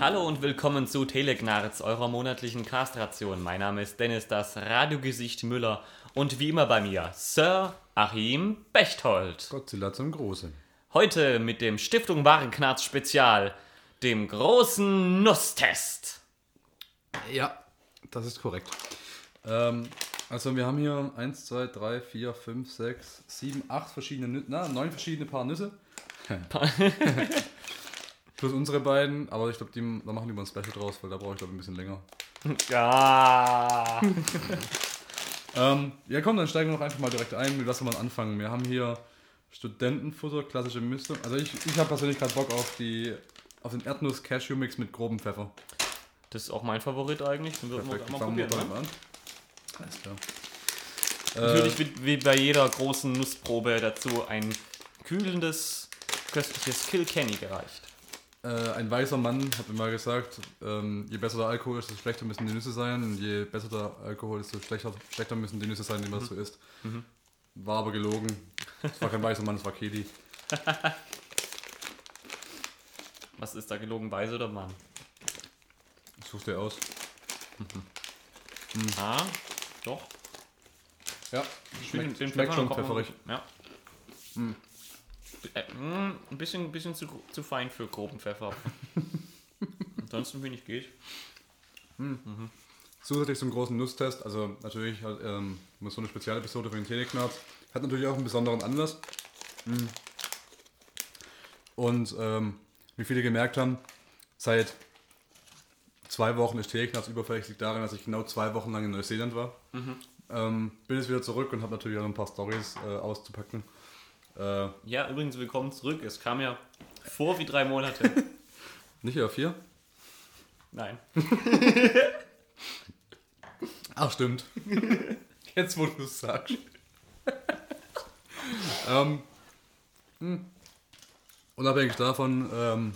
Hallo und willkommen zu Telegnarz, eurer monatlichen Castration. Mein Name ist Dennis, das Radiogesicht Müller und wie immer bei mir Sir Achim Bechtold. Godzilla zum Große. Heute mit dem Stiftung Warenknarz Spezial, dem großen Nusstest. Ja, das ist korrekt. Ähm, also wir haben hier 1, 2, 3, 4, 5, 6, 7, 8 verschiedene Nüsse, na, 9 verschiedene Paar Nüsse. Plus unsere beiden, aber ich glaube, da machen die mal ein Special draus, weil da brauche ich glaube ein bisschen länger. Ja. Ähm, ja komm, dann steigen wir doch einfach mal direkt ein. Wir lassen mal anfangen. Wir haben hier Studentenfutter, klassische Mischung. Also ich, ich habe persönlich gerade Bock auf die auf den Erdnuss-Cashew-Mix mit grobem Pfeffer. Das ist auch mein Favorit eigentlich. Den wird man Perfekt, mal wir probieren. damit Ne? an. Alles klar. Natürlich wie, wie bei jeder großen Nussprobe dazu ein kühlendes, köstliches Kilkenny gereicht. Äh, ein weißer Mann hat mir mal gesagt, ähm, je besser der Alkohol ist, desto schlechter müssen die Nüsse sein. Und je besser der Alkohol ist, desto schlechter, schlechter müssen die Nüsse sein, die man so isst. War aber gelogen. Es war kein weißer Mann, es war Kedi. Was ist da gelogen, Weiß oder Mann? Such dir aus. Ah, doch. Ja, schmeckt, schmeckt schon pfefferig. Ja. Äh, mm, ein bisschen, ein bisschen zu, zu fein für groben Pfeffer. Ansonsten finde ich geht. Zusätzlich zum großen Nusstest, also natürlich halt, ähm, so eine Spezialepisode für den Teleknarz, hat natürlich auch einen besonderen Anlass. Mm. Und ähm, wie viele gemerkt haben, seit zwei Wochen ist Teleknarz überfällig, liegt daran, dass ich genau zwei Wochen lang in Neuseeland war. Ähm, bin jetzt wieder zurück und habe natürlich auch noch ein paar Stories äh, auszupacken. Äh, Ja, übrigens, willkommen zurück. Es kam ja vor wie drei Monate. nicht eher vier? Nein. Ach, stimmt. Jetzt, wo du es sagst. ähm, hm. Unabhängig davon ähm,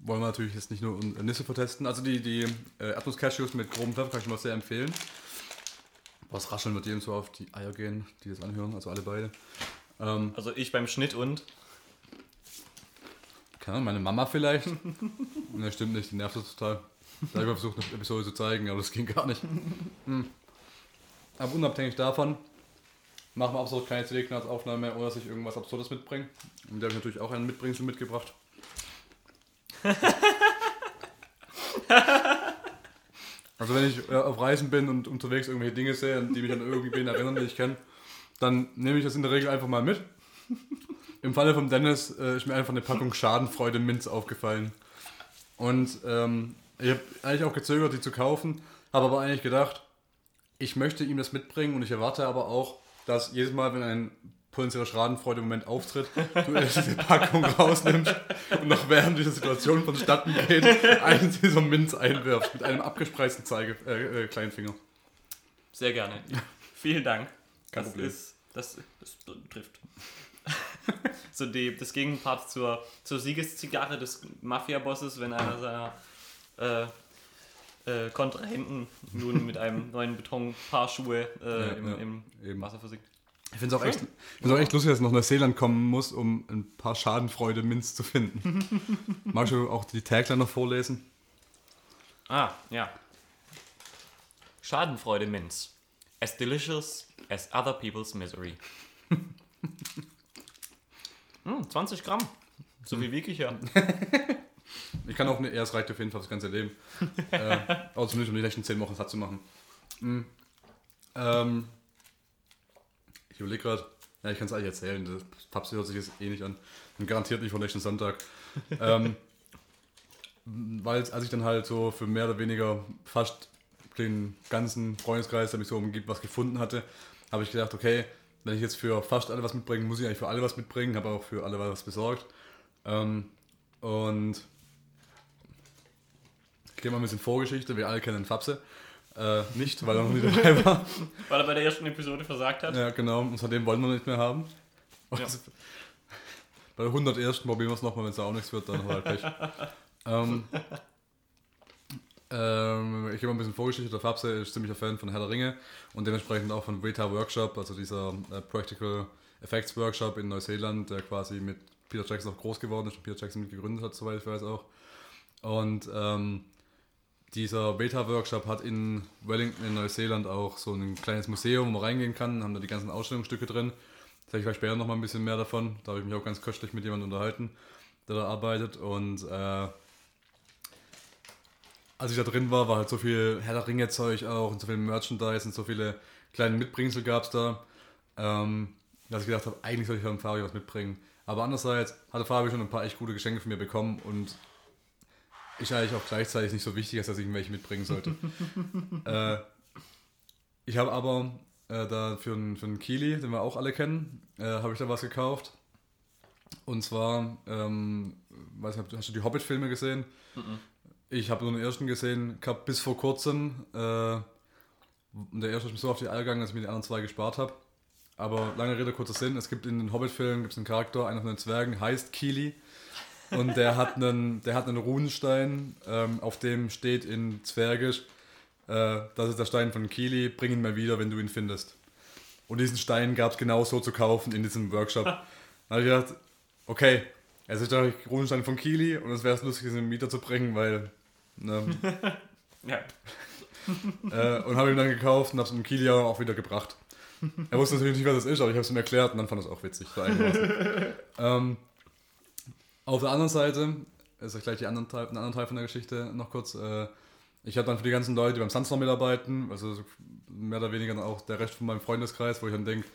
wollen wir natürlich jetzt nicht nur Nüsse vertesten. Also die, die äh, Erdnuss-Cashews mit grobem Pfeffer kann ich mal sehr empfehlen. Was rascheln wird jedem so auf die Eier gehen, die das anhören, also alle beide. Ähm, Also ich beim Schnitt und. keine Ahnung, meine Mama vielleicht. ne, stimmt nicht, die nervt das total. Da habe ich mal versucht, eine Episode zu zeigen, aber das ging gar nicht. Hm. Aber unabhängig davon machen wir absolut keine CD-Knarz-Aufnahme mehr, ohne dass ich irgendwas Absurdes mitbringe. Und da habe ich natürlich auch einen Mitbringsel mitgebracht. also wenn ich äh, auf Reisen bin und unterwegs irgendwelche Dinge sehe, die mich an irgendwie wen erinnern, die ich kenne, dann nehme ich das in der Regel einfach mal mit. Im Falle von Dennis äh, ist mir einfach eine Packung Schadenfreude Minz aufgefallen. Und ähm, ich habe eigentlich auch gezögert, die zu kaufen, habe aber eigentlich gedacht, ich möchte ihm das mitbringen und ich erwarte aber auch, dass jedes Mal, wenn ein potenzieller Schadenfreude-Moment auftritt, du diese Packung rausnimmst und noch während dieser Situation vonstatten geht, einen dieser Minz einwirfst mit einem abgespreizten Zeige, äh, äh, Kleinfinger. Sehr gerne. Vielen Dank. Kein das Problem. ist. Das, das trifft. so die, das Gegenpart zur, zur Siegeszigarre des Mafia-Bosses, wenn einer seiner äh, äh, Kontrahenten nun mit einem neuen Betonpaar Schuhe äh, Ja, im, ja, im. Wasser versinkt. Ich finde es auch, echt- find's auch echt lustig, dass ich nach Neuseeland kommen muss, um ein paar Schadenfreude-Minz zu finden. Magst du auch die Tagline noch vorlesen? Ah, ja. Schadenfreude Minz. As delicious as other people's misery. hm, 20 Gramm. So viel wiege ich ja. Ich kann auch eine, ja, es reicht auf jeden Fall das ganze Leben. äh, aber zumindest um die nächsten 10 Wochen satt zu machen. Mm. Ähm, ich überlege gerade, ja, ich kann es eigentlich erzählen, das Papst hört sich jetzt eh nicht an. Und garantiert nicht vor nächsten Sonntag. ähm, weil als ich dann halt so für mehr oder weniger fast den ganzen Freundeskreis, der mich so umgibt, was gefunden hatte, habe ich gedacht, okay, wenn ich jetzt für fast alle was mitbringe, muss ich eigentlich für alle was mitbringen, habe auch für alle was besorgt. Ähm, und ich gehe mal ein bisschen Vorgeschichte. Wir alle kennen Fapse. Äh, nicht, weil er noch nie dabei war. Weil er bei der ersten Episode versagt hat. ja, genau. Und seitdem wollen wir nicht mehr haben. Ja. Bei der 101. probieren wir es nochmal, wenn es auch nichts wird, dann halt Pech. ähm, ähm, ich mal ein bisschen Vorgeschichte. Der Fapse ist ziemlicher Fan von Herr der Ringe und dementsprechend auch von Veta Workshop, also dieser äh, Practical Effects Workshop in Neuseeland, der quasi mit Peter Jackson auch groß geworden ist und Peter Jackson mit gegründet hat, soweit ich weiß auch. Und ähm, dieser Beta-Workshop hat in Wellington in Neuseeland auch so ein kleines Museum, wo man reingehen kann, haben da die ganzen Ausstellungsstücke drin. Da ich vielleicht später noch mal ein bisschen mehr davon. Da habe ich mich auch ganz köstlich mit jemandem unterhalten, der da arbeitet. Und äh, als ich da drin war, war halt so viel Herr der Ringe-Zeug auch und so viel Merchandise und so viele kleine Mitbringsel gab es da, ähm, dass ich gedacht habe, eigentlich soll ich beim Fabio was mitbringen. Aber andererseits hatte Fabio schon ein paar echt gute Geschenke von mir bekommen und ich eigentlich auch gleichzeitig nicht so wichtig ist, dass ich welche mitbringen sollte. äh, ich habe aber äh, da für einen, für einen Kili, den wir auch alle kennen, äh, habe ich da was gekauft. Und zwar, ähm, weiß nicht, hast du die Hobbit-Filme gesehen? Ich habe nur den ersten gesehen, gehabt bis vor kurzem. Äh, und der erste ist mir so auf die Eier gegangen, dass ich mir die anderen zwei gespart habe. Aber lange Rede, kurzer Sinn, es gibt in den Hobbit-Filmen einen Charakter, einer von den Zwergen, heißt Kili. Und der hat einen, der hat einen Runenstein, ähm, auf dem steht in Zwergisch, äh, das ist der Stein von Kili, bring ihn mal wieder, wenn du ihn findest. Und diesen Stein gab es genau so zu kaufen in diesem Workshop. Da habe ich gedacht, okay, es ist der Runenstein von Kili und es wäre es lustig, ihn wieder zu bringen, weil. Ne, Ja. äh, und habe ihn dann gekauft und habe es dem Kili auch wieder gebracht. Er wusste natürlich nicht, was das ist, aber ich habe es ihm erklärt und dann fand er es auch witzig. Ähm, auf der anderen Seite, ist ja gleich die anderen Teil, den anderen Teil von der Geschichte noch kurz. Äh, ich habe dann für die ganzen Leute, die beim Sunstorm mitarbeiten, also so mehr oder weniger dann auch der Rest von meinem Freundeskreis, wo ich dann denke,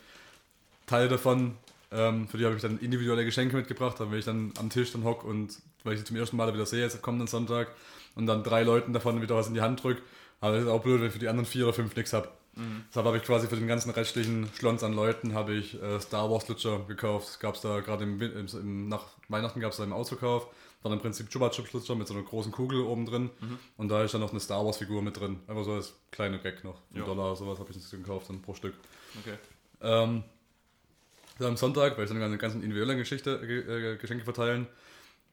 Teile davon, ähm, für die habe ich dann individuelle Geschenke mitgebracht, dann wenn ich dann am Tisch dann hock und weil ich sie zum ersten Mal wieder sehe, jetzt am kommenden Sonntag, und dann drei Leuten davon wieder was in die Hand drücke, aber das ist auch blöd, wenn ich für die anderen vier oder fünf nichts habe. Deshalb habe ich quasi für den ganzen restlichen Schlons an Leuten habe ich äh, Star Wars Lutscher gekauft. Gab es da gerade im, im, im, nach Weihnachten gab es da im Ausverkauf. Dann im Prinzip Chupa Chups Lutscher mit so einer großen Kugel oben drin. Und da ist dann noch eine Star Wars Figur mit drin. Einfach so als kleine Gag noch. Ein. Dollar sowas habe ich das gekauft, dann pro Stück. Okay. Ähm, dann am Sonntag, weil ich dann eine ganze individuelle Geschichte, äh, Geschenke verteilen,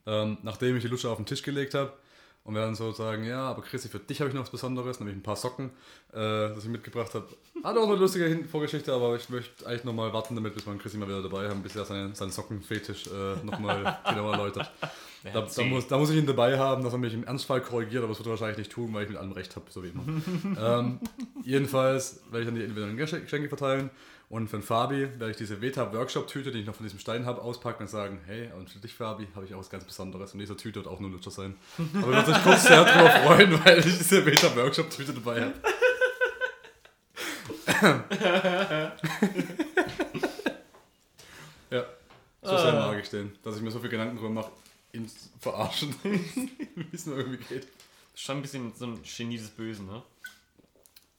ähm, nachdem ich die Lutscher auf den Tisch gelegt habe und wir dann so sagen, ja, aber Chrissy, für dich habe ich noch was Besonderes, nämlich ein paar Socken, äh, das ich mitgebracht habe. Hat auch eine lustige Vorgeschichte, aber ich möchte eigentlich nochmal warten damit, bis wir Chrissy mal wieder dabei haben, bis er seinen, seinen Sockenfetisch äh, nochmal genau erläutert. Da, da, muss, da muss ich ihn dabei haben, dass er mich im Ernstfall korrigiert, aber das wird er wahrscheinlich nicht tun, weil ich mit allem recht habe, so wie immer. ähm, jedenfalls werde ich dann die individuellen Geschenke Geschenke verteilen und für den Fabi werde ich diese Veta-Workshop-Tüte, die ich noch von diesem Stein habe, auspacken und sagen, hey, und für dich, Fabi, habe ich auch was ganz Besonderes und diese Tüte wird auch nur Lutscher sein. Aber ich würde mich kurz sehr darüber freuen, weil ich diese Veta-Workshop-Tüte dabei habe. ja, so sehr mag ich den, dass ich mir so viel Gedanken drüber mache, zu verarschen, wie es nur irgendwie geht. Schon ein bisschen so ein Genie des Bösen, ne?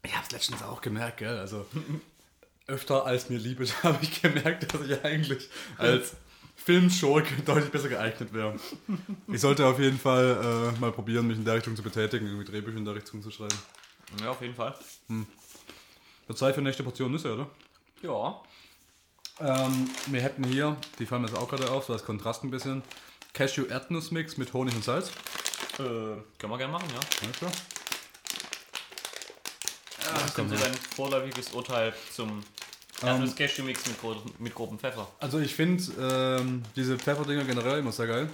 Ich habe es letztens auch gemerkt, gell? Also öfter als mir lieb ist, habe ich gemerkt, dass ich eigentlich als Filmschurke deutlich besser geeignet wäre. Ich sollte auf jeden Fall äh, mal probieren, mich in der Richtung zu betätigen, irgendwie Drehbücher in der Richtung zu schreiben. Ja, auf jeden Fall. Wird Zeit für nächste Portion Nüsse, oder? Ja. Ähm, wir hätten hier, die fallen mir jetzt auch gerade auf, so als Kontrast ein bisschen, Cashew-Erdnuss-Mix mit Honig und Salz. Äh, können wir gerne machen, ja. Alles klar. Was ist denn komm so dein vorläufiges Urteil zum Erdnuss Cashew Mix mit, gro mit grobem Pfeffer? Also ich finde ähm, diese Pfefferdinger generell immer sehr geil.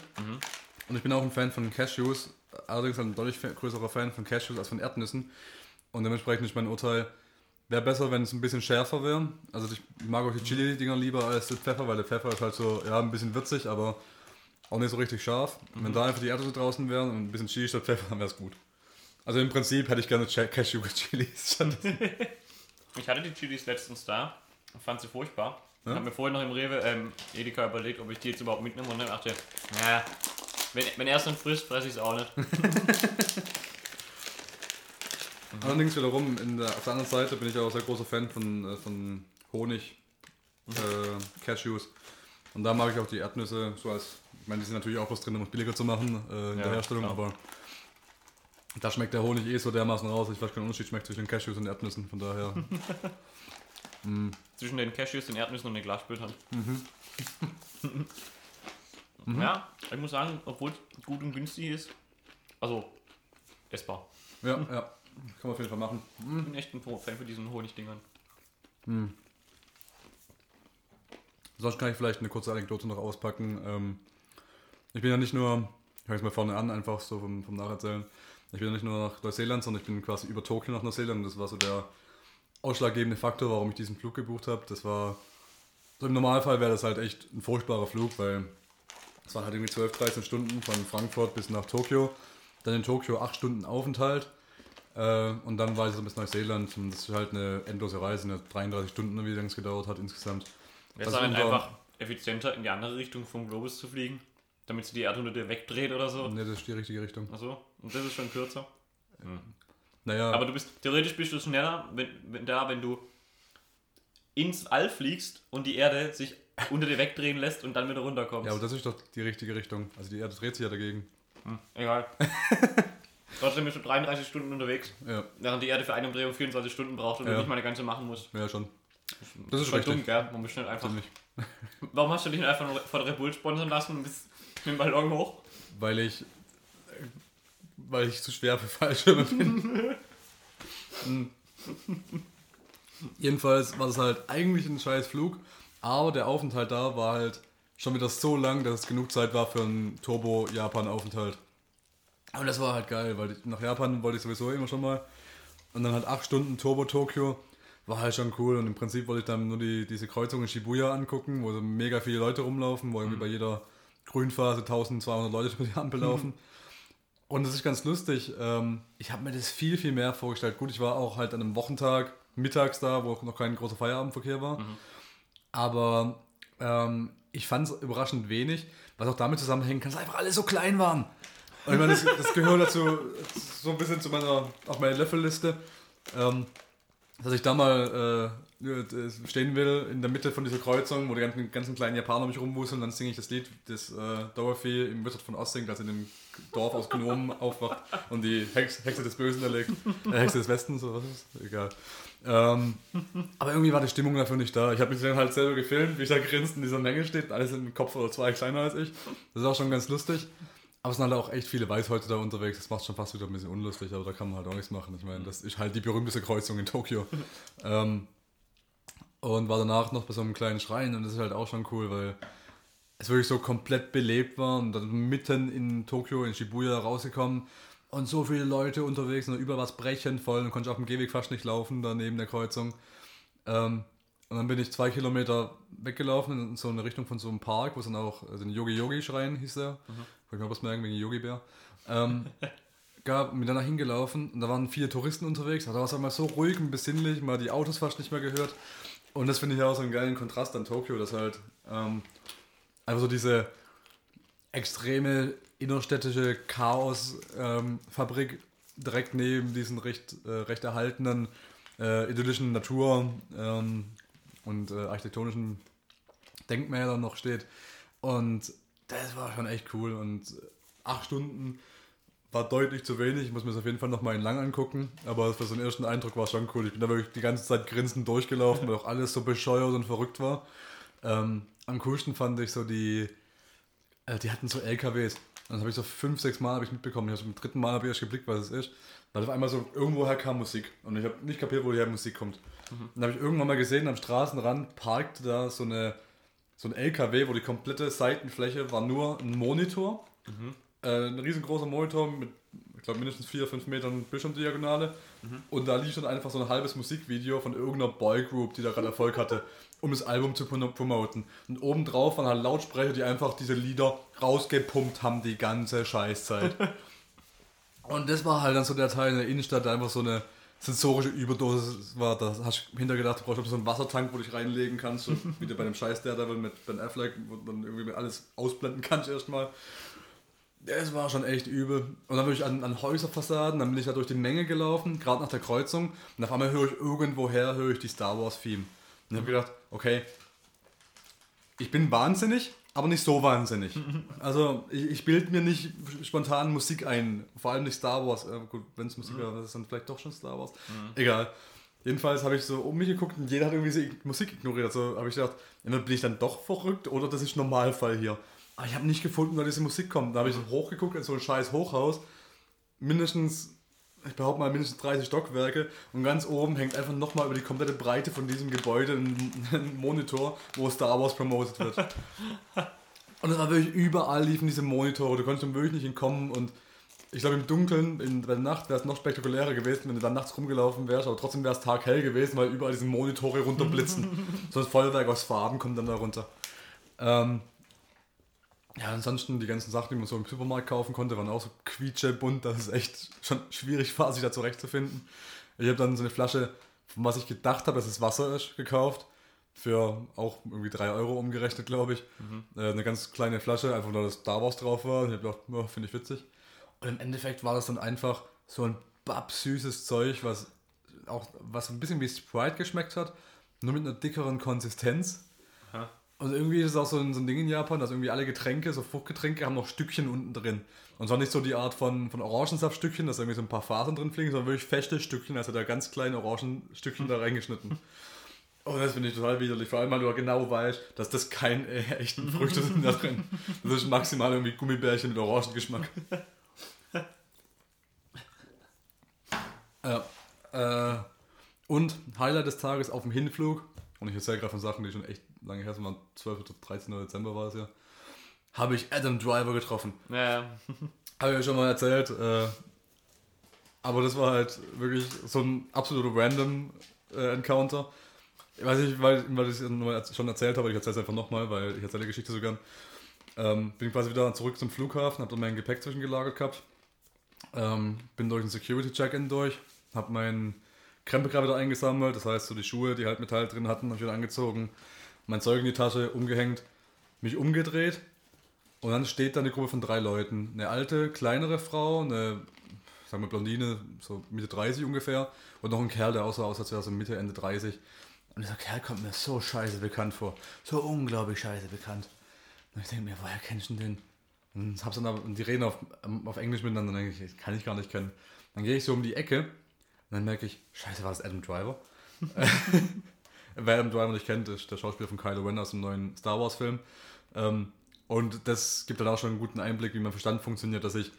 Und ich bin auch ein Fan von Cashews, allerdings ein deutlich größerer Fan von Cashews als von Erdnüssen. Und dementsprechend ist mein Urteil, wäre besser, wenn es ein bisschen schärfer wäre. Also ich mag auch die Chili-Dinger lieber als das Pfeffer, weil der Pfeffer ist halt so, ja, ein bisschen würzig, aber auch nicht so richtig scharf. Und Wenn da einfach die Erdnüsse draußen wären und ein bisschen Chili statt Pfeffer, dann wäre es gut. Also im Prinzip hätte ich gerne Cashew-Chilis. statt- Ich hatte die Chilis letztens da und fand sie furchtbar. Ja? Ich habe mir vorhin noch im Rewe ähm, Edeka überlegt, ob ich die jetzt überhaupt mitnehme und dann dachte, ja, wenn, wenn er es dann frisst, fresse ich es auch nicht. Allerdings wiederum, in der, auf der anderen Seite bin ich auch sehr großer Fan von, äh, von Honig, äh, Cashews. Und da mag ich auch die Erdnüsse, so als, ich meine, die sind natürlich auch was drin, um es billiger zu machen äh, in Ja, der Herstellung, klar. aber da schmeckt der Honig eh so dermaßen raus, ich weiß keinen Unterschied schmeckt zwischen den Cashews und Erdnüssen, von daher. Zwischen den Cashews, den Erdnüssen und den Glasbüttern. Mhm. Ja, ich muss sagen, obwohl es gut und günstig ist, also essbar. ja, ja, kann man auf jeden Fall machen. Ich bin echt ein Fan für diesen Honigdingern. Sonst kann ich vielleicht eine kurze Anekdote noch auspacken. Ähm, ich bin ja nicht nur Ich fange mal vorne an, einfach so vom, vom Nacherzählen. Ich bin ja nicht nur nach Neuseeland, sondern ich bin quasi über Tokio nach Neuseeland. Das war so der ausschlaggebende Faktor, warum ich diesen Flug gebucht habe. Das war, so im Normalfall wäre das halt echt ein furchtbarer Flug, weil es waren halt irgendwie 12, 13 Stunden von Frankfurt bis nach Tokio. Dann in Tokio 8 Stunden Aufenthalt. Äh, und dann war ich so bis Neuseeland. Und das ist halt eine endlose Reise, eine 33 Stunden, wie lange es gedauert hat insgesamt. Wäre es unser- einfach effizienter, in die andere Richtung vom Globus zu fliegen, damit sie die Erde unter dir wegdreht oder so. Ne, das ist die richtige Richtung. Achso, und das ist schon kürzer. Naja, Aber du bist, theoretisch bist du schneller, wenn, wenn da, wenn du ins All fliegst und die Erde sich unter dir wegdrehen lässt und dann wieder runterkommst. ja, aber das ist doch die richtige Richtung. Also die Erde dreht sich ja dagegen. Hm, egal. Trotzdem bist du 33 Stunden unterwegs, Ja, während die Erde für eine Umdrehung 24 Stunden braucht und Ja. du nicht mal eine ganze machen musst. ja schon. Das ist Voll richtig. dumm, gell? Man muss nicht einfach. Warum hast du dich nicht einfach von Red Bull sponsern lassen und bist dem Ballon hoch? Weil ich. Weil ich zu schwer für Fallschirme bin. Jedenfalls war das halt eigentlich ein scheiß Flug, aber der Aufenthalt da war halt schon wieder so lang, dass es genug Zeit war für einen Turbo-Japan-Aufenthalt. Aber das war halt geil, weil ich, nach Japan wollte ich sowieso immer schon mal. Und dann halt acht Stunden Turbo-Tokio war halt schon cool. Und im Prinzip wollte ich dann nur die, diese Kreuzung in Shibuya angucken, wo so mega viele Leute rumlaufen, wo irgendwie bei jeder Grünphase 1200 Leute über die Ampel laufen. Und das ist ganz lustig. Ähm, ich habe mir das viel, viel mehr vorgestellt. Gut, ich war auch halt an einem Wochentag mittags da, wo noch kein großer Feierabendverkehr war. Aber ähm, ich fand es überraschend wenig, was auch damit zusammenhängen kann, dass einfach alle so klein waren. Und ich meine, das, das gehört dazu so ein bisschen zu meiner, auf meine Löffelliste, ähm, dass ich da mal äh, stehen will in der Mitte von dieser Kreuzung, wo die ganzen, ganzen kleinen Japaner mich rumwuseln, dann singe ich das Lied, das äh, Dorothy im Wizard von Oz singt, als in dem Dorf aus Gnomen aufwacht und die Hex, Hexe des Bösen erlegt. Äh, Hexe des Westens, oder was ist? Egal. Ähm, aber irgendwie war die Stimmung dafür nicht da. Ich habe mich dann halt selber gefilmt, wie ich da grinst in dieser Menge steht. Alles sind ein Kopf oder zwei kleiner als ich. Das ist auch schon ganz lustig. Aber es sind halt auch echt viele Weißhäute da unterwegs. Das macht schon fast wieder ein bisschen unlustig, aber da kann man halt auch nichts machen. Ich meine, das ist halt die berühmteste Kreuzung in Tokio. ähm, und war danach noch bei so einem kleinen Schrein und das ist halt auch schon cool, weil es wirklich so komplett belebt war und dann mitten in Tokio, in Shibuya rausgekommen und so viele Leute unterwegs und überall was brechend voll und konnte ich auf dem Gehweg fast nicht laufen, da neben der Kreuzung. Ähm, und dann bin ich zwei Kilometer weggelaufen in so eine Richtung von so einem Park, wo es dann auch, also ein Yogi-Yogi-Schrein hieß der. Wollte ich mal was merken wegen Yogi-Bär. Ähm, gab, bin danach hingelaufen und da waren vier Touristen unterwegs. Da war es einmal so ruhig und besinnlich, mal die Autos fast nicht mehr gehört. Und das finde ich auch so einen geilen Kontrast an Tokio, dass halt ähm, einfach so diese extreme innerstädtische Chaos-Fabrik direkt neben diesen recht, äh, recht erhaltenen äh, idyllischen Natur ähm, und äh, architektonischen Denkmälern noch steht. Und das war schon echt cool. Und acht Stunden war deutlich zu wenig. Ich muss mir das auf jeden Fall nochmal in lang angucken. Aber für so einen ersten Eindruck war es schon cool. Ich bin da wirklich die ganze Zeit grinsend durchgelaufen, weil auch alles so bescheuert und verrückt war. Ähm, am coolsten fand ich so die, äh, die hatten so LKWs. Und dann habe ich so fünf, sechs Mal habe ich mitbekommen. Ich habe so beim dritten Mal habe ich erst geblickt, was es ist. Weil auf einmal so irgendwoher kam Musik. Und ich habe nicht kapiert, woher Musik kommt. Und dann habe ich irgendwann mal gesehen, am Straßenrand parkte da so eine so ein LKW, wo die komplette Seitenfläche war nur ein Monitor. Äh, ein riesengroßer Monitor mit, ich glaube, mindestens 4, 5 Metern Bildschirmdiagonale. Und da lief dann einfach so ein halbes Musikvideo von irgendeiner Boygroup, die da gerade Erfolg hatte, um das Album zu prom- promoten. Und obendrauf waren halt Lautsprecher, die einfach diese Lieder rausgepumpt haben die ganze Scheißzeit. Und das war halt dann so der Teil in der Innenstadt, der einfach so eine sensorische Überdosis war. Da hast du hinterher gedacht, du brauchst so einen Wassertank, wo du dich reinlegen kannst, so wie du bei dem Scheiß der Devil mit Ben Affleck, wo du dann irgendwie alles ausblenden kannst erstmal. Das war schon echt übel. Und dann bin ich an, an Häuserfassaden, dann bin ich da durch die Menge gelaufen, gerade nach der Kreuzung. Und auf einmal höre ich irgendwoher, höre ich die Star Wars Theme. Und habe gedacht, okay, ich bin wahnsinnig, aber nicht so wahnsinnig. Also ich, ich bilde mir nicht spontan Musik ein, vor allem nicht Star Wars. Äh, gut, wenn es Musik wäre, das ist dann vielleicht doch schon Star Wars. Egal. Jedenfalls habe ich so um mich geguckt und jeder hat irgendwie Musik ignoriert. So habe ich gedacht, entweder bin ich dann doch verrückt oder das ist Normalfall hier. Aber ich habe nicht gefunden, wo diese Musik kommt. Da habe ich hochgeguckt in so ein scheiß Hochhaus. Mindestens, ich behaupte mal, mindestens 30 Stockwerke. Und ganz oben hängt einfach nochmal über die komplette Breite von diesem Gebäude ein, ein Monitor, wo Star Wars promotet wird. Und es war wirklich überall liefen diese Monitore, du konntest wirklich nicht entkommen und ich glaube im Dunkeln, in der Nacht wäre es noch spektakulärer gewesen, wenn du dann nachts rumgelaufen wärst, aber trotzdem wäre es taghell gewesen, weil überall diese Monitore runterblitzen. so ein Feuerwerk aus Farben kommt dann da runter. Ähm, ja, ansonsten die ganzen Sachen, die man so im Supermarkt kaufen konnte, waren auch so quietschebunt, dass es echt schon schwierig war, sich da zurechtzufinden. Ich habe dann so eine Flasche, von was ich gedacht habe, dass es Wasser ist, gekauft. Für auch irgendwie 3 Euro umgerechnet, glaube ich. Mhm. Äh, eine ganz kleine Flasche, einfach nur, dass Star Wars drauf war. Und ich habe gedacht, oh, finde ich witzig. Und im Endeffekt war das dann einfach so ein babsüßes Zeug, was auch was ein bisschen wie Sprite geschmeckt hat, nur mit einer dickeren Konsistenz. Aha. Und irgendwie ist es auch so ein, so ein Ding in Japan, dass irgendwie alle Getränke, so Fruchtgetränke, haben noch Stückchen unten drin. Und zwar nicht so die Art von, von Orangensaftstückchen, dass irgendwie so ein paar Fasern drin fliegen, sondern wirklich feste Stückchen, also da ganz kleine Orangenstückchen da reingeschnitten. Und das finde ich total widerlich, vor allem weil du genau weißt, dass das kein äh, echten Früchte sind da drin. Das ist maximal irgendwie Gummibärchen mit Orangengeschmack. ja. Äh, und Highlight des Tages auf dem Hinflug, und ich erzähle gerade von Sachen, die schon echt lange her sind, 12. oder 13. Dezember war es ja, habe ich Adam Driver getroffen. Ja. habe ich ja schon mal erzählt. Äh, aber das war halt wirklich so ein absoluter random äh, Encounter. Ich weiß nicht, weil, weil ich es schon erzählt habe, ich erzähle es einfach nochmal, weil ich erzähle die Geschichte so gern. Ähm, bin quasi wieder zurück zum Flughafen, habe dann mein Gepäck zwischengelagert gehabt. Ähm, bin durch den Security-Check-In durch, habe meinen Krempel gerade wieder eingesammelt, das heißt so die Schuhe, die halt Metall drin hatten, habe ich wieder angezogen, mein Zeug in die Tasche, umgehängt, mich umgedreht und dann steht da eine Gruppe von drei Leuten. Eine alte, kleinere Frau, eine, sagen wir Blondine, so Mitte 30 ungefähr und noch ein Kerl, der aussah aus, als wäre so Mitte, Ende 30. Und dieser Kerl kommt mir so scheiße bekannt vor. So unglaublich scheiße bekannt. Und ich denke mir, woher kennst du den? Und, hab's dann aber, und die reden auf, auf Englisch miteinander, dann denke ich, kann ich gar nicht kennen. Dann gehe ich so um die Ecke und dann merke ich, scheiße, war das Adam Driver? Wer Adam Driver nicht kennt, ist der Schauspieler von Kylo Ren aus dem neuen Star Wars Film. Ähm, und das gibt dann auch schon einen guten Einblick, wie mein Verstand funktioniert, dass ich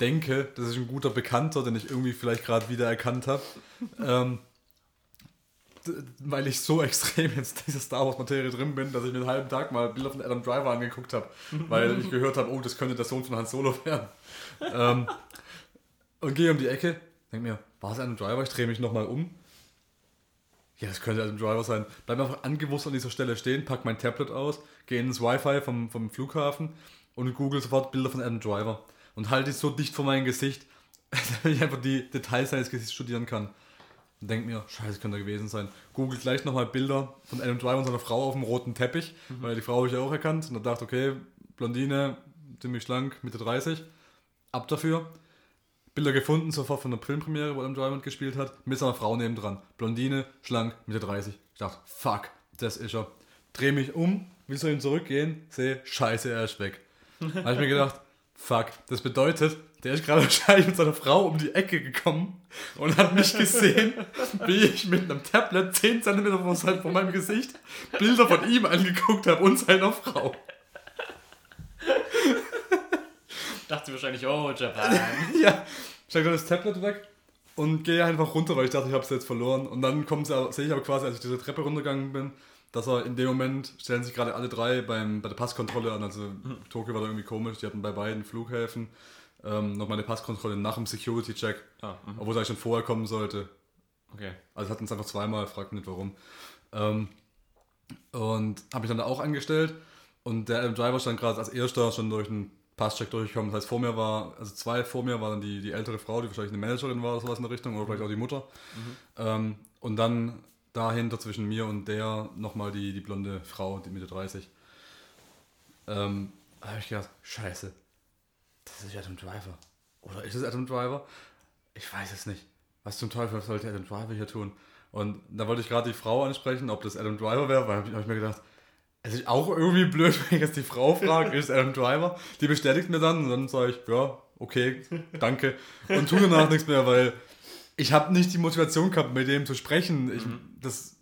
denke, das ist ein guter Bekannter, den ich irgendwie vielleicht gerade wieder erkannt habe. ähm, weil ich so extrem in dieser Star Wars Materie drin bin, dass ich mir einen halben Tag mal Bilder von Adam Driver angeguckt habe, weil ich gehört habe, oh, das könnte der Sohn von Han Solo werden. ähm, und gehe um die Ecke, denke mir, war es Adam Driver? Ich drehe mich nochmal um. Ja, das könnte Adam Driver sein. Bleib einfach angewusst an dieser Stelle stehen, pack mein Tablet aus, gehe ins Wi-Fi vom, vom Flughafen und google sofort Bilder von Adam Driver. Und halte es so dicht vor mein Gesicht, dass ich einfach die Details seines Gesichts studieren kann und denke mir, scheiße, könnte er gewesen sein. Google gleich nochmal Bilder von Adam Driver und seiner Frau auf dem roten Teppich, mhm. weil die Frau habe ich auch erkannt und da dachte, okay, Blondine, ziemlich schlank, Mitte 30, ab dafür. Bilder gefunden, sofort von der Filmpremiere, wo Adam Driver gespielt hat, mit seiner Frau nebendran. Blondine, schlank, Mitte 30. Ich dachte, fuck, das ist er. Dreh mich um, will zu ihm zurückgehen, sehe, scheiße, er ist weg. habe ich mir gedacht, fuck, das bedeutet, der ist gerade wahrscheinlich mit seiner Frau um die Ecke gekommen und hat mich gesehen, wie ich mit einem Tablet 10 cm von meinem Gesicht Bilder von ihm angeguckt habe und seiner Frau. Dachte sie wahrscheinlich, oh, Japan. ja, steig dann das Tablet weg und gehe einfach runter, weil ich dachte, ich habe es jetzt verloren. Und dann kommt sehe ich aber quasi, als ich diese Treppe runtergegangen bin, dass er in dem Moment stellen sich gerade alle drei beim, bei der Passkontrolle an. Also mhm. Tokio war da irgendwie komisch, die hatten bei beiden Flughäfen ähm, nochmal eine Passkontrolle nach dem Security-Check, ah, mhm. obwohl es eigentlich schon vorher kommen sollte. Okay. Also hatten es einfach zweimal, fragt nicht warum. Ähm, und habe mich dann da auch angestellt und der Adam Driver stand gerade als erster schon durch einen Passcheck durchgekommen. Das heißt, vor mir war, also zwei vor mir war dann die, die ältere Frau, die wahrscheinlich eine Managerin war oder sowas in der Richtung, oder vielleicht auch die Mutter. Mhm. Ähm, und dann dahinter zwischen mir und der nochmal die, die blonde Frau, die Mitte 30. Ähm, da habe ich gedacht, scheiße, das ist Adam Driver. Oder ist es Adam Driver? Ich weiß es nicht. Was zum Teufel sollte Adam Driver hier tun? Und da wollte ich gerade die Frau ansprechen, ob das Adam Driver wäre, weil habe ich mir gedacht, es ist auch irgendwie blöd, wenn ich jetzt die Frau frage, ist Adam Driver? Die bestätigt mir dann und dann sage ich, ja, okay, danke. Und tue danach nichts mehr, weil ich habe nicht die Motivation gehabt, mit dem zu sprechen. Ich, mhm. das,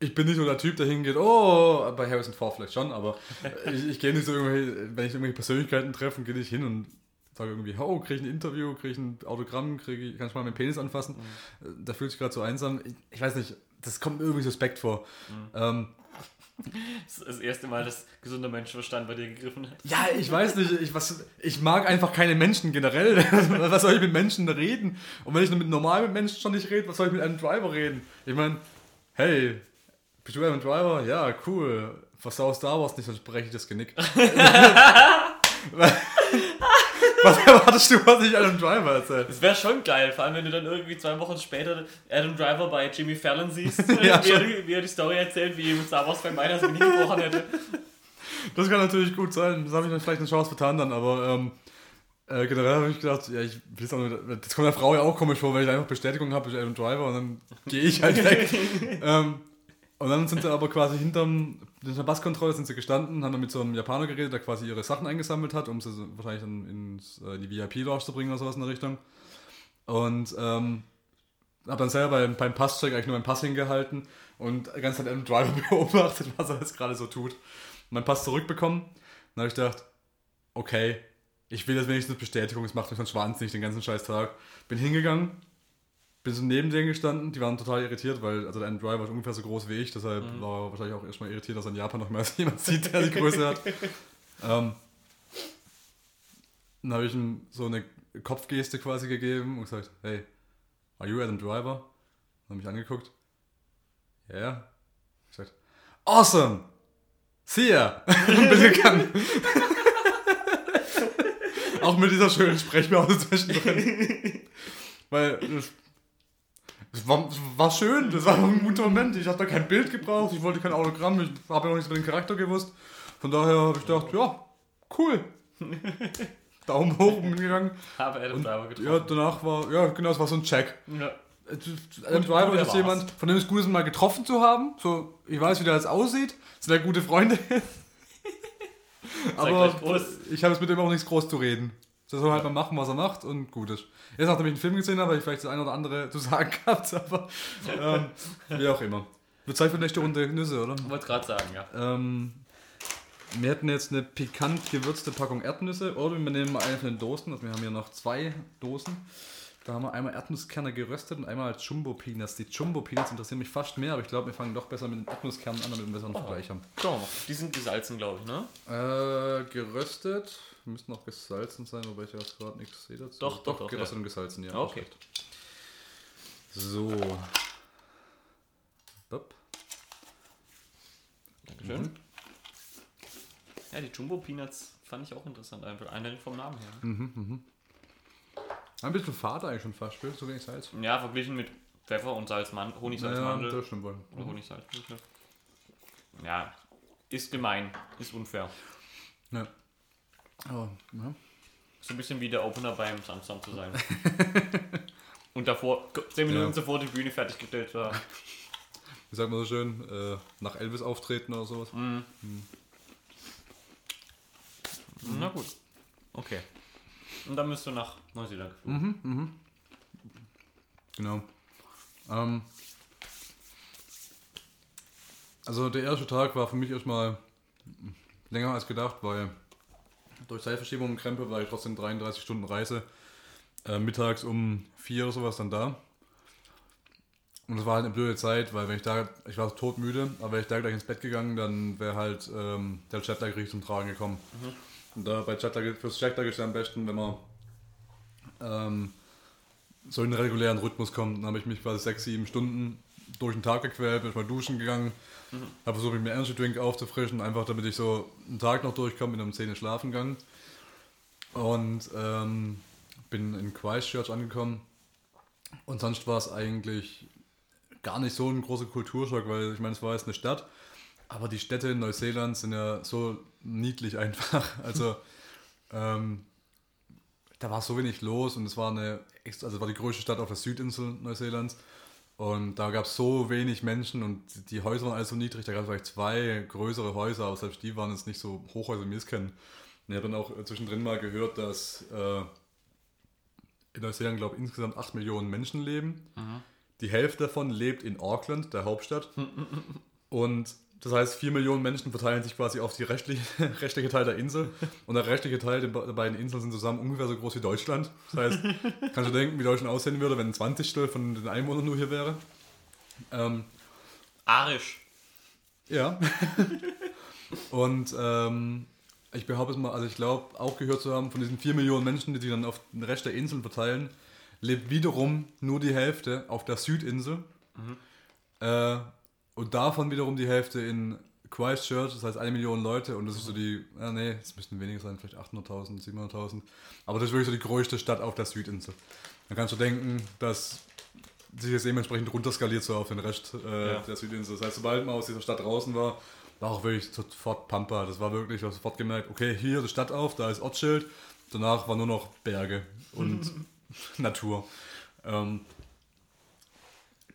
ich bin nicht nur der Typ, der hingeht, oh, bei Harrison Ford vielleicht schon, aber ich, ich gehe nicht so irgendwie, wenn ich irgendwelche Persönlichkeiten treffe, gehe ich hin und sage irgendwie, oh, kriege ich ein Interview, kriege ich ein Autogramm, kriege ich, kann ich mal meinen Penis anfassen. Mhm. Da fühlt sich gerade so einsam. Ich, ich, weiß nicht, das kommt mir irgendwie suspekt vor. Mhm. Ähm, Das ist das erste Mal, dass gesunder Menschenverstand bei dir gegriffen hat. Ja, ich weiß nicht, ich, was, ich mag einfach keine Menschen generell. was soll ich mit Menschen reden? Und wenn ich nur mit normalen Menschen schon nicht rede, was soll ich mit einem Driver reden? Ich meine, hey, bist du ein Driver? Ja, cool. Versau Star Wars nicht, sonst breche ich das Genick. was erwartest du, was ich einem Driver erzähle? Das wäre schon geil, vor allem wenn du dann irgendwie zwei Wochen später Adam Driver bei Jimmy Fallon siehst, Ja, wie, er, wie er die Story erzählt, wie ihm Star Wars meiner das Genick gebrochen hätte. Das kann natürlich gut sein. Das habe ich dann vielleicht eine Chance vertan dann, aber ähm, äh, generell habe ich gedacht, ja, ich will auch nicht, das kommt der Frau ja auch komisch vor, wenn ich einfach Bestätigung habe, ich Adam Driver und dann gehe ich halt weg. ähm, und dann sind sie aber quasi hinterm in der Passkontrolle sind sie gestanden, haben dann mit so einem Japaner geredet, der quasi ihre Sachen eingesammelt hat, um sie wahrscheinlich dann ins, äh, in die VIP-Lounge zu bringen oder sowas in der Richtung. Und ähm, habe dann selber beim, beim Passcheck eigentlich nur meinen Pass hingehalten und die ganze Zeit Adam Driver beobachtet, was er jetzt gerade so tut. Meinen Pass zurückbekommen. Dann habe ich gedacht, okay, ich will jetzt wenigstens Bestätigung, es macht mich sonst wahnsinnig den ganzen scheiß Tag. Bin hingegangen, bin so neben denen gestanden, die waren total irritiert, weil also der Adam Driver ist ungefähr so groß wie ich, deshalb war er wahrscheinlich auch erstmal irritiert, dass er in Japan noch mehr als jemand sieht, der die Größe hat. ähm, dann habe ich ihm so eine Kopfgeste quasi gegeben und gesagt, hey, are you Adam Driver? Dann habe mich angeguckt. Ja. Yeah. Ich gesagt, awesome! See ya! und bin gegangen. Auch mit dieser schönen Sprechpause zwischendrin. Weil das, das, war, war schön, das war ein guter Moment. Ich habe da kein Bild gebraucht, ich wollte kein Autogramm, ich habe ja noch nichts über den Charakter gewusst. Von daher habe ich gedacht, ja, cool. Daumen hoch und bin gegangen. Habe Adam Driver getroffen. ja, danach war, ja, genau, es war so ein Check. Ja. Adam Driver er ist war's. jemand, von dem es gut ist, mal getroffen zu haben. So, ich weiß, wie der jetzt aussieht. Sind ja gute Freunde. Aber ich habe es mit dem auch nichts groß zu reden. Der soll halt mal machen, was er macht und gut ist. Jetzt, nachdem ich einen Film gesehen habe, habe ich vielleicht das eine oder andere zu sagen gehabt, aber ähm, wie auch immer. Wird Zeit für eine Runde Nüsse, oder? Ich wollte gerade sagen, ja. Ähm, wir hätten jetzt eine pikant gewürzte Packung Erdnüsse oder wir nehmen mal eine von den Dosen. Also wir haben hier noch zwei Dosen. Da haben wir einmal Erdnusskerne geröstet und einmal Jumbo Peanuts. Die Jumbo Peanuts interessieren mich fast mehr, aber ich glaube, wir fangen doch besser mit den Erdnusskernen an, damit wir einen besseren Vergleich haben. Mal. Die sind gesalzen, glaube ich, ne? Äh, geröstet. Müssten auch gesalzen sein, wobei ich jetzt gerade nichts sehe dazu. Doch, doch, doch, Geröstet ja. und gesalzen, ja. Okay. So. Bop. Dankeschön. Mhm. Ja, die Jumbo Peanuts fand ich auch interessant, einfach allein vom Namen her. Mhm. Ein bisschen fad eigentlich schon fast, gell? so wenig Salz. Ja, verglichen mit Pfeffer und Salzmann, Ja, Honigsalzmandel das stimmt wohl. oder Honigsalz. Ja, ist gemein, ist unfair. Ja. Aber, ja. So ein bisschen wie der Opener beim Samstag zu sein. und davor, 10 Minuten Ja. zuvor die Bühne fertiggestellt war. Wie sagt man so schön, äh, nach Elvis auftreten oder sowas. Mhm. Na gut. Okay. Und dann bist du nach Neuseeland geflogen. Mhm. Genau. Ähm, also der erste Tag war für mich erstmal länger als gedacht, weil durch Zeitverschiebung und Krempe war ich trotzdem 33 Stunden Reise. Äh, mittags um vier oder sowas dann da. Und das war halt eine blöde Zeit, weil wenn ich da, ich war todmüde, aber wäre ich da gleich ins Bett gegangen, dann wäre halt ähm, der Jetlag richtig zum Tragen gekommen. Und da bei Jetlag, fürs Jetlag ist es am besten, wenn man ähm, so in einen regulären Rhythmus kommt. Dann habe ich mich quasi sechs, sieben Stunden durch den Tag gequält, bin ich mal duschen gegangen, habe versucht, mir Energy Drink aufzufrischen, einfach damit ich so einen Tag noch durchkomme, bin um 10 Uhr schlafen gegangen. Und ähm, bin in Christchurch angekommen. Und sonst war es eigentlich gar nicht so ein großer Kulturschock, weil ich meine, es war jetzt eine Stadt, aber die Städte in Neuseeland sind ja so niedlich einfach. Also ähm, da war so wenig los und es war eine, also es war die größte Stadt auf der Südinsel Neuseelands und da gab es so wenig Menschen und die Häuser waren alles so niedrig, da gab es vielleicht zwei größere Häuser, aber selbst die waren jetzt nicht so Hochhäuser, wie wir es kennen. Und ich habe dann auch zwischendrin mal gehört, dass äh, in Neuseeland, glaube ich, insgesamt 8 Millionen Menschen leben. Die Hälfte davon lebt in Auckland, der Hauptstadt. Und das heißt, 4 Millionen Menschen verteilen sich quasi auf die rechtliche, rechtliche Teil der Insel. Und der rechtliche Teil der be- der beiden Inseln sind zusammen ungefähr so groß wie Deutschland. Das heißt, kannst du denken, wie Deutschland aussehen würde, wenn ein 20. von den Einwohnern nur hier wäre. Ähm, Arisch. Ja. und ähm, ich behaupte es mal, also ich glaube auch gehört zu haben, von diesen 4 Millionen Menschen, die sich dann auf den Rest der Inseln verteilen, lebt wiederum nur die Hälfte auf der Südinsel. Äh, und davon wiederum die Hälfte in Christchurch, das heißt eine Million Leute und das ist so die, ja nee, es müssten weniger sein, vielleicht 800.000, 700.000. Aber das ist wirklich so die größte Stadt auf der Südinsel. Dann kannst du denken, dass sich das dementsprechend runterskaliert so auf den Rest äh, Ja. der Südinsel. Das heißt, sobald man aus dieser Stadt draußen war, war auch wirklich sofort Pampa. Das war wirklich, ich habe sofort gemerkt, okay, hier die Stadt auf, da ist Ortsschild. Danach war nur noch Berge und Natur. Ähm,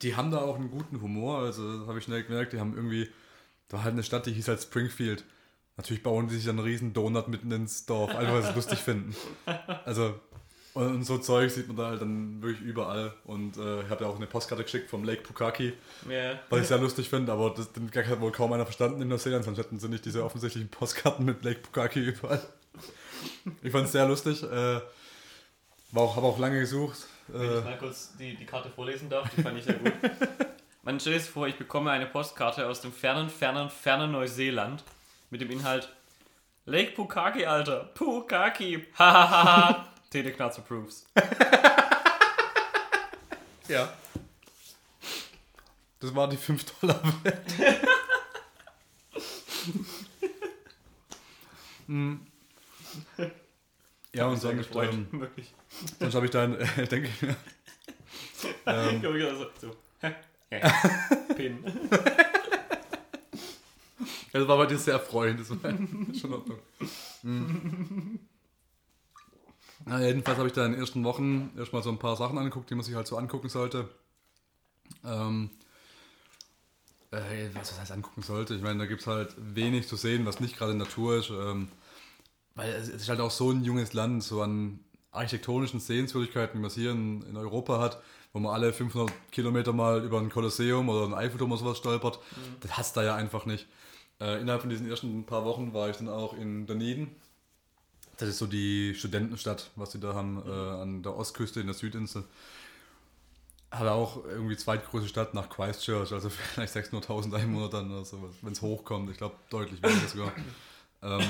die haben da auch einen guten Humor, also habe ich schnell gemerkt, die haben irgendwie, da war halt eine Stadt, die hieß halt Springfield. Natürlich bauen die sich dann einen riesen Donut mitten ins Dorf, einfach weil sie es lustig finden. Also, und, so Zeug sieht man da halt dann wirklich überall. Und äh, ich habe ja auch eine Postkarte geschickt vom Lake Pukaki, Ja. was ich sehr lustig finde, aber das den Gag hat wohl kaum einer verstanden in Neuseeland, sonst hätten sie nicht diese offensichtlichen Postkarten mit Lake Pukaki überall. Ich fand es sehr lustig. Äh, war auch, habe auch lange gesucht. Wenn Äh, ich mal kurz die, die Karte vorlesen darf, die fand ich sehr gut. Man stellt sich vor, ich bekomme eine Postkarte aus dem fernen, fernen, fernen Neuseeland mit dem Inhalt Lake Pukaki, Alter. Pukaki. Hahaha. Teleknarz approves. ja. Das war die 5 Dollar wert. Hm. Ja, und sonst, ähm, Wirklich. Sonst habe ich dann, äh, denke ich mir, ähm, Ich hab gedacht so. Pin. Das war bei dir sehr erfreuend. Das war schon in Ordnung. Mhm. Na, jedenfalls habe ich da in den ersten Wochen erstmal so ein paar Sachen angeguckt, die man sich halt so angucken sollte. Ähm, äh, was das heißt angucken sollte? Ich meine, da gibt es halt wenig zu sehen, was nicht gerade Natur ist. Ähm, weil es es ist halt auch so ein junges Land, so an architektonischen Sehenswürdigkeiten, wie man es hier in, in Europa hat, wo man alle 500 Kilometer mal über ein Kolosseum oder ein Eiffelturm oder sowas stolpert. Das hast da ja einfach nicht. Äh, innerhalb von diesen ersten paar Wochen war ich dann auch in Dunedin. Das ist so die Studentenstadt, was sie da haben, äh, an der Ostküste in der Südinsel. Hat auch irgendwie zweitgrößte Stadt nach Christchurch, also vielleicht 600.000 Einwohner dann oder sowas, wenn es hochkommt. Ich glaube, deutlich weniger sogar. ähm,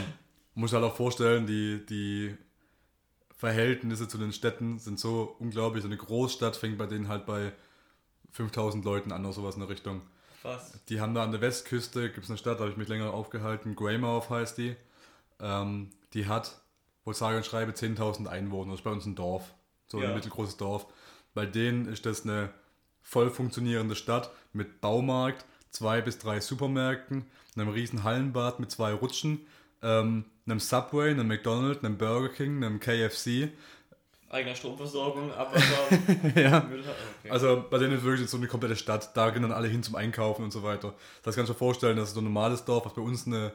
muss halt auch vorstellen, die, die Verhältnisse zu den Städten sind so unglaublich. So eine Großstadt fängt bei denen halt bei 5000 Leuten an oder sowas in der Richtung. Was? Die haben da an der Westküste, gibt es eine Stadt, da habe ich mich länger aufgehalten, Greymouth heißt die. Ähm, die hat, wohl sage und schreibe, 10.000 Einwohner. Das ist bei uns ein Dorf, so Ja. ein mittelgroßes Dorf. Bei denen ist das eine voll funktionierende Stadt mit Baumarkt, zwei bis drei Supermärkten, einem riesen Hallenbad mit zwei Rutschen, ähm, einem Subway, einem McDonald's, einem Burger King, einem KFC. Eigener Stromversorgung, Abwasser. ja. Müll- okay. Also bei denen ist wirklich so eine komplette Stadt, da gehen dann alle hin zum Einkaufen und so weiter. Das kannst du dir vorstellen, dass so ein normales Dorf, was bei uns eine,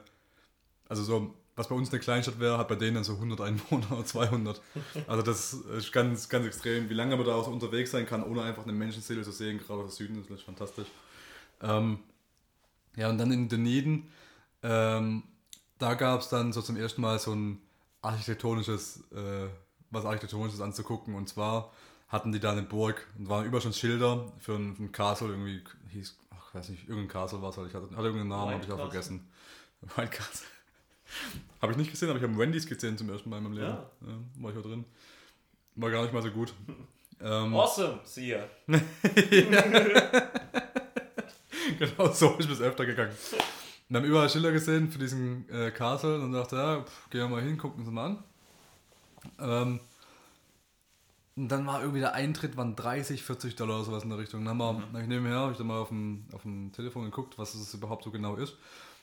also so, was bei uns eine Kleinstadt wäre, hat bei denen dann so 100 Einwohner oder 200. Also das ist ganz, ganz extrem, wie lange man da auch so unterwegs sein kann, ohne einfach eine Menschenseele zu sehen, gerade aus Süden, das ist fantastisch. Ähm, ja, und dann in Dunedin, ähm, da gab es dann so zum ersten Mal so ein architektonisches, äh, was architektonisches anzugucken. Und zwar hatten die da eine Burg und waren überall schon Schilder für ein, für ein Castle, irgendwie hieß, ach, weiß nicht, irgendein Castle war es halt. Ich hatte, hatte irgendeinen Namen, habe ich auch vergessen. White Castle. habe ich nicht gesehen, aber ich habe Wendy's gesehen zum ersten Mal in meinem Leben. Ja. Ja, war ich auch drin. War gar nicht mal so gut. Ähm, awesome, siehe. genau so ist es öfter gegangen. Und haben überall Schilder gesehen für diesen äh, Castle und dachte, ja, pff, gehen wir mal hin, gucken uns mal an. Ähm, und dann war irgendwie der Eintritt waren 30, 40 Dollar oder sowas in der Richtung. Dann haben wir, hab ich nebenher, habe ich dann mal auf dem, auf dem Telefon geguckt, was es überhaupt so genau ist. Und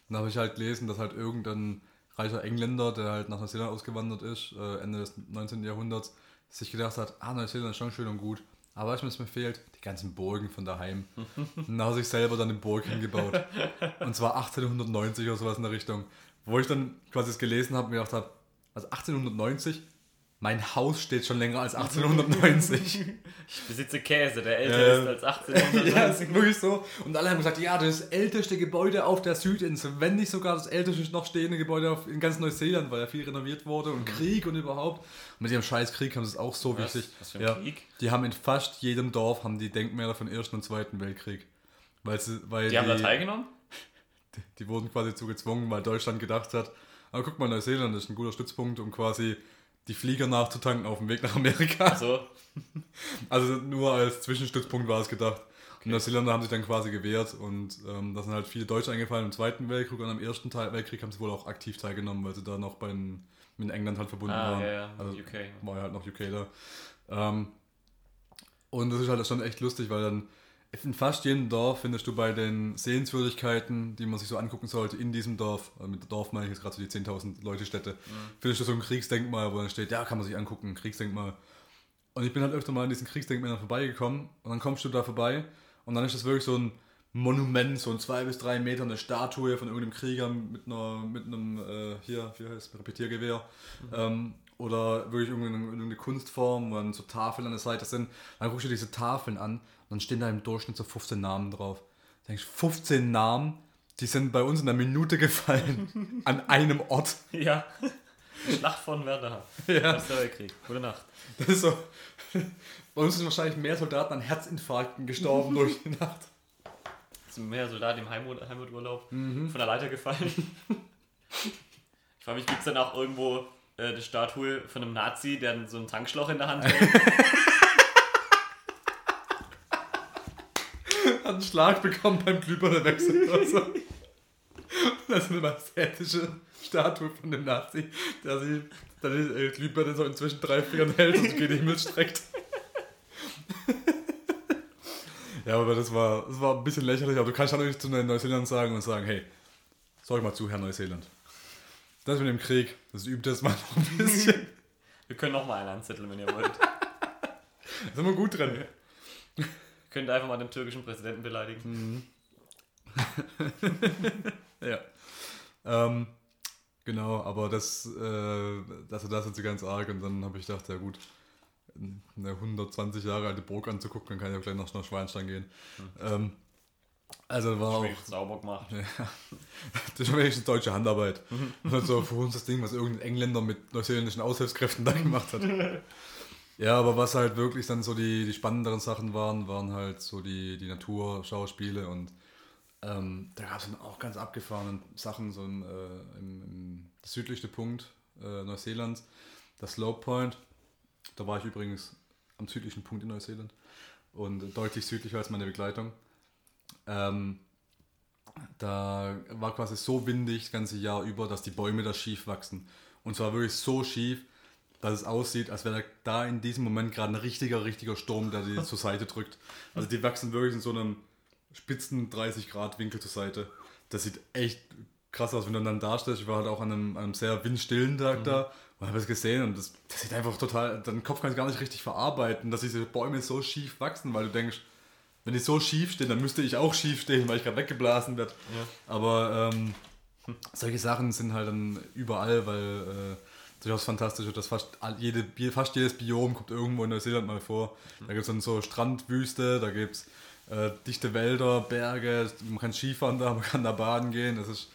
dann habe ich halt gelesen, dass halt irgendein reicher Engländer, der halt nach Neuseeland ausgewandert ist, äh, Ende des 19. Jahrhunderts, sich gedacht hat, ah, Neuseeland ist schon schön und gut. Aber was mir fehlt? Die ganzen Burgen von daheim. und dann hat er sich selber dann eine Burg hingebaut. Und zwar 1890 oder sowas in der Richtung. Wo ich dann quasi es gelesen habe und mir gedacht habe, also 1890, mein Haus steht schon länger als 1890. Ich besitze Käse, der älter Äh, ist als 1890. ja, ist wirklich so. Und alle haben gesagt, ja, das älteste Gebäude auf der Südinsel, wenn nicht sogar das älteste noch stehende Gebäude auf, in ganz Neuseeland, weil ja viel renoviert wurde und Krieg und überhaupt. Und mit ihrem scheiß Krieg haben sie es auch so Mhm. Was? wichtig. Was für ein ja, Krieg? Die haben in fast jedem Dorf haben die Denkmäler von Ersten und Zweiten Weltkrieg. Weil sie, weil Die haben da teilgenommen? die, die wurden quasi zu gezwungen, weil Deutschland gedacht hat, aber guck mal, Neuseeland ist ein guter Stützpunkt, um quasi die Flieger nachzutanken auf dem Weg nach Amerika. Also, Also nur als Zwischenstützpunkt war es gedacht. Und Neuseeländer haben sich dann quasi gewehrt und ähm, da sind halt viele Deutsche eingefallen im Zweiten Weltkrieg und am Ersten Teil Weltkrieg haben sie wohl auch aktiv teilgenommen, weil sie da noch bei den, mit England halt verbunden ah, waren. ja, ja, Also UK. war ja halt noch UK da. Ähm, und das ist halt schon echt lustig, weil dann in fast jedem Dorf findest du bei den Sehenswürdigkeiten, die man sich so angucken sollte, in diesem Dorf, also mit Dorf meine ich jetzt gerade so die 10.000 Leute Städte, findest du so ein Kriegsdenkmal, wo dann steht, ja, kann man sich angucken, Kriegsdenkmal. Und ich bin halt öfter mal an diesen Kriegsdenkmälern vorbeigekommen und dann kommst du da vorbei und dann ist das wirklich so ein Monument, so ein zwei bis drei Meter, eine Statue von irgendeinem Krieger mit einer, mit einem, äh, hier, wie heißt es, Repetiergewehr. Ähm, oder wirklich irgendeine, irgendeine Kunstform, wo dann so Tafeln an der Seite sind. Dann guckst du diese Tafeln an dann stehen da im Durchschnitt so 15 Namen drauf. Da denkst du, 15 Namen, die sind bei uns in einer Minute gefallen. an einem Ort. Ja. Schlacht von Werder. Ja. Erster Weltkrieg. Gute Nacht. Das ist so. Bei uns sind wahrscheinlich mehr Soldaten an Herzinfarkten gestorben durch die Nacht. Sind mehr Soldaten im Heimat, Heimaturlaub Mhm. von der Leiter gefallen. ich frage mich, gibt es dann auch irgendwo äh, eine Statue von einem Nazi, der so ein Tankschloch in der Hand hält? Hat einen Schlag bekommen beim Glühbirnewechsel oder so. Das ist eine majestätische Statue von dem Nazi, der sie dann die äh, Glühbirne so inzwischen drei Fingern hält und sich gegen den Himmel streckt. Ja, aber das war, das war ein bisschen lächerlich, aber du kannst nicht zu den Neuseeland sagen und sagen, hey, sorg mal zu, Herr Neuseeland. Das mit dem Krieg, das übt das mal noch ein bisschen. Wir können noch mal einen anzetteln, wenn ihr wollt. Da sind wir gut drin. Könnt einfach mal den türkischen Präsidenten beleidigen. Ja. Ähm, genau, aber das, äh, das, das ist so ganz arg und dann habe ich gedacht, ja gut, eine 120 Jahre alte Burg anzugucken, dann kann ich auch gleich noch nach Schweinstein gehen. Ähm, also war auch, sauber gemacht. das ist wenigstens deutsche Handarbeit. Und halt so für uns das Ding, was irgendein Engländer mit neuseeländischen Aushilfskräften da gemacht hat. Ja, aber was halt wirklich dann so die, die spannenderen Sachen waren, waren halt so die, die Naturschauspiele und ähm, da gab es dann auch ganz abgefahrene Sachen, so im, äh, im, im südlichste Punkt äh, Neuseelands, das Slope Point. Da war ich übrigens am südlichen Punkt in Neuseeland und deutlich südlicher als meine Begleitung. Ähm, da war quasi so windig das ganze Jahr über, dass die Bäume da schief wachsen. Und zwar wirklich so schief, dass es aussieht, als wäre da in diesem Moment gerade ein richtiger, richtiger Sturm, der die zur Seite drückt. Also die wachsen wirklich in so einem spitzen 30 Grad Winkel zur Seite. Das sieht echt krass aus, wenn du dann da stehst. Ich war halt auch an einem, an einem sehr windstillen Tag da und habe es gesehen und das, das sieht einfach total, dein Kopf kann es gar nicht richtig verarbeiten, dass diese Bäume so schief wachsen, weil du denkst, wenn die so schief stehen, dann müsste ich auch schief stehen, weil ich gerade weggeblasen werde. Aber ähm, solche Sachen sind halt dann überall, weil äh, durchaus fantastisch dass fast, jede, fast jedes Biom kommt irgendwo in Neuseeland mal vor. Da gibt es dann so Strandwüste, da gibt es äh, dichte Wälder, Berge, man kann Skifahren da, man kann da baden gehen. Das ist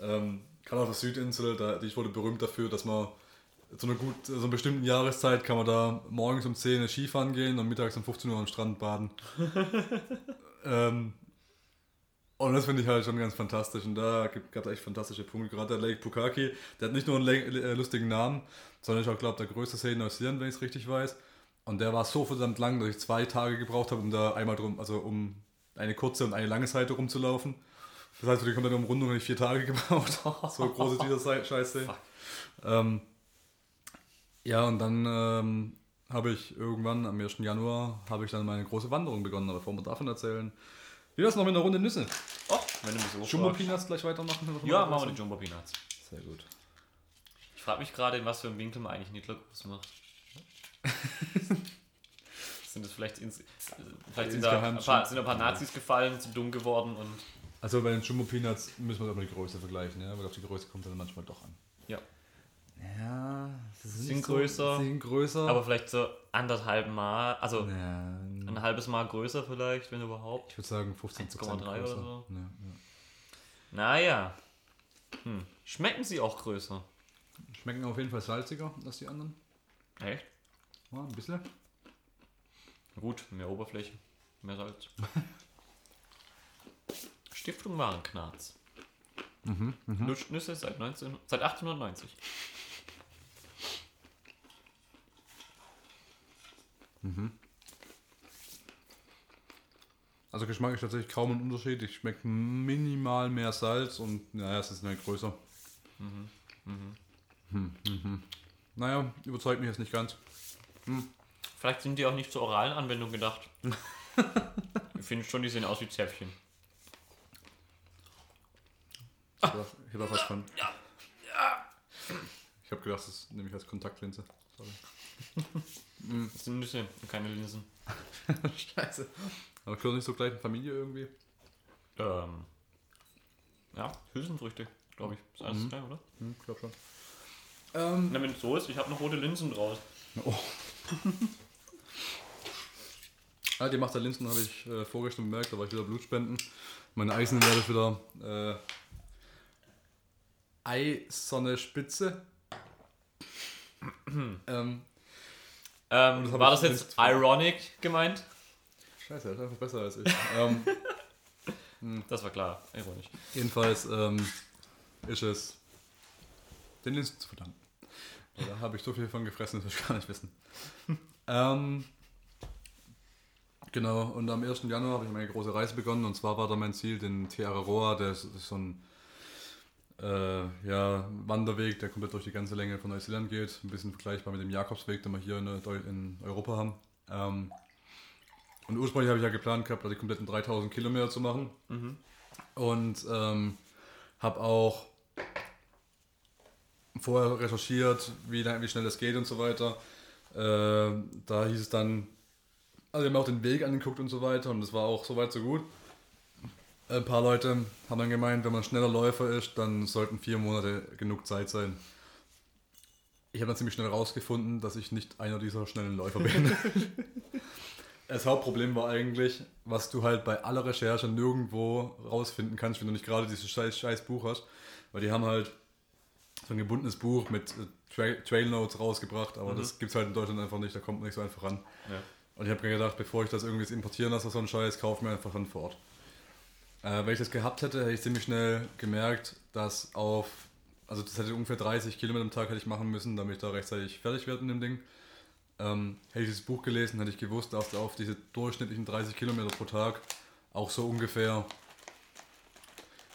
ähm, gerade auf der Südinsel, da, die wurde berühmt dafür, dass man zu einer, gut, so einer bestimmten Jahreszeit kann man da morgens um 10 Uhr Skifahren gehen und mittags um 15 Uhr am Strand baden. ähm, und das finde ich halt schon ganz fantastisch. Und da gab es echt fantastische Punkte. Gerade der Lake Pukaki, der hat nicht nur einen äh, lustigen Namen, sondern ist auch, glaube ich, der größte See in Neuseeland, wenn ich es richtig weiß. Und der war so verdammt lang, dass ich zwei Tage gebraucht habe, um da einmal drum, also um eine kurze und eine lange Seite rumzulaufen. Das heißt, für die komplette Umrundung habe ich vier Tage gebraucht. so groß ist dieser. Fuck. Ähm, ja, und dann ähm, habe ich irgendwann am 1. Januar habe ich dann meine große Wanderung begonnen. Aber bevor wir davon erzählen, wie wär's noch mit einer Runde Nüsse? Oh, wenn du mich so Jumbo fragst. Peanuts gleich weitermachen? Ja, machen wir die Jumbo Peanuts. Sehr gut. Ich frage mich gerade, in was für einem Winkel man eigentlich Niedler groß macht. sind das vielleicht, ins, vielleicht sind, da ein paar, sind ein paar Nazis gefallen, zu dumm geworden und Also bei den Jumbo Peanuts müssen wir doch mal die Größe vergleichen, ja? Weil auf die Größe kommt dann manchmal doch an. Ja. Sind so- größer. Sie sind größer. Aber vielleicht so anderthalb Mal, also ja, ein halbes Mal größer vielleicht, wenn überhaupt. ich würde sagen 15 1,3 oder so. Ja, ja. Naja. Hm. Schmecken sie auch größer? Schmecken auf jeden Fall salziger als die anderen. Echt? Ja, ein bisschen. Gut, mehr Oberfläche, mehr Salz. Stiftung Warenknarz. Lutschnüsse seit, 19, seit 1890. Also Geschmack ist tatsächlich kaum ein Unterschied. Ich schmecke minimal mehr Salz und naja, es ist nicht größer. Hm, mhm. Naja, überzeugt mich jetzt nicht ganz. Vielleicht sind die auch nicht zur oralen Anwendung gedacht. ich finde schon, die sehen aus wie Zäpfchen. Ich habe hab. Ich habe gedacht, das nehme ich als Kontaktlinse. Sorry. Das sind Nüsse und keine Linsen. Scheiße. Aber gehört nicht zur gleichen Familie irgendwie? Ähm, ja, Hülsenfrüchte, glaube ich. Ist alles klar, oder? Hm, glaub schon. Ähm, Na, wenn es so ist, ich habe noch rote Linsen draus. oh. ah, die Macht der Linsen habe ich äh, vorgestern bemerkt, da war ich wieder Blutspenden. Meine Eisenwerte ist wieder äh, Eisonne Spitze. ähm, Ähm, das war das jetzt ironic gemeint? scheiße, er ist einfach besser als ich. ähm, Das war klar, ironisch. Jedenfalls ähm, ist es den Linsen zu verdanken. Da habe ich so viel von gefressen, das will ich gar nicht wissen. ähm, genau, und am 1. Januar habe ich meine große Reise begonnen und zwar war da mein Ziel, den Te Araroa, der ist, ist so ein äh, ja, Wanderweg, der komplett durch die ganze Länge von Neuseeland geht. Ein bisschen vergleichbar mit dem Jakobsweg, den wir hier in, in Europa haben. Ähm, und ursprünglich habe ich ja geplant gehabt, die kompletten 3000 Kilometer zu machen. Und ähm, habe auch vorher recherchiert, wie, wie schnell das geht und so weiter. Äh, da hieß es dann, also wir haben auch den Weg angeguckt und so weiter und das war auch soweit so gut. Ein paar Leute haben dann gemeint, wenn man schneller Läufer ist, dann sollten vier Monate genug Zeit sein. Ich habe dann ziemlich schnell rausgefunden, dass ich nicht einer dieser schnellen Läufer bin. Das Hauptproblem war eigentlich, was du halt bei aller Recherche nirgendwo rausfinden kannst, wenn du nicht gerade dieses scheiß, scheiß Buch hast. Weil die haben halt so ein gebundenes Buch mit äh, Trail, Trail Notes rausgebracht, aber das gibt es halt in Deutschland einfach nicht, da kommt man nicht so einfach ran. Ja. Und ich habe mir gedacht, bevor ich das irgendwie importieren lasse, so einen Scheiß, kauf mir einfach dann vor Ort. Äh, wenn ich das gehabt hätte, hätte ich ziemlich schnell gemerkt, dass auf, also das hätte ungefähr 30 Kilometer am Tag hätte ich machen müssen, damit ich da rechtzeitig fertig werde in dem Ding. Ähm, hätte ich das Buch gelesen, hätte ich gewusst, dass auf diese durchschnittlichen 30 Kilometer pro Tag auch so ungefähr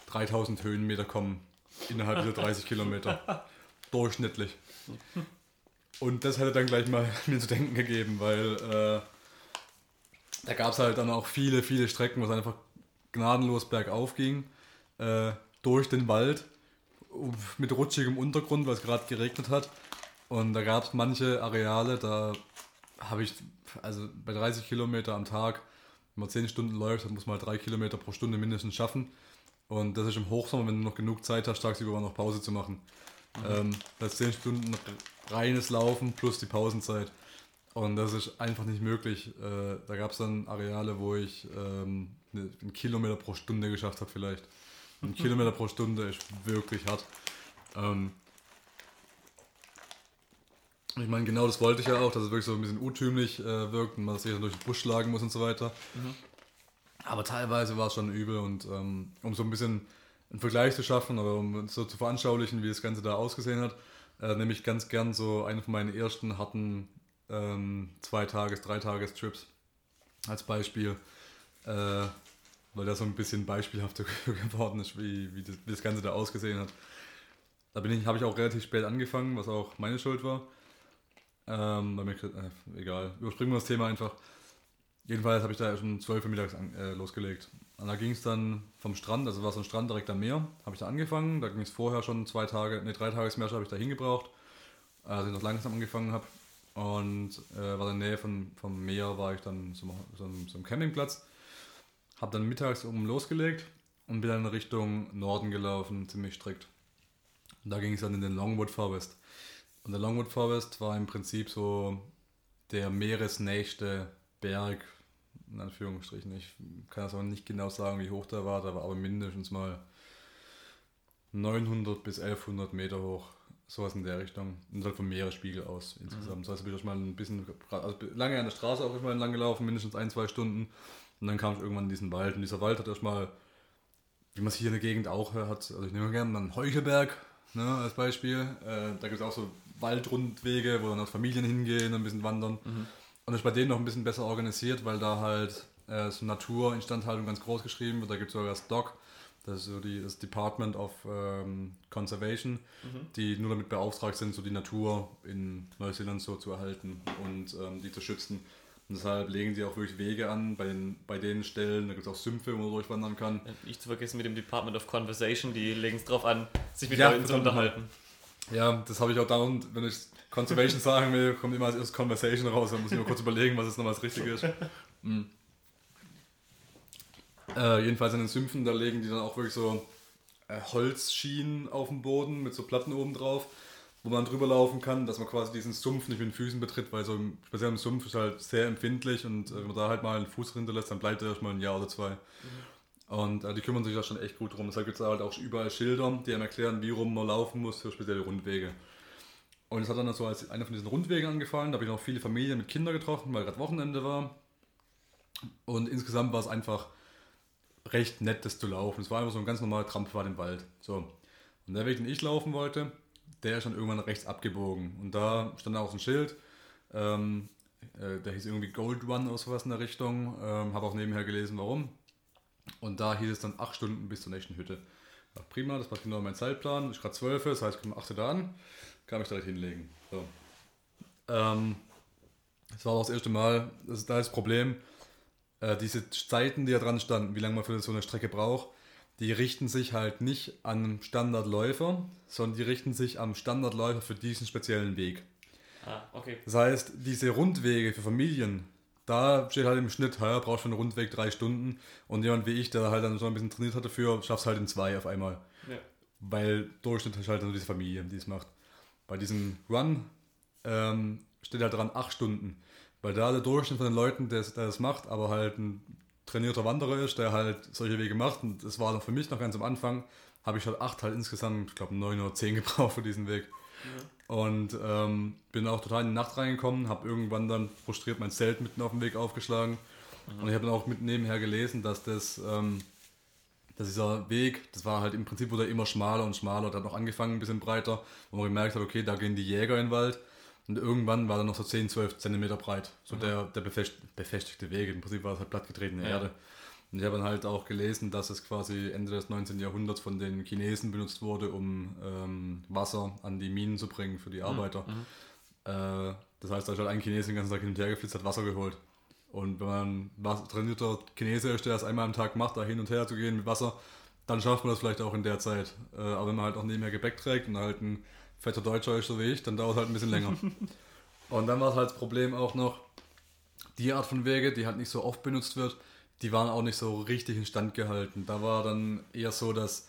3000 Höhenmeter kommen innerhalb dieser 30 Kilometer. Durchschnittlich. Und das hätte dann gleich mal mir zu denken gegeben, weil äh, da gab es halt dann auch viele, viele Strecken, wo es einfach gnadenlos bergauf ging, äh, durch den Wald, mit rutschigem Untergrund, weil es gerade geregnet hat. Und da gab es manche Areale, da habe ich, also bei 30 Kilometer am Tag, wenn man 10 Stunden läuft, dann muss man halt 3 Kilometer pro Stunde mindestens schaffen. Und das ist im Hochsommer, wenn du noch genug Zeit hast, tagsüber noch Pause zu machen. Ähm, das ist 10 Stunden reines Laufen plus die Pausenzeit. Und das ist einfach nicht möglich. Äh, da gab es dann Areale, wo ich ähm, ne- einen Kilometer pro Stunde geschafft habe vielleicht. Ein Kilometer pro Stunde ist wirklich hart. Ähm, ich meine, genau das wollte ich ja auch, dass es wirklich so ein bisschen urtümlich äh, wirkt und man sich dann durch den Busch schlagen muss und so weiter. Aber teilweise war es schon übel und ähm, um so ein bisschen einen Vergleich zu schaffen oder um so zu veranschaulichen, wie das Ganze da ausgesehen hat, äh, nehme ich ganz gern so einen von meinen ersten harten ähm, Zwei-Tages-, Drei-Tages-Trips als Beispiel, äh, weil das so ein bisschen beispielhafter geworden ist, wie, wie, das, wie das Ganze da ausgesehen hat. Da bin ich, habe ich auch relativ spät angefangen, was auch meine Schuld war. Ähm, mir, äh, egal, überspringen wir das Thema einfach. Jedenfalls habe ich da schon 12 Uhr mittags an, äh, losgelegt. Und da ging es dann vom Strand, also war so ein Strand direkt am Meer, habe ich da angefangen. Da ging es vorher schon zwei Tage, ne, drei Tagesmärsche habe ich da hingebraucht, als ich noch langsam angefangen habe. Und äh, war in der Nähe von, vom Meer, war ich dann so, so einem Campingplatz. Habe dann mittags oben losgelegt und bin dann Richtung Norden gelaufen, ziemlich strikt. Und da ging es dann in den Longwood Forest. Und der Longwood Forest war im Prinzip so der meeresnächste Berg, in Anführungsstrichen. Ich kann das aber nicht genau sagen, wie hoch der war, der war aber mindestens mal 900 bis 1100 Meter hoch. Sowas in der Richtung. Und halt vom Meeresspiegel aus insgesamt. Das heißt, bin ich mal ein bisschen, also lange an der Straße auch erstmal entlang gelaufen, mindestens ein, zwei Stunden. Und dann kam ich irgendwann in diesen Wald. Und dieser Wald hat erstmal wie man es hier in der Gegend auch hat. Also ich nehme gerne einen Heuchelberg ne, als Beispiel. Äh, da gibt es auch so Waldrundwege, wo dann auch Familien hingehen und ein bisschen wandern. Und das ist bei denen noch ein bisschen besser organisiert, weil da halt äh, so Naturinstandhaltung ganz groß geschrieben wird. Da gibt es sogar das DOC, das ist so die, das Department of ähm, Conservation, die nur damit beauftragt sind, so die Natur in Neuseeland so zu erhalten und ähm, die zu schützen. Und deshalb legen die auch wirklich Wege an bei den, bei den Stellen. Da gibt es auch Sümpfe, wo man durchwandern kann. Nicht zu vergessen mit dem Department of Conversation, die legen es drauf an, sich mit Ja, Leuten zu verdammt unterhalten. Ja, das habe ich auch da und wenn ich Conservation sagen will, kommt immer als Conversation raus. Da muss ich mir kurz überlegen, was jetzt nochmal das Richtige ist. Mhm. Äh, jedenfalls in den Sümpfen, da legen die dann auch wirklich so äh, Holzschienen auf dem Boden mit so Platten oben drauf, wo man drüber laufen kann, dass man quasi diesen Sumpf nicht mit den Füßen betritt, weil so im, speziell im Sumpf ist halt sehr empfindlich und äh, wenn man da halt mal einen Fuß hinterlässt, dann bleibt er erstmal ein Jahr oder zwei. Und äh, die kümmern sich da schon echt gut drum. Deshalb gibt es halt auch überall Schilder, die einem erklären, wie rum man laufen muss für spezielle Rundwege. Und es hat dann so als einer von diesen Rundwegen angefallen. Da habe ich noch viele Familien mit Kindern getroffen, weil gerade Wochenende war. Und insgesamt war es einfach recht nett, das zu laufen. Es war einfach so ein ganz normaler Trampelpfad im Wald. So. Und der Weg, den ich laufen wollte, der ist dann irgendwann rechts abgebogen. Und da stand auch so ein Schild. Ähm, äh, der hieß irgendwie Gold Run oder sowas in der Richtung. Ähm, habe auch nebenher gelesen, warum. Und da hieß es dann 8 Stunden bis zur nächsten Hütte. Ja, prima, das war genau mein Zeitplan. Ich gerade 12, das heißt, ich komme 8 da an, kann mich direkt hinlegen. So. Ähm, das war auch das erste Mal, das ist da das Problem, äh, diese Zeiten, die da dran standen, wie lange man für so eine Strecke braucht, die richten sich halt nicht an Standardläufer, sondern die richten sich am Standardläufer für diesen speziellen Weg. Ah, okay. Das heißt, diese Rundwege für Familien, da steht halt im Schnitt, ja, brauchst für einen Rundweg drei Stunden. Und jemand wie ich, der halt dann schon ein bisschen trainiert hat dafür, schaffst halt in zwei auf einmal. Ja. Weil Durchschnitt ist halt nur diese Familie, die es macht. Bei diesem Run ähm, steht halt dran acht Stunden. Weil da der Durchschnitt von den Leuten, der, der das macht, aber halt ein trainierter Wanderer ist, der halt solche Wege macht. Und das war noch für mich noch ganz am Anfang, habe ich halt acht halt insgesamt, ich glaube neun oder zehn gebraucht für diesen Weg. Und ähm, bin auch total in die Nacht reingekommen, habe irgendwann dann frustriert mein Zelt mitten auf dem Weg aufgeschlagen. Und ich habe dann auch mit nebenher gelesen, dass das, ähm, dass dieser Weg, das war halt im Prinzip wurde er immer schmaler und schmaler, der hat noch angefangen ein bisschen breiter, wo man gemerkt hat, okay, da gehen die Jäger in den Wald. Und irgendwann war er noch so 10, 12 Zentimeter breit. So der, der befest, befestigte Weg. Im Prinzip war es halt plattgetretene Ja. Erde. Und ich habe dann halt auch gelesen, dass es quasi Ende des 19. Jahrhunderts von den Chinesen benutzt wurde, um ähm, Wasser an die Minen zu bringen für die Arbeiter. Äh, das heißt, da ist halt ein Chinese den ganzen Tag hin und her geflitzt, hat Wasser geholt. Und wenn man was trainierter Chinese ist, der das einmal am Tag macht, da hin und her zu gehen mit Wasser, dann schafft man das vielleicht auch in der Zeit. Äh, aber wenn man halt auch nebenher Gepäck trägt und halt ein fetter Deutscher ist, so wie ich, dann dauert es halt ein bisschen länger. und dann war es halt das Problem auch noch, die Art von Wege, die halt nicht so oft benutzt wird, die waren auch nicht so richtig in Stand gehalten. Da war dann eher so, dass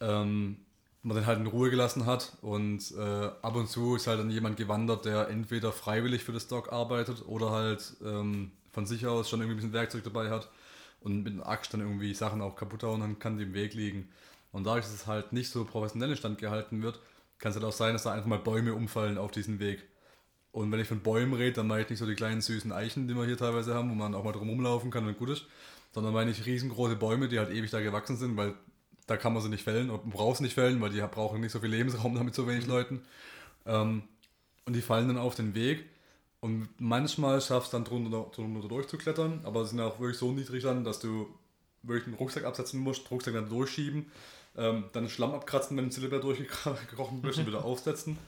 ähm, man den halt in Ruhe gelassen hat und äh, ab und zu ist halt dann jemand gewandert, der entweder freiwillig für das Dog arbeitet oder halt ähm, von sich aus schon irgendwie ein bisschen Werkzeug dabei hat und mit einer Axt dann irgendwie Sachen auch kaputt hauen dann kann die im Weg liegen. Und dadurch, dass es halt nicht so professionell in Stand gehalten wird, kann es halt auch sein, dass da einfach mal Bäume umfallen auf diesen Weg. Und wenn ich von Bäumen rede, dann meine ich nicht so die kleinen süßen Eichen, die wir hier teilweise haben, wo man auch mal drum rumlaufen kann und gut ist, sondern meine ich riesengroße Bäume, die halt ewig da gewachsen sind, weil da kann man sie nicht fällen und man braucht sie nicht fällen, weil die brauchen nicht so viel Lebensraum da mit so wenig Leuten. Ähm, und die fallen dann auf den Weg und manchmal schaffst du dann drunter, drunter durchzuklettern, aber sie sind auch wirklich so niedrig dann, dass du wirklich einen Rucksack absetzen musst, Rucksack dann durchschieben, ähm, dann Schlamm abkratzen, wenn du Zylinder durchgekrochen bist und wieder aufsetzen.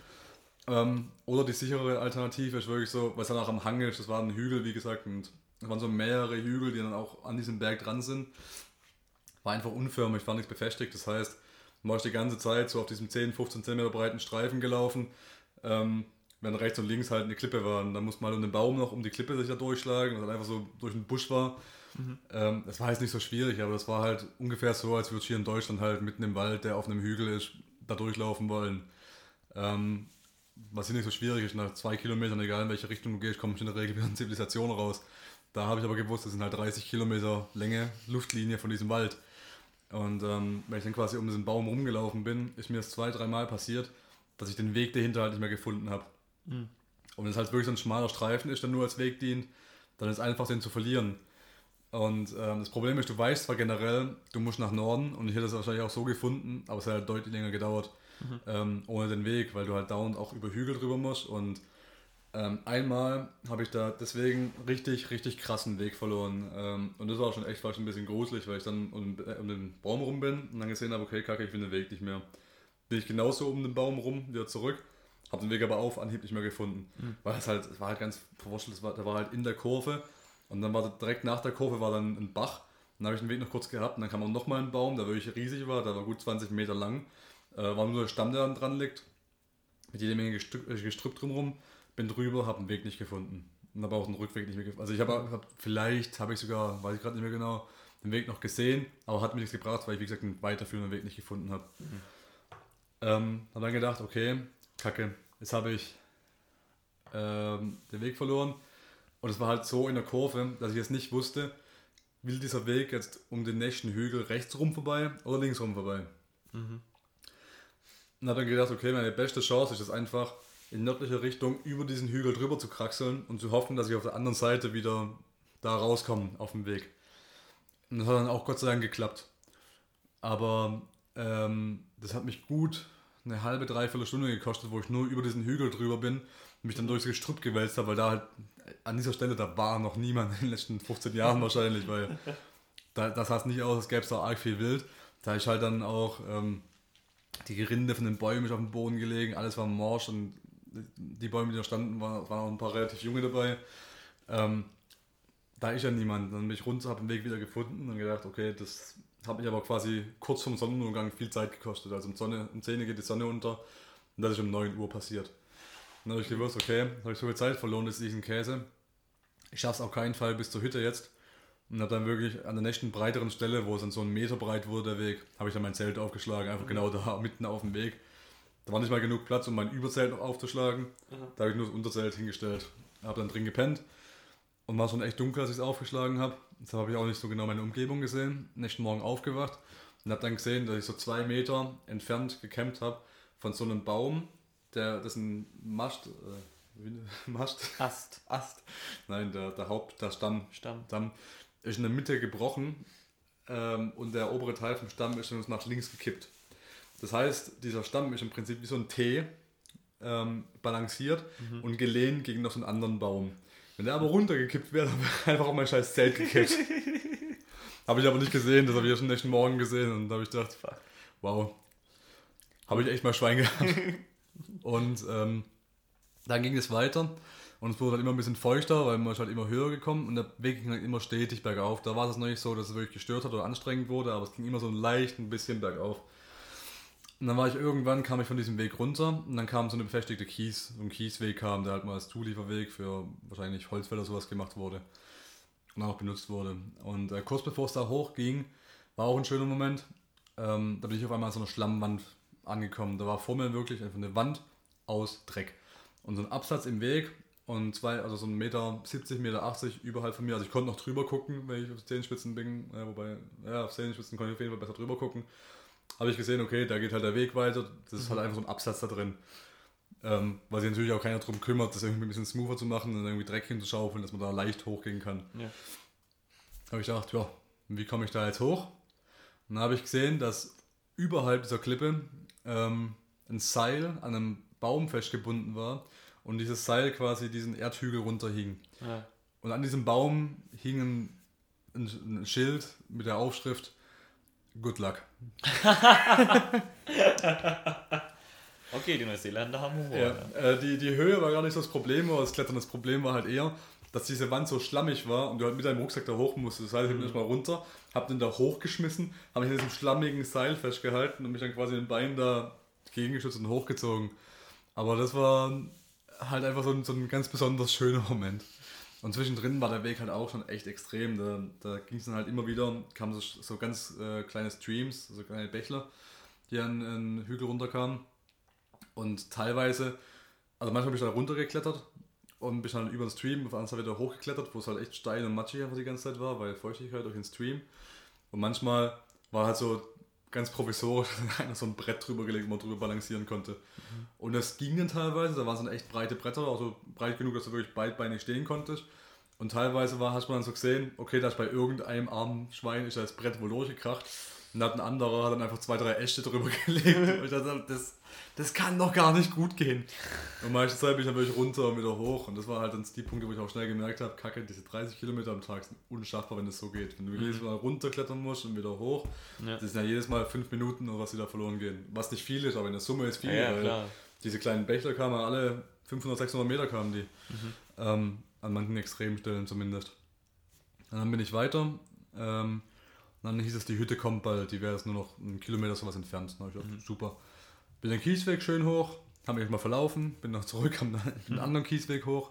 Ähm, oder die sichere Alternative ist wirklich so, weil es dann auch am Hang ist, das war ein Hügel, wie gesagt, und es waren so mehrere Hügel, die dann auch an diesem Berg dran sind. War einfach unförmig, war nichts befestigt, das heißt, man ist die ganze Zeit so auf diesem 10, 15 cm breiten Streifen gelaufen, ähm, wenn rechts und links halt eine Klippe war. Und dann muss man halt um den Baum noch um die Klippe sich da durchschlagen, was halt einfach so durch den Busch war. Ähm, das war jetzt nicht so schwierig, aber das war halt ungefähr so, als würde ich hier in Deutschland halt mitten im Wald, der auf einem Hügel ist, da durchlaufen wollen. Ähm, was hier nicht so schwierig ist, nach zwei Kilometern, egal in welche Richtung du gehst, komme ich in der Regel wieder in Zivilisation raus. Da habe ich aber gewusst, das sind halt 30 Kilometer Länge Luftlinie von diesem Wald. Und ähm, wenn ich dann quasi um diesen Baum rumgelaufen bin, ist mir das zwei, dreimal passiert, dass ich den Weg dahinter halt nicht mehr gefunden habe. Und wenn es halt wirklich so ein schmaler Streifen ist, der nur als Weg dient, dann ist es einfach, den zu verlieren. Und ähm, das Problem ist, du weißt zwar generell, du musst nach Norden und ich hätte es wahrscheinlich auch so gefunden, aber es hat halt deutlich länger gedauert mhm. ähm, ohne den Weg, weil du halt dauernd auch über Hügel drüber musst und ähm, einmal habe ich da deswegen richtig, richtig krassen Weg verloren. Ähm, und das war schon echt fast ein bisschen gruselig, weil ich dann um, äh, um, den Baum rum bin und dann gesehen habe, okay, kacke, ich finde den Weg nicht mehr. Bin ich genauso um den Baum rum, wieder zurück, habe den Weg aber auf Anhieb nicht mehr gefunden. Mhm. Weil es halt, es war halt ganz verwurschtelt, der war halt in der Kurve und dann war direkt nach der Kurve war dann ein Bach. Dann habe ich den Weg noch kurz gehabt und dann kam auch nochmal ein Baum, der wirklich riesig war, der war gut 20 Meter lang. Äh, war nur der Stamm, der dann dran liegt. Mit jeder Menge Gestrüpp, äh, Gestrüpp drumherum bin drüber, habe einen Weg nicht gefunden. Und habe auch den Rückweg nicht mehr gefunden. Also ich habe hab, vielleicht, habe ich sogar, weiß ich gerade nicht mehr genau, den Weg noch gesehen, aber hat mir nichts gebracht, weil ich wie gesagt einen weiterführenden Weg nicht gefunden habe. Mhm. Ähm, habe dann gedacht, okay, kacke, jetzt habe ich ähm, den Weg verloren. Und es war halt so in der Kurve, dass ich jetzt nicht wusste, will dieser Weg jetzt um den nächsten Hügel rechts rum vorbei oder links rum vorbei. Mhm. Und habe dann gedacht, okay, meine beste Chance ist es einfach, in nördliche Richtung über diesen Hügel drüber zu kraxeln und zu hoffen, dass ich auf der anderen Seite wieder da rauskomme auf dem Weg. Und das hat dann auch Gott sei Dank geklappt. Aber ähm, das hat mich gut eine halbe, dreiviertel Stunde gekostet, wo ich nur über diesen Hügel drüber bin und mich dann durchs Gestrüpp gewälzt habe, weil da halt an dieser Stelle, da war noch niemand in den letzten 15 Jahren wahrscheinlich, weil da, das sah nicht aus, als gäbe es da arg viel Wild. Da ist halt dann auch ähm, die Rinde von den Bäumen ist auf dem Boden gelegen, alles war morsch und die Bäume, die da standen, waren, waren auch ein paar relativ junge dabei. Ähm, da ist ja niemand. Dann bin ich runter, habe den Weg wieder gefunden und gedacht, okay, das hat mich aber quasi kurz vorm Sonnenuntergang viel Zeit gekostet. Also um, Sonne, um 10 Uhr geht die Sonne unter und das ist um 9 Uhr passiert. Dann habe ich gewusst, okay, habe ich so viel Zeit verloren, ist diesen Käse. Ich schaffe es auf keinen Fall bis zur Hütte jetzt. Und habe dann wirklich an der nächsten breiteren Stelle, wo es dann so einen Meter breit wurde, der Weg, habe ich dann mein Zelt aufgeschlagen, einfach genau da mitten auf dem Weg. Da war nicht mal genug Platz, um mein Überzelt noch aufzuschlagen. Mhm. Da habe ich nur das Unterzelt hingestellt. Habe dann drin gepennt. Und war schon echt dunkel, als ich es aufgeschlagen habe. Deshalb habe ich auch nicht so genau meine Umgebung gesehen. Nächsten Morgen aufgewacht und habe dann gesehen, dass ich so zwei Meter entfernt gekämmt habe von so einem Baum, der dessen Mast, äh, Mast, Ast, Ast, nein, der, der Haupt, der Stamm, Stamm, Stamm ist in der Mitte gebrochen ähm, und der obere Teil vom Stamm ist nach links gekippt. Das heißt, dieser Stamm ist im Prinzip wie so ein T ähm, balanciert mhm. und gelehnt gegen noch so einen anderen Baum. Wenn der aber runtergekippt wäre, dann wäre einfach auf mein scheiß Zelt gekippt. habe ich aber nicht gesehen, das habe ich ja schon nächsten Morgen gesehen und da habe ich gedacht, wow, habe ich echt mal Schwein gehabt. und ähm, dann ging es weiter und es wurde halt immer ein bisschen feuchter, weil man ist halt immer höher gekommen und der Weg ging halt immer stetig bergauf. Da war es noch nicht so, dass es wirklich gestört hat oder anstrengend wurde, aber es ging immer so leicht ein bisschen bergauf. Und dann war ich irgendwann, kam ich von diesem Weg runter und dann kam so eine befestigte Kies, so ein Kiesweg kam, der halt mal als Zulieferweg für wahrscheinlich Holzfäller sowas gemacht wurde und auch benutzt wurde. Und äh, kurz bevor es da hochging, war auch ein schöner Moment. Ähm, da bin ich auf einmal an so einer Schlammwand angekommen. Da war vor mir wirklich einfach eine Wand aus Dreck. Und so ein Absatz im Weg und zwei, also so ein Meter 70, Meter 80 überhalb von mir. Also ich konnte noch drüber gucken, wenn ich auf Zehenspitzen bin. Ja, wobei, ja, auf Zehenspitzen konnte ich auf jeden Fall besser drüber gucken. Habe ich gesehen, okay, da geht halt der Weg weiter. Das ist halt mhm. einfach so ein Absatz da drin. Ähm, weil sich natürlich auch keiner darum kümmert, das irgendwie ein bisschen smoother zu machen und irgendwie Dreck hinzuschaufeln, dass man da leicht hochgehen kann. Ja. Habe ich gedacht, ja, wie komme ich da jetzt hoch? Und dann habe ich gesehen, dass überhalb dieser Klippe ähm, ein Seil an einem Baum festgebunden war und dieses Seil quasi diesen Erdhügel runterhing. Ja. Und an diesem Baum hing ein, ein, Schild mit der Aufschrift Good luck. okay, die Neuseeländer haben Humor. Ja. Äh, die, die Höhe war gar nicht so das Problem, aber das Klettern das Problem war halt eher, dass diese Wand so schlammig war und du halt mit deinem Rucksack da hoch musstest. Das heißt, ich bin mhm. erstmal runter, hab den da hochgeschmissen, habe mich in diesem schlammigen Seil festgehalten und mich dann quasi den Bein da gegengeschützt und hochgezogen. Aber das war halt einfach so ein, so ein ganz besonders schöner Moment. Und zwischendrin war der Weg halt auch schon echt extrem. Da, da ging es dann halt immer wieder, kamen so, so ganz äh, kleine Streams, so kleine Bächler, die an den Hügel runterkamen. Und teilweise, also manchmal bin ich da runtergeklettert und bin dann über den Stream auf der anderen Seite wieder hochgeklettert, wo es halt echt steil und matschig einfach die ganze Zeit war, weil Feuchtigkeit durch den Stream. Und manchmal war halt so ganz provisorisch einer so ein Brett drüber gelegt, wo man drüber balancieren konnte. Mhm. Und das ging dann teilweise, da waren so echt breite Bretter, also breit genug, dass du wirklich beidbeinig stehen konntest. Und teilweise war, hast man dann so gesehen, okay, da ist bei irgendeinem armen Schwein ist das Brett wohl durchgekracht. Und hat ein anderer hat dann einfach zwei, drei Äste drüber gelegt. und ich dachte, das, das kann doch gar nicht gut gehen. Und meiste Zeit bin ich dann wirklich runter und wieder hoch. Und das war halt dann die Punkte, wo ich auch schnell gemerkt habe, kacke, diese 30 Kilometer am Tag sind unschaffbar, wenn das so geht. Wenn du jedes Mal runterklettern musst und wieder hoch, Ja. das sind ja jedes Mal fünf Minuten oder was die da verloren gehen. Was nicht viel ist, aber in der Summe ist viel. Ja, ja, weil klar. Diese kleinen Bächler kamen alle 500, 600 Meter kamen die. Mhm. Ähm, an manchen Extremstellen zumindest. Und dann bin ich weiter. Ähm, und dann hieß es, die Hütte kommt bald, die wäre jetzt nur noch einen Kilometer sowas entfernt. Dann ich Mhm. gedacht, super. Bin den Kiesweg schön hoch, habe mich mal verlaufen, bin noch zurück, habe einen Mhm. anderen Kiesweg hoch.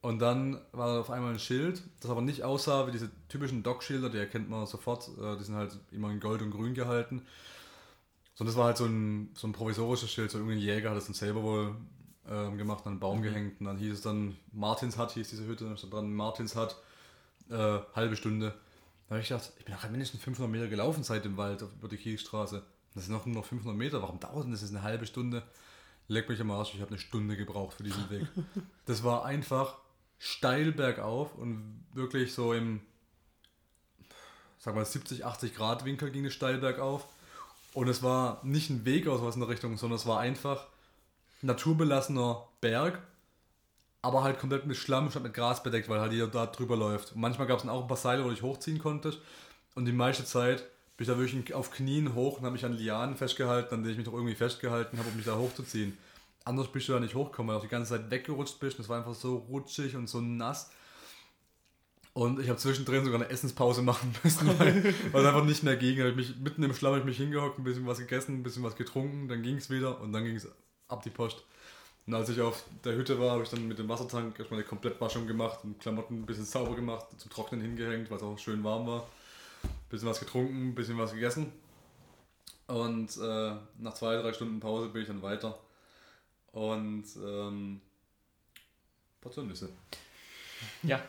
Und dann war da auf einmal ein Schild, das aber nicht aussah wie diese typischen Dock-Schilder, die erkennt man sofort. Äh, die sind halt immer in Gold und Grün gehalten. Sondern das war halt so ein, so ein provisorisches Schild, so irgendein Jäger hat es dann selber wohl ähm, gemacht, an einen Baum gehängt. Und dann hieß es dann, Martinshut hieß diese Hütte, da stand dran, Martinshut, äh, halbe Stunde. Da habe ich gedacht, ich bin doch mindestens 500 Meter gelaufen seit dem Wald über die Kiesstraße. Das sind noch nur noch 500 Meter, warum dauert denn das jetzt eine halbe Stunde? Leck mich am Arsch, ich habe eine Stunde gebraucht für diesen Weg. Das war einfach steil bergauf und wirklich so im, sag mal, 70, 80 Grad Winkel ging es steil bergauf. Und es war nicht ein Weg aus was in der Richtung, sondern es war einfach naturbelassener Berg, aber halt komplett mit Schlamm statt mit Gras bedeckt, weil halt jeder da drüber läuft. Und manchmal gab es dann auch ein paar Seile, wo du dich hochziehen konntest. Und die meiste Zeit bin ich da wirklich auf Knien hoch und habe mich an Lianen festgehalten, an denen ich mich doch irgendwie festgehalten habe, um mich da hochzuziehen. Anders bist du da nicht hochgekommen, weil du die ganze Zeit weggerutscht bist. und Es war einfach so rutschig und so nass. Und ich habe zwischendrin sogar eine Essenspause machen müssen, weil, es einfach nicht mehr ging. Ich mich, mitten im Schlamm habe ich mich hingehockt, ein bisschen was gegessen, ein bisschen was getrunken, dann ging es wieder und dann ging es ab die Post. Und als ich auf der Hütte war, habe ich dann mit dem Wassertank erstmal eine Komplettwaschung gemacht und Klamotten ein bisschen sauber gemacht, zum Trocknen hingehängt, weil es auch schön warm war. Ein bisschen was getrunken, ein bisschen was gegessen. Und äh, nach zwei, drei Stunden Pause bin ich dann weiter. Und ähm, Portion Nüsse. Ja.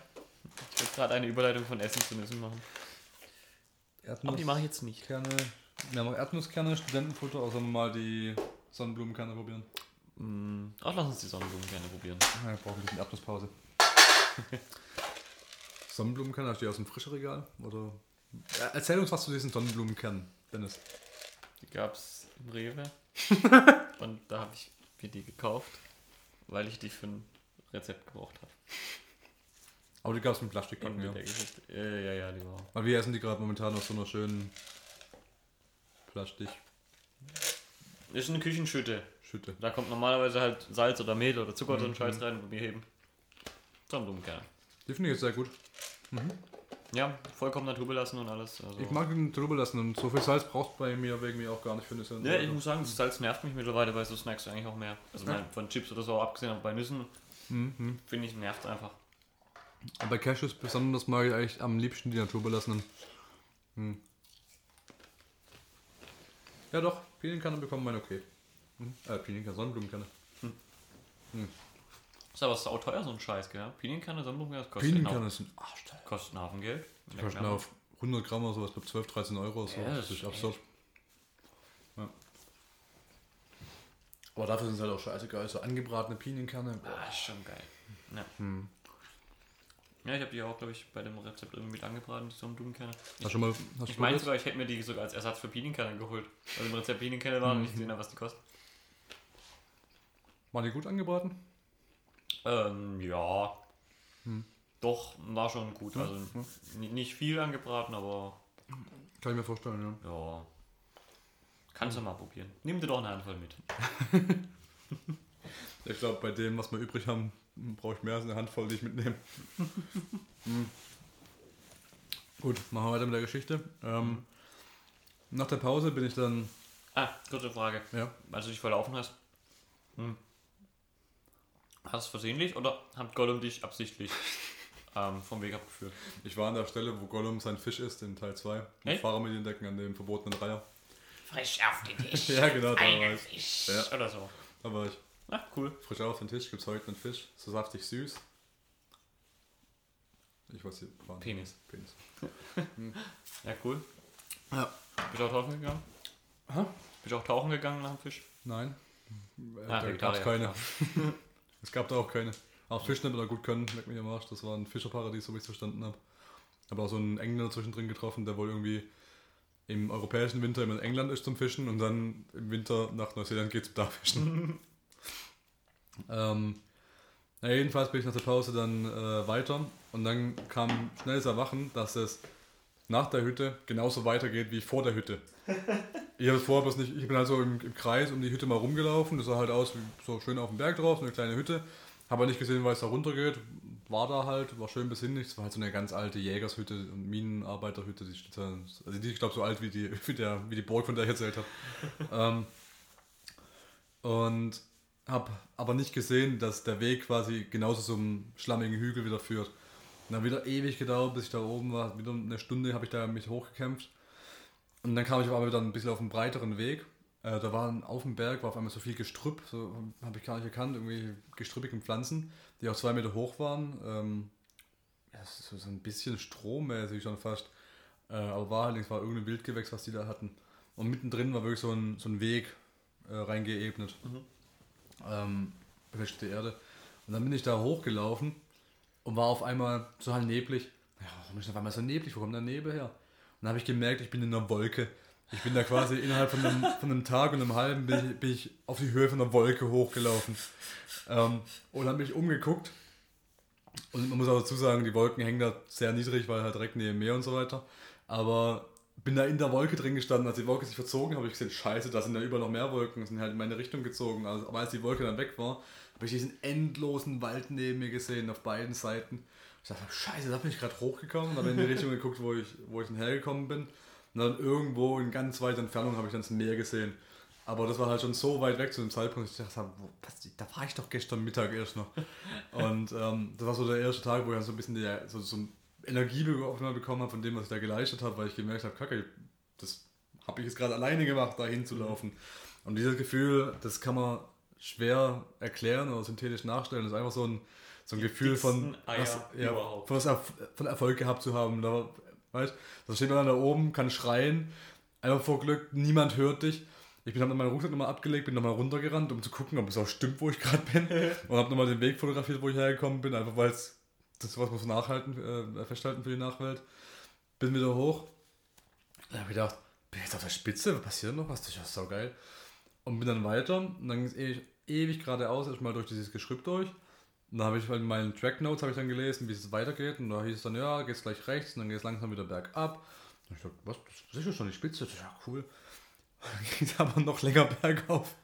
Ich will gerade eine Überleitung von Essen zu Nüssen machen. Aber die mache ich jetzt nicht. Kerne. Wir haben noch Erdnusskerne, Studentenfutter, außer mal die Sonnenblumenkerne probieren. Mm, Auch lass uns die Sonnenblumen gerne probieren. Ja, ich brauche ein bisschen Erdnusspause. Sonnenblumenkerne, hast du die aus dem Frischregal? Oder? Erzähl uns was zu diesen Sonnenblumenkernen, Dennis. Die gab es im Rewe. und da habe ich mir die gekauft, weil ich die für ein Rezept gebraucht habe. Aber die gab es mit Plastikpacken, ja. Äh, ja, ja, die war. Aber wir essen die gerade momentan aus so einer schönen Plastikschütte. Ist eine Küchenschütte. Da kommt normalerweise halt Salz oder Mehl oder Zucker oder so Mhm. ein Scheiß rein, wo wir heben. Sonnenblumenkerne. Die finde ich jetzt sehr gut. Ja, vollkommen naturbelassen und alles. Also. Ich mag den drüber lassen und so viel Salz braucht bei mir wegen mir auch gar nicht für Nüsse. und Ja, ich muss sagen, das Salz nervt mich mittlerweile, weil so snackst du eigentlich auch mehr. Also Ja. mein, von Chips oder so abgesehen, aber bei Nüssen Mhm. finde ich nervt einfach. Und bei Cashews besonders mag ich eigentlich am liebsten die naturbelassenen. Hm. Ja doch, Pinienkerne bekommen meine okay. Hm. Äh, Pinienkerne, Sonnenblumenkerne. Ist aber sauteuer so ein Scheiß, gell? Pinienkerne, Sonnenblumenkerne, das kostet, Pinienkerne sind arschteuer. einen, kostet einen Haufen Geld. Die kosten auf 100 Gramm oder sowas, glaube 12, 13 Euro. So. Ja, das ist ist absurd. Ja. Aber dafür sind sie halt auch scheißegeil. So angebratene Pinienkerne. boah. Ah, ist schon geil. Ja, Hm. ja ich habe die auch, glaube ich, bei dem Rezept irgendwie mit angebraten, die Sonnenblumenkerne. Hast schon mal, hast Ich meine sogar, ich hätte mir die sogar als Ersatz für Pinienkerne geholt. Weil im Rezept Pinienkerne waren und ich gesehen habe, was die kosten. Waren die gut angebraten? Ähm, ja. Doch, war schon gut. Also ni- nicht viel angebraten, aber Kann ich mir vorstellen, ja. ja. Kannst du mal probieren. Nimm dir doch eine Handvoll mit. Ich glaube, bei dem, was wir übrig haben, brauche ich mehr als eine Handvoll, die ich mitnehme. Hm. Gut, machen wir weiter mit der Geschichte. Ähm, nach der Pause bin ich dann. Ah, kurze Frage. Ja, Als du dich verlaufen hast. Hm. Hast du es versehentlich oder hat Gollum dich absichtlich ähm, vom Weg abgeführt? ich war an der Stelle, wo Gollum sein Fisch isst, in Teil 2. Hey? Mit Fahrermediendecken an dem verbotenen Reiher. Frisch auf den Tisch. Ja, genau, da war ich. Fisch. Ja. Oder so. Da war ich. Ah, cool. Frisch auf den Tisch gibt es heute einen Fisch. So saftig süß. Ich weiß hier. war- Penis. Penis. Ja, cool. Ja. Bist du auch tauchen gegangen? Aha. Bist du auch tauchen gegangen nach dem Fisch? Nein. Ah, da gab es keine. Es gab da auch keine. Auch Fischen nicht mehr gut können, merkt mich am Arsch. Das war ein Fischerparadies, so wie ich es verstanden habe. Habe auch so einen Engländer zwischendrin getroffen, der wohl irgendwie im europäischen Winter immer in England ist zum Fischen und dann im Winter nach Neuseeland geht zum da fischen. ähm, na, jedenfalls bin ich nach der Pause dann äh, weiter und dann kam schnelles Erwachen, dass es nach der Hütte genauso weitergeht wie vor der Hütte. Ich habe vorher bloß nicht, ich bin also im, im, Kreis um die Hütte mal rumgelaufen, das sah halt aus wie so schön auf dem Berg drauf, so eine kleine Hütte. Habe aber nicht gesehen, weil es da runter geht. War da halt, war schön besinnlich. Es war halt so eine ganz alte Jägershütte und Minenarbeiterhütte. Die steht da, also die, ich glaube, so alt wie die, wie, der, wie die Burg, von der ich erzählt habe. ähm, und habe aber nicht gesehen, dass der Weg quasi genauso zum schlammigen Hügel wieder führt. Und dann wieder ewig gedauert, bis ich da oben war. Wieder eine Stunde habe ich da mich hochgekämpft. Und dann kam ich aber wieder ein bisschen auf einen breiteren Weg. Äh, da waren auf dem Berg war auf einmal so viel Gestrüpp, so habe ich gar nicht erkannt, irgendwie gestrüppigen Pflanzen, die auch zwei Meter hoch waren. Ähm, ja, so, so ein bisschen strommäßig schon fast. Äh, aber war halt, es war irgendein Wildgewächs, was die da hatten. Und mittendrin war wirklich so ein, so ein Weg äh, reingeebnet. Mhm ähm, befestigte Erde. Und dann bin ich da hochgelaufen und war auf einmal so halt neblig. Ja, warum ist auf einmal so neblig? Wo kommt der Nebel her? Und dann habe ich gemerkt, ich bin in einer Wolke. Ich bin da quasi innerhalb von einem, von einem Tag und einem halben bin ich, bin ich auf die Höhe von einer Wolke hochgelaufen. Ähm, und dann bin ich umgeguckt. Und man muss auch dazu sagen, die Wolken hängen da sehr niedrig, weil halt direkt neben Meer und so weiter. Aber bin da in der Wolke drin gestanden, als die Wolke sich verzogen habe ich gesehen, scheiße, da sind ja überall noch mehr Wolken, sind halt in meine Richtung gezogen. Also, aber als die Wolke dann weg war, habe ich diesen endlosen Wald neben mir gesehen, auf beiden Seiten. Ich dachte, scheiße, da bin ich gerade hochgekommen, habe in die Richtung geguckt, wo ich, wo ich dann hergekommen bin. Und dann irgendwo in ganz weiter Entfernung habe ich dann das Meer gesehen. Aber das war halt schon so weit weg zu dem Zeitpunkt, dass ich dachte, was, da war ich doch gestern Mittag erst noch. Und ähm, das war so der erste Tag, wo ich dann so ein bisschen die, so, so Energie bekommen habe von dem, was ich da geleistet habe, weil ich gemerkt habe, kacke, das habe ich jetzt gerade alleine gemacht, da hinzulaufen. Und dieses Gefühl, das kann man schwer erklären oder synthetisch nachstellen. Das ist einfach so ein, so ein Gefühl von, was, ja, von, was von Erfolg gehabt zu haben. Da, weißt, da steht man dann da oben, kann schreien, einfach vor Glück, niemand hört dich. Ich bin dann meinen Rucksack nochmal abgelegt, bin nochmal runtergerannt, um zu gucken, ob es auch stimmt, wo ich gerade bin. und habe nochmal den Weg fotografiert, wo ich hergekommen bin, einfach weil es das was muss nachhalten, äh, festhalten für die Nachwelt. Bin wieder hoch. Da habe ich gedacht, bin jetzt auf der Spitze, was passiert noch was? Das ist ja so geil. Und bin dann weiter und dann ging es ewig, ewig geradeaus, erstmal durch dieses Geschripp durch. Und da habe ich halt in meinen Track Notes ich dann gelesen, wie es weitergeht. Und da hieß es dann, ja, geht es gleich rechts und dann geht es langsam wieder bergab. Und ich dachte, was, das ist ja schon die Spitze, das ist ja cool. Es aber noch länger bergauf.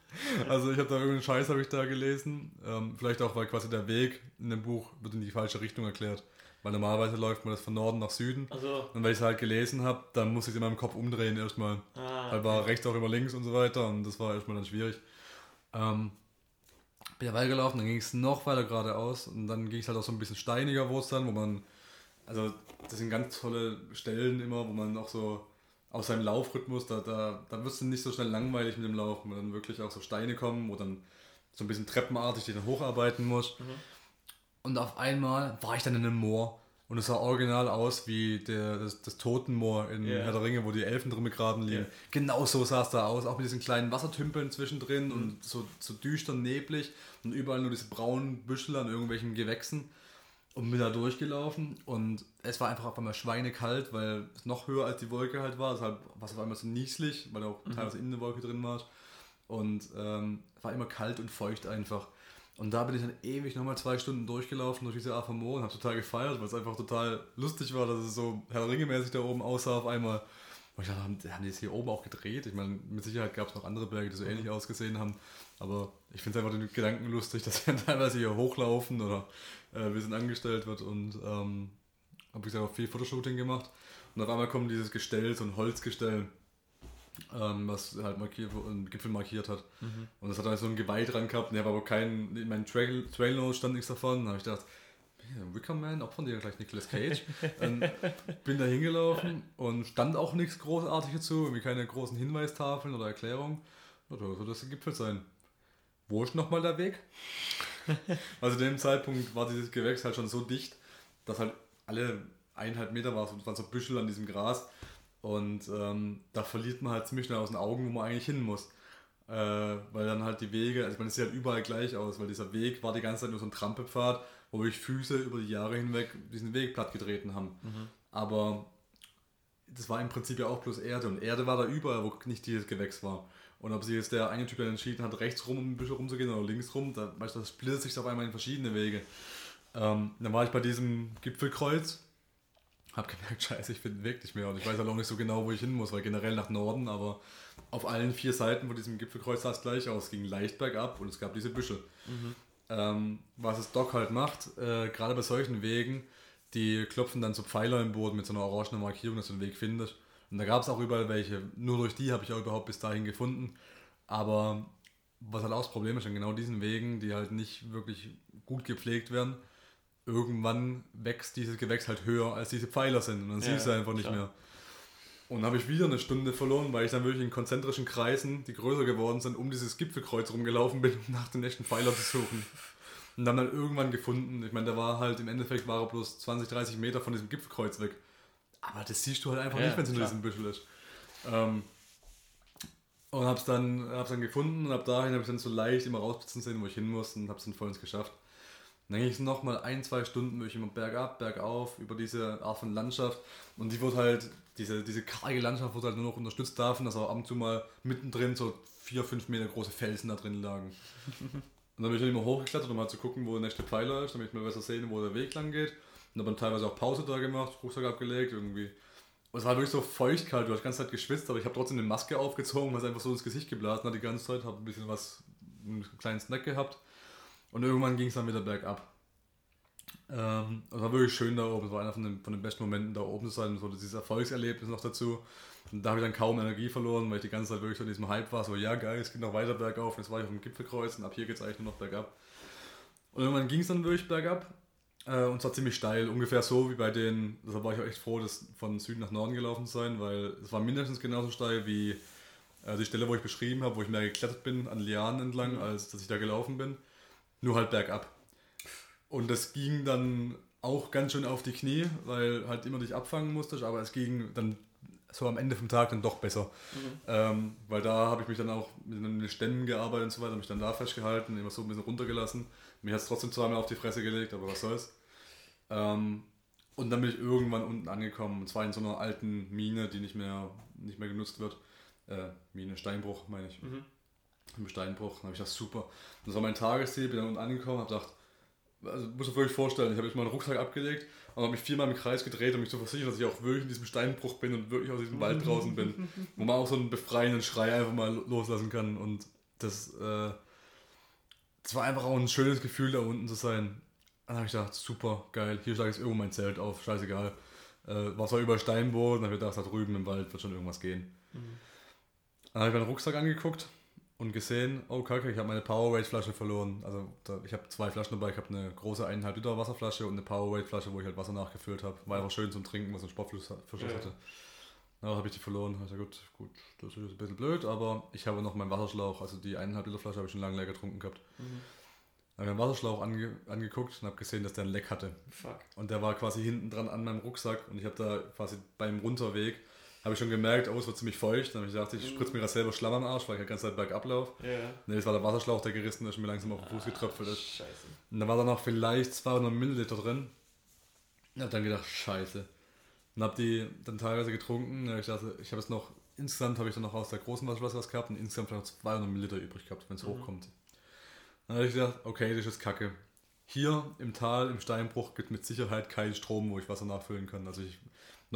Also ich habe da irgendeinen Scheiß habe ich da gelesen. Ähm, vielleicht auch, weil quasi der Weg in dem Buch wird in die falsche Richtung erklärt. Weil normalerweise läuft man das von Norden nach Süden. Also. Und weil ich es halt gelesen habe, dann muss ich es in meinem Kopf umdrehen erstmal. Ah, okay. war rechts auch immer links und so weiter und das war erstmal dann schwierig. Ähm, bin ja weitergelaufen, dann ging es noch weiter geradeaus und dann ging es halt auch so ein bisschen steiniger, wo es dann, wo man, also das sind ganz tolle Stellen immer, wo man auch so aus seinem Laufrhythmus, da, da, da wirst du nicht so schnell langweilig mit dem Laufen, wo dann wirklich auch so Steine kommen, wo dann so ein bisschen treppenartig dich dann hocharbeiten musst. Mhm. Und auf einmal war ich dann in einem Moor und es sah original aus wie der, das, das Totenmoor in yeah. Herr der Ringe, wo die Elfen drin begraben liegen. Yeah. Genau so sah es da aus, auch mit diesen kleinen Wassertümpeln zwischendrin mhm. und so, so düster neblig und überall nur diese braunen Büschel an irgendwelchen Gewächsen und bin da durchgelaufen und es war einfach auf einmal schweinekalt, weil es noch höher als die Wolke halt war. Deshalb war es auf einmal so nieslich, weil auch mhm. teilweise in der Wolke drin war. Und ähm, war immer kalt und feucht einfach. Und da bin ich dann ewig nochmal zwei Stunden durchgelaufen durch diese AFMO und habe total gefeiert, weil es einfach total lustig war, dass es so Herr Ringe-mäßig da oben aussah auf einmal. Und ich dachte, haben, haben die es hier oben auch gedreht? Ich meine, mit Sicherheit gab es noch andere Berge, die so ähnlich ausgesehen haben. Aber ich finde es einfach den Gedanken lustig, dass wir teilweise hier hochlaufen oder äh, wir sind angestellt wird und ähm, habe ich auch viel Fotoshooting gemacht. Und auf einmal kommt dieses Gestell, so ein Holzgestell, ähm, was halt markiert, einen Gipfel markiert hat. Mhm. Und das hat dann so ein Geweih dran gehabt. Und ich habe aber keinen, in meinen Trail, Trail stand nichts davon. Da habe ich gedacht, Wickerman, ob von dir gleich Nicolas Cage. bin da hingelaufen und stand auch nichts Großartiges zu, irgendwie keine großen Hinweistafeln oder Erklärungen. Ja, da soll das ein Gipfel sein. Wo ist nochmal der Weg? also zu dem Zeitpunkt war dieses Gewächs halt schon so dicht, dass halt alle eineinhalb Meter war, es waren so Büschel an diesem Gras. Und ähm, da verliert man halt ziemlich schnell aus den Augen, wo man eigentlich hin muss. Äh, weil dann halt die Wege, also man sieht halt überall gleich aus, weil dieser Weg war die ganze Zeit nur so ein Trampelpfad, wo ich Füße über die Jahre hinweg diesen Weg platt getreten haben. Aber das war im Prinzip ja auch bloß Erde und Erde war da überall, wo nicht dieses Gewächs war. Und ob sich jetzt der eine Typ dann entschieden hat, rechts rum um ein bisschen rumzugehen oder links rum, da, weißt du, das splittert sich auf einmal in verschiedene Wege. Ähm, dann war ich bei diesem Gipfelkreuz, hab gemerkt, scheiße, ich finde den Weg nicht mehr und ich weiß halt auch nicht so genau, wo ich hin muss, weil generell nach Norden, aber auf allen vier Seiten von diesem Gipfelkreuz sah es gleich aus, es ging leicht bergab und es gab diese Büsche. Ähm, was es Doc halt macht, äh, gerade bei solchen Wegen, die klopfen dann so Pfeiler im Boden mit so einer orangenen Markierung, dass du den Weg findest. Und da gab es auch überall welche. Nur durch die habe ich auch überhaupt bis dahin gefunden. Aber was halt auch das Problem ist, an genau diesen Wegen, die halt nicht wirklich gut gepflegt werden, irgendwann wächst dieses Gewächs halt höher, als diese Pfeiler sind. Und dann Ja, siehst du einfach nicht klar. mehr. Und dann habe ich wieder eine Stunde verloren, weil ich dann wirklich in konzentrischen Kreisen, die größer geworden sind, um dieses Gipfelkreuz rumgelaufen bin, um nach dem nächsten Pfeiler zu suchen. Und dann dann irgendwann gefunden, ich meine, der war halt im Endeffekt war er bloß 20, 30 Meter von diesem Gipfelkreuz weg. Aber das siehst du halt einfach Ja, nicht, wenn es in diesem Büschel ist. Ähm, und hab's dann, hab's dann gefunden und ab dahin habe ich dann so leicht immer rauspitzen sehen, wo ich hin muss und hab's dann vollends geschafft. Dann ging es nochmal ein, zwei Stunden wirklich immer bergab, bergauf über diese Art von Landschaft. Und die wird halt, diese, diese karge Landschaft wird halt nur noch unterstützt davon, dass auch ab und zu mal mittendrin so vier, fünf Meter große Felsen da drin lagen. Und dann bin ich dann immer hochgeklettert, um halt zu gucken, wo der nächste Pfeiler ist, damit ich mal besser sehen, wo der Weg lang geht. Und habe dann teilweise auch Pause da gemacht, Rucksack abgelegt irgendwie. Und es war wirklich so feuchtkalt, du hast die ganze Zeit geschwitzt, aber ich habe trotzdem eine Maske aufgezogen, was einfach so ins Gesicht geblasen hat die ganze Zeit, habe ein bisschen was, einen kleinen Snack gehabt. Und irgendwann ging es dann wieder bergab. Ähm, es war wirklich schön da oben, es war einer von den, von den besten Momenten da oben zu sein, so dieses Erfolgserlebnis noch dazu. Und da habe ich dann kaum Energie verloren, weil ich die ganze Zeit wirklich so in diesem Hype war, so ja geil, es geht noch weiter bergauf, jetzt war ich auf dem Gipfelkreuz und ab hier geht es eigentlich nur noch bergab. Und irgendwann ging es dann wirklich bergab äh, und zwar ziemlich steil, ungefähr so wie bei den, deshalb war ich auch echt froh, das von Süden nach Norden gelaufen zu sein, weil es war mindestens genauso steil wie äh, die Stelle, wo ich beschrieben habe, wo ich mehr geklettert bin an Lianen entlang, als dass ich da gelaufen bin. Nur halt bergab. Und das ging dann auch ganz schön auf die Knie, weil halt immer dich abfangen musstest, aber es ging dann so am Ende vom Tag dann doch besser. Ähm, weil da habe ich mich dann auch mit den Ständen gearbeitet und so weiter, mich dann da festgehalten, immer so ein bisschen runtergelassen. Mir hat es trotzdem zweimal auf die Fresse gelegt, aber was soll's. Ähm, und dann bin ich irgendwann unten angekommen, und zwar in so einer alten Mine, die nicht mehr, nicht mehr genutzt wird. Äh, Mine, Steinbruch, meine ich. Im Steinbruch. Dann habe ich gedacht, super. Das war mein Tagesziel, bin dann unten angekommen, habe gedacht, also muss ich wirklich vorstellen, ich habe jetzt meinen Rucksack abgelegt und habe mich viermal im Kreis gedreht, um mich zu versichern, dass ich auch wirklich in diesem Steinbruch bin und wirklich aus diesem Wald draußen bin. Wo man auch so einen befreienden Schrei einfach mal loslassen kann. Und das, äh, das war einfach auch ein schönes Gefühl, da unten zu sein. Dann habe ich gedacht, super, geil, hier schlage ich irgendwo mein Zelt auf, scheißegal. Äh, war zwar über Steinboden, dann habe ich gedacht, da drüben im Wald wird schon irgendwas gehen. Dann habe ich meinen Rucksack angeguckt und gesehen, oh kacke, ich habe meine Powerade Flasche verloren. Also da, ich habe zwei Flaschen dabei, ich habe eine große 1,5 Liter Wasserflasche und eine Powerade Flasche, wo ich halt Wasser nachgefüllt habe. War einfach schön zum Trinken, was einen Sportfluss Verschluss Ja. hatte. Ja, habe ich die verloren. Also gut, gut, das ist ein bisschen blöd, aber ich habe noch meinen Wasserschlauch, also die 1,5 Liter Flasche habe ich schon lange leer getrunken gehabt. Habe meinen Wasserschlauch ange, angeguckt und habe gesehen, dass der ein Leck hatte. Fuck. Und der war quasi hinten dran an meinem Rucksack und ich habe da quasi beim Runterweg habe ich schon gemerkt, oh, es wird ziemlich feucht. Dann habe ich gedacht, ich spritze mir gerade selber Schlamm am Arsch, weil ich die ganze Zeit bergab laufe. Ja. Ne, das war der Wasserschlauch, der gerissen ist und mir langsam auf den Fuß getröpfelt ist. Scheiße. Und da war dann noch vielleicht 200 Milliliter drin. Ich habe dann gedacht, scheiße. Und habe die dann teilweise getrunken. Ja, Ich dachte, ich habe es noch, insgesamt habe ich dann noch aus der großen Wasserflasche was gehabt und insgesamt noch 200 Milliliter übrig gehabt, wenn es hochkommt. Dann habe ich gedacht, okay, das ist Kacke. Hier im Tal, im Steinbruch, gibt mit Sicherheit keinen Strom, wo ich Wasser nachfüllen kann. Also ich,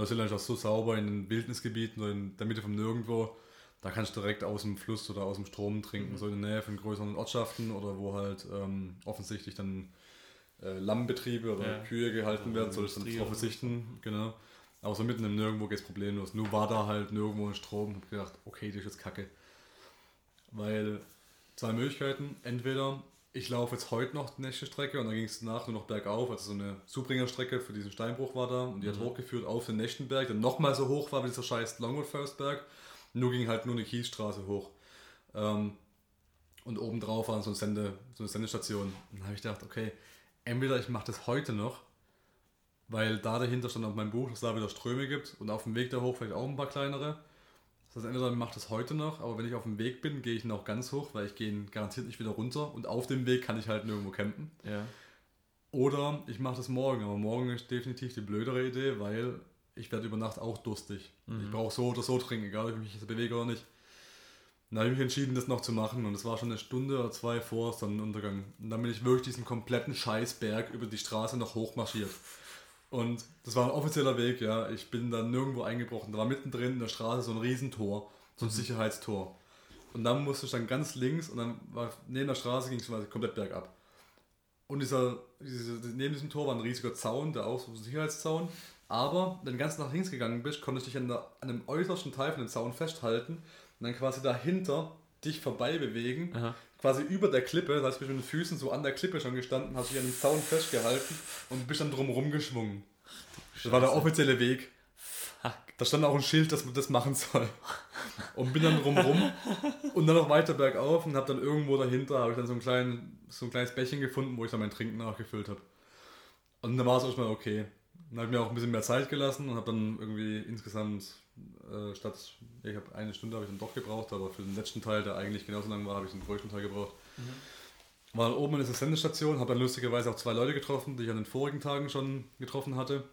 Neuseeland ist auch so sauber in den Wildnisgebieten oder in der Mitte von nirgendwo. Da kannst du direkt aus dem Fluss oder aus dem Strom trinken, so in der Nähe von größeren Ortschaften oder wo halt ähm, offensichtlich dann äh, Lammbetriebe oder Ja. Kühe gehalten werden, soll ich dann Industrie drauf oder so. verzichten, genau. Aber so mitten im Nirgendwo geht es problemlos. Nur war da halt nirgendwo ein Strom. Hab gedacht, okay, das ist jetzt kacke. Weil zwei Möglichkeiten. Entweder ich laufe jetzt heute noch die nächste Strecke und dann ging es nach nur noch bergauf. Also so eine Zubringerstrecke für diesen Steinbruch war da und die hat hochgeführt auf den nächsten Berg, der nochmal so hoch war wie dieser scheiß Longwood First Berg. Nur ging halt nur eine Kiesstraße hoch. Ähm, und obendrauf war so, ein Sende, so eine Sendestation. Und dann habe ich gedacht, okay, entweder ich mache das heute noch, weil da dahinter stand auf meinem Buch, dass es da wieder Ströme gibt und auf dem Weg da hoch vielleicht auch ein paar kleinere. Das heißt, entweder mache ich das heute noch, aber wenn ich auf dem Weg bin, gehe ich noch ganz hoch, weil ich gehe garantiert nicht wieder runter und auf dem Weg kann ich halt nirgendwo campen. Ja. Oder ich mache das morgen, aber morgen ist definitiv die blödere Idee, weil ich werde über Nacht auch durstig. Mhm. Ich brauche so oder so trinken, egal ob ich mich jetzt bewege oder nicht. Dann habe ich mich entschieden, das noch zu machen und es war schon eine Stunde oder zwei vor Sonnenuntergang. Und dann bin ich wirklich diesen kompletten Scheißberg über die Straße noch hochmarschiert. Und das war ein offizieller Weg, ja. Ich bin dann nirgendwo eingebrochen. Da war mittendrin in der Straße so ein Riesentor, so ein Sicherheitstor. Und dann musste ich dann ganz links und dann war neben der Straße ging es komplett bergab. Und dieser, diese, neben diesem Tor war ein riesiger Zaun, der auch so ein Sicherheitszaun. Aber wenn du ganz nach links gegangen bist, konntest du dich an, der, an dem äußersten Teil von dem Zaun festhalten und dann quasi dahinter dich vorbei bewegen. Aha. Quasi über der Klippe, das heißt, du bist mit den Füßen so an der Klippe schon gestanden, hast dich an den Zaun festgehalten und bist dann drumherum geschwungen. Das war der offizielle Weg. Fuck. Da stand auch ein Schild, dass man das machen soll. Und bin dann drumherum und dann noch weiter bergauf und habe dann irgendwo dahinter habe ich dann so ein, klein, so ein kleines Bächen gefunden, wo ich dann mein Trinken nachgefüllt habe. Und dann war es erstmal okay. Dann habe ich mir auch ein bisschen mehr Zeit gelassen und habe dann irgendwie insgesamt äh, statt, ich habe eine Stunde habe ich dann doch gebraucht, aber für den letzten Teil, der eigentlich genauso lang war, habe ich den größten Teil gebraucht. War dann oben in dieser Sendestation, habe dann lustigerweise auch zwei Leute getroffen, die ich an den vorigen Tagen schon getroffen hatte.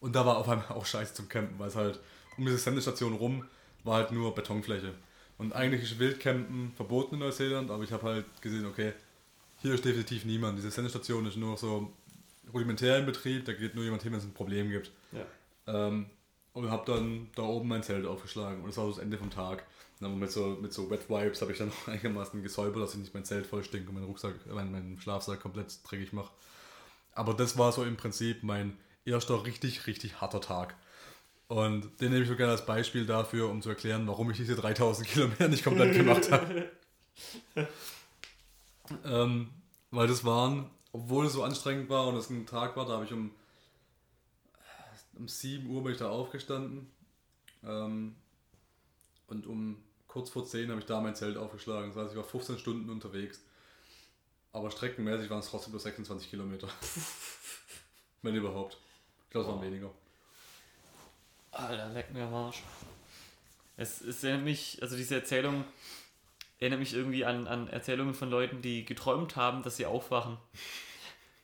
Und da war auf einmal auch scheiße zum Campen, weil es halt um diese Sendestation rum war halt nur Betonfläche. Und eigentlich ist Wildcampen verboten in Neuseeland, aber ich habe halt gesehen, okay, hier ist definitiv niemand. Diese Sendestation ist nur so rudimentär in Betrieb, da geht nur jemand hin, wenn es ein Problem gibt. Ja. Ähm, und habe dann da oben mein Zelt aufgeschlagen und das war so das Ende vom Tag. Und dann mit so, mit so Wet Wipes habe ich dann noch einigermaßen gesäubert, dass ich nicht mein Zelt voll stinke und meinen Rucksack, äh, meinen, meinen Schlafsack komplett dreckig mache. Aber das war so im Prinzip mein erster richtig, richtig harter Tag. Und den nehme ich so gerne als Beispiel dafür, um zu erklären, warum ich diese 3000 Kilometer nicht komplett gemacht habe. ähm, weil das waren, obwohl es so anstrengend war und es ein Tag war, da habe ich um, um 7 Uhr bin ich da aufgestanden. Ähm, und um kurz vor 10 habe ich da mein Zelt aufgeschlagen. Das heißt, ich war 15 Stunden unterwegs. Aber streckenmäßig waren es trotzdem nur 26 Kilometer. Wenn überhaupt. Ich glaube, es waren weniger. Alter, leck mir am Arsch. Es, es erinnert mich, also diese Erzählung erinnert mich irgendwie an, an Erzählungen von Leuten, die geträumt haben, dass sie aufwachen.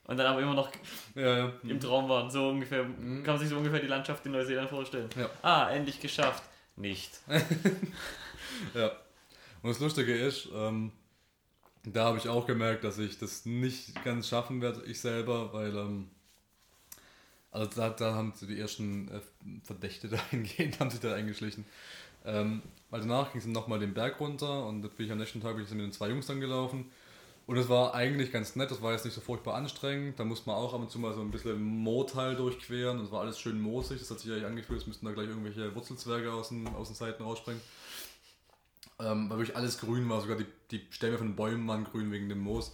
Und dann aber immer noch Ja, ja. im Traum waren. So ungefähr, kann man sich so ungefähr die Landschaft in Neuseeland vorstellen. Ja. Ah, endlich geschafft. Nicht. Ja. Und das Lustige ist, ähm, da habe ich auch gemerkt, dass ich das nicht ganz schaffen werde, ich selber, weil, ähm, also da, da haben so die ersten äh, Verdächte dahingehend, haben sich da eingeschlichen. Ähm, weil danach ging es nochmal den Berg runter und da bin ich am nächsten Tag bin ich mit den zwei Jungs dann gelaufen. Und es war eigentlich ganz nett, das war jetzt nicht so furchtbar anstrengend. Da musste man auch ab und zu mal so ein bisschen Moorteil durchqueren. Das war alles schön moosig, das hat sich eigentlich angefühlt, es müssten da gleich irgendwelche Wurzelzwerge aus den, aus den Seiten rausspringen. Ähm, weil wirklich alles grün war, sogar die, die Stämme von den Bäumen waren grün wegen dem Moos.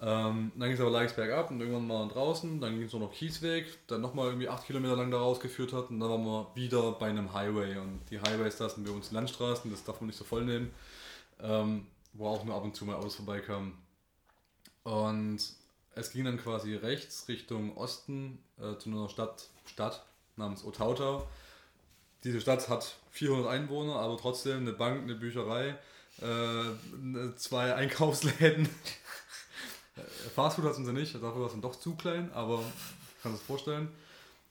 Ähm, dann ging es aber leicht bergab und irgendwann mal draußen, dann ging es noch Kiesweg, der nochmal irgendwie 8 Kilometer lang da rausgeführt hat und dann waren wir wieder bei einem Highway und die Highways, da sind bei uns Landstraßen, das darf man nicht so voll nehmen, ähm, wo auch nur ab und zu mal Autos vorbeikamen. Und es ging dann quasi rechts Richtung Osten äh, zu einer Stadt, Stadt namens Otautau. Diese Stadt hat 400 Einwohner, aber trotzdem eine Bank, eine Bücherei, äh, zwei Einkaufsläden. Äh, Fastfood hatten sie nicht, dafür war es dann doch zu klein, aber ich kann es vorstellen.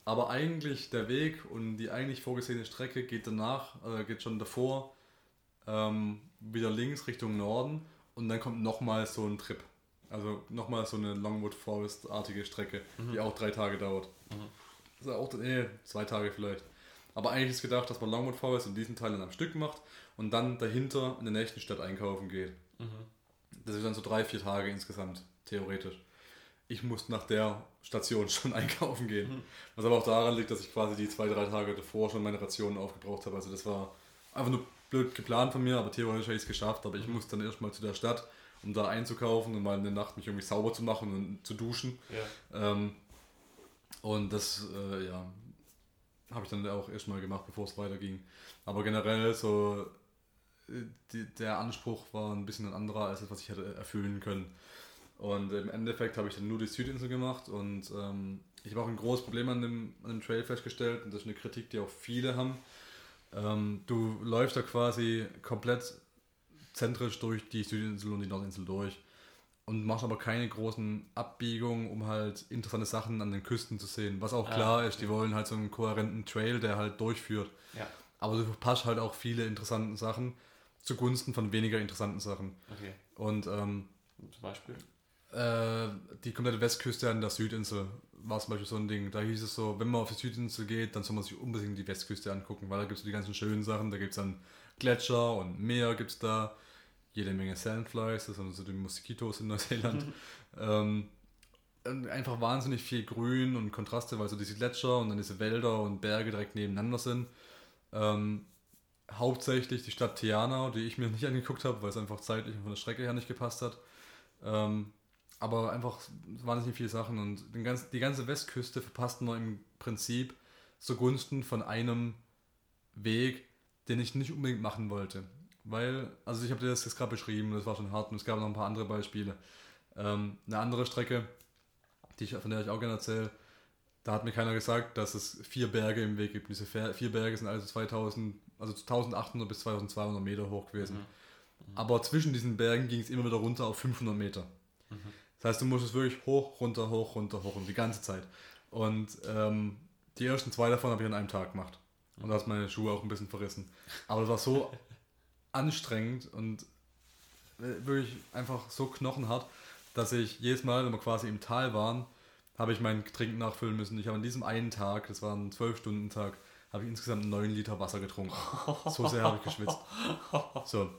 Aber eigentlich der Weg und die eigentlich vorgesehene Strecke geht danach, äh, geht schon davor ähm, wieder links Richtung Norden und dann kommt nochmal so ein Trip. Also nochmal so eine Longwood Forest-artige Strecke, die auch drei Tage dauert. Also auch, nee, zwei Tage vielleicht. Aber eigentlich ist gedacht, dass man Longwood Forest in diesen Teil dann am Stück macht und dann dahinter in der nächsten Stadt einkaufen geht. Das ist dann so drei, vier Tage insgesamt, theoretisch. Ich musste nach der Station schon einkaufen gehen. Was aber auch daran liegt, dass ich quasi die zwei, drei Tage davor schon meine Rationen aufgebraucht habe. Also das war einfach nur blöd geplant von mir, aber theoretisch habe ich es geschafft. Aber ich musste dann erstmal zu der Stadt, um da einzukaufen und mal in der Nacht mich irgendwie sauber zu machen und zu duschen. Ja. Ähm, und das, äh, ja, habe ich dann auch erstmal gemacht, bevor es weiterging. Aber generell so, äh, die, der Anspruch war ein bisschen ein anderer, als das, was ich hätte erfüllen können. Und im Endeffekt habe ich dann nur die Südinsel gemacht und ähm, ich habe auch ein großes Problem an dem, an dem Trail festgestellt und das ist eine Kritik, die auch viele haben. Ähm, du läufst da quasi komplett zentrisch durch die Südinsel und die Nordinsel durch und machst aber keine großen Abbiegungen, um halt interessante Sachen an den Küsten zu sehen. Was auch Ah, klar ist, die wollen halt so einen kohärenten Trail, der halt durchführt. Ja. Aber du verpasst halt auch viele interessante Sachen zugunsten von weniger interessanten Sachen. Okay. Und ähm, Zum Beispiel. äh, die komplette Westküste an der Südinsel war zum Beispiel so ein Ding. Da hieß es so, wenn man auf die Südinsel geht, dann soll man sich unbedingt die Westküste angucken, weil da gibt es die ganzen schönen Sachen. Da gibt es dann Gletscher und Meer gibt es da. Jede Menge Sandflies, das sind so die Moskitos in Neuseeland. ähm, und einfach wahnsinnig viel Grün und Kontraste, weil so diese Gletscher und dann diese Wälder und Berge direkt nebeneinander sind. Ähm, hauptsächlich die Stadt Tiana, die ich mir nicht angeguckt habe, weil es einfach zeitlich und von der Strecke her nicht gepasst hat. Ähm, aber einfach wahnsinnig viele Sachen und den ganzen, die ganze Westküste verpassten wir im Prinzip zugunsten von einem Weg, den ich nicht unbedingt machen wollte. Weil, also ich habe dir das jetzt gerade beschrieben, das war schon hart und es gab noch ein paar andere Beispiele. Ähm, eine andere Strecke, die ich, von der ich auch gerne erzähle, da hat mir keiner gesagt, dass es vier Berge im Weg gibt. Diese vier Berge sind also 2000, also 1800 bis 2200 Meter hoch gewesen. Aber zwischen diesen Bergen ging es immer wieder runter auf 500 Meter. Das heißt, du musst es wirklich hoch, runter, hoch, runter, hoch und die ganze Zeit. Und ähm, die ersten zwei davon habe ich an einem Tag gemacht. Und da hast meine Schuhe auch ein bisschen verrissen. Aber das war so anstrengend und äh, wirklich einfach so knochenhart, dass ich jedes Mal, wenn wir quasi im Tal waren, habe ich mein Trinken nachfüllen müssen. Ich habe an diesem einen Tag, das war ein 12-Stunden-Tag, habe ich insgesamt 9 Liter Wasser getrunken. So sehr habe ich geschwitzt. So.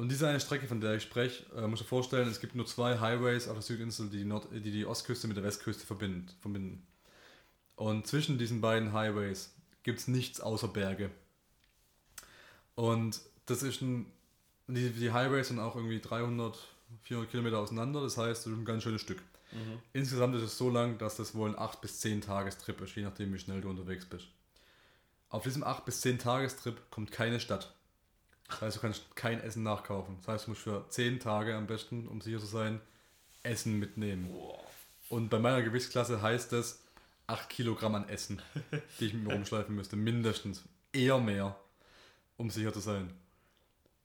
Und diese eine Strecke, von der ich spreche, äh, muss ich vorstellen, es gibt nur zwei Highways auf der Südinsel, die die, Nord die, die Ostküste mit der Westküste verbinden. verbinden. Und zwischen diesen beiden Highways gibt es nichts außer Berge. Und das ist ein. Die, die Highways sind auch irgendwie 300, 400 Kilometer auseinander, das heißt, das ist ein ganz schönes Stück. Mhm. Insgesamt ist es so lang, dass das wohl ein 8 bis 10 Tagestrip ist, je nachdem, wie schnell du unterwegs bist. Auf diesem 8 bis 10 Tagestrip kommt keine Stadt. Das heißt, du kannst kein Essen nachkaufen. Das heißt, du musst für 10 Tage am besten, um sicher zu sein, Essen mitnehmen. Und bei meiner Gewichtsklasse heißt das 8 Kilogramm an Essen, die ich mit mir rumschleifen müsste. Mindestens. Eher mehr, um sicher zu sein.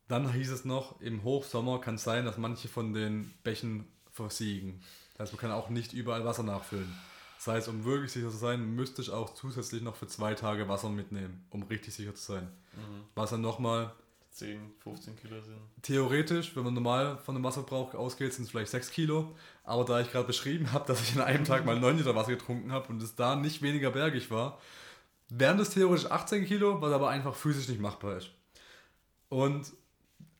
Dann hieß es noch, im Hochsommer kann es sein, dass manche von den Bächen versiegen. Das heißt, man kann auch nicht überall Wasser nachfüllen. Das heißt, um wirklich sicher zu sein, müsste ich auch zusätzlich noch für zwei Tage Wasser mitnehmen, um richtig sicher zu sein. Mhm. Was dann nochmal 10, 15 Kilo sind. theoretisch, wenn man normal von dem Wasserverbrauch ausgeht, sind es vielleicht 6 Kilo. Aber da ich gerade beschrieben habe, dass ich an einem Tag mal 9 Liter Wasser getrunken habe und es da nicht weniger bergig war, wären das theoretisch 18 Kilo, was aber einfach physisch nicht machbar ist. Und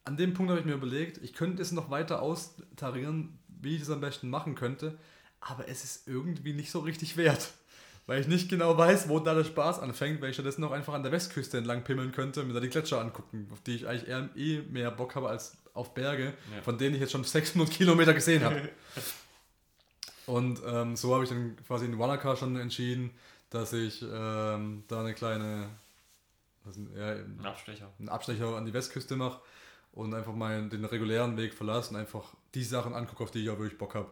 an dem Punkt habe ich mir überlegt, ich könnte es noch weiter austarieren, wie ich es am besten machen könnte, aber es ist irgendwie nicht so richtig wert. Weil ich nicht genau weiß, wo da der Spaß anfängt, weil ich stattdessen noch einfach an der Westküste entlang pimmeln könnte und mir da die Gletscher angucken, auf die ich eigentlich eher eh mehr Bock habe als auf Berge, Ja. von denen ich jetzt schon 600 Kilometer gesehen habe. Und ähm, so habe ich dann quasi in Wanaka schon entschieden, dass ich ähm, da eine kleine, was ja, Ein Abstecher. einen Abstecher an die Westküste mache und einfach mal den regulären Weg verlasse und einfach die Sachen angucke, auf die ich auch wirklich Bock habe.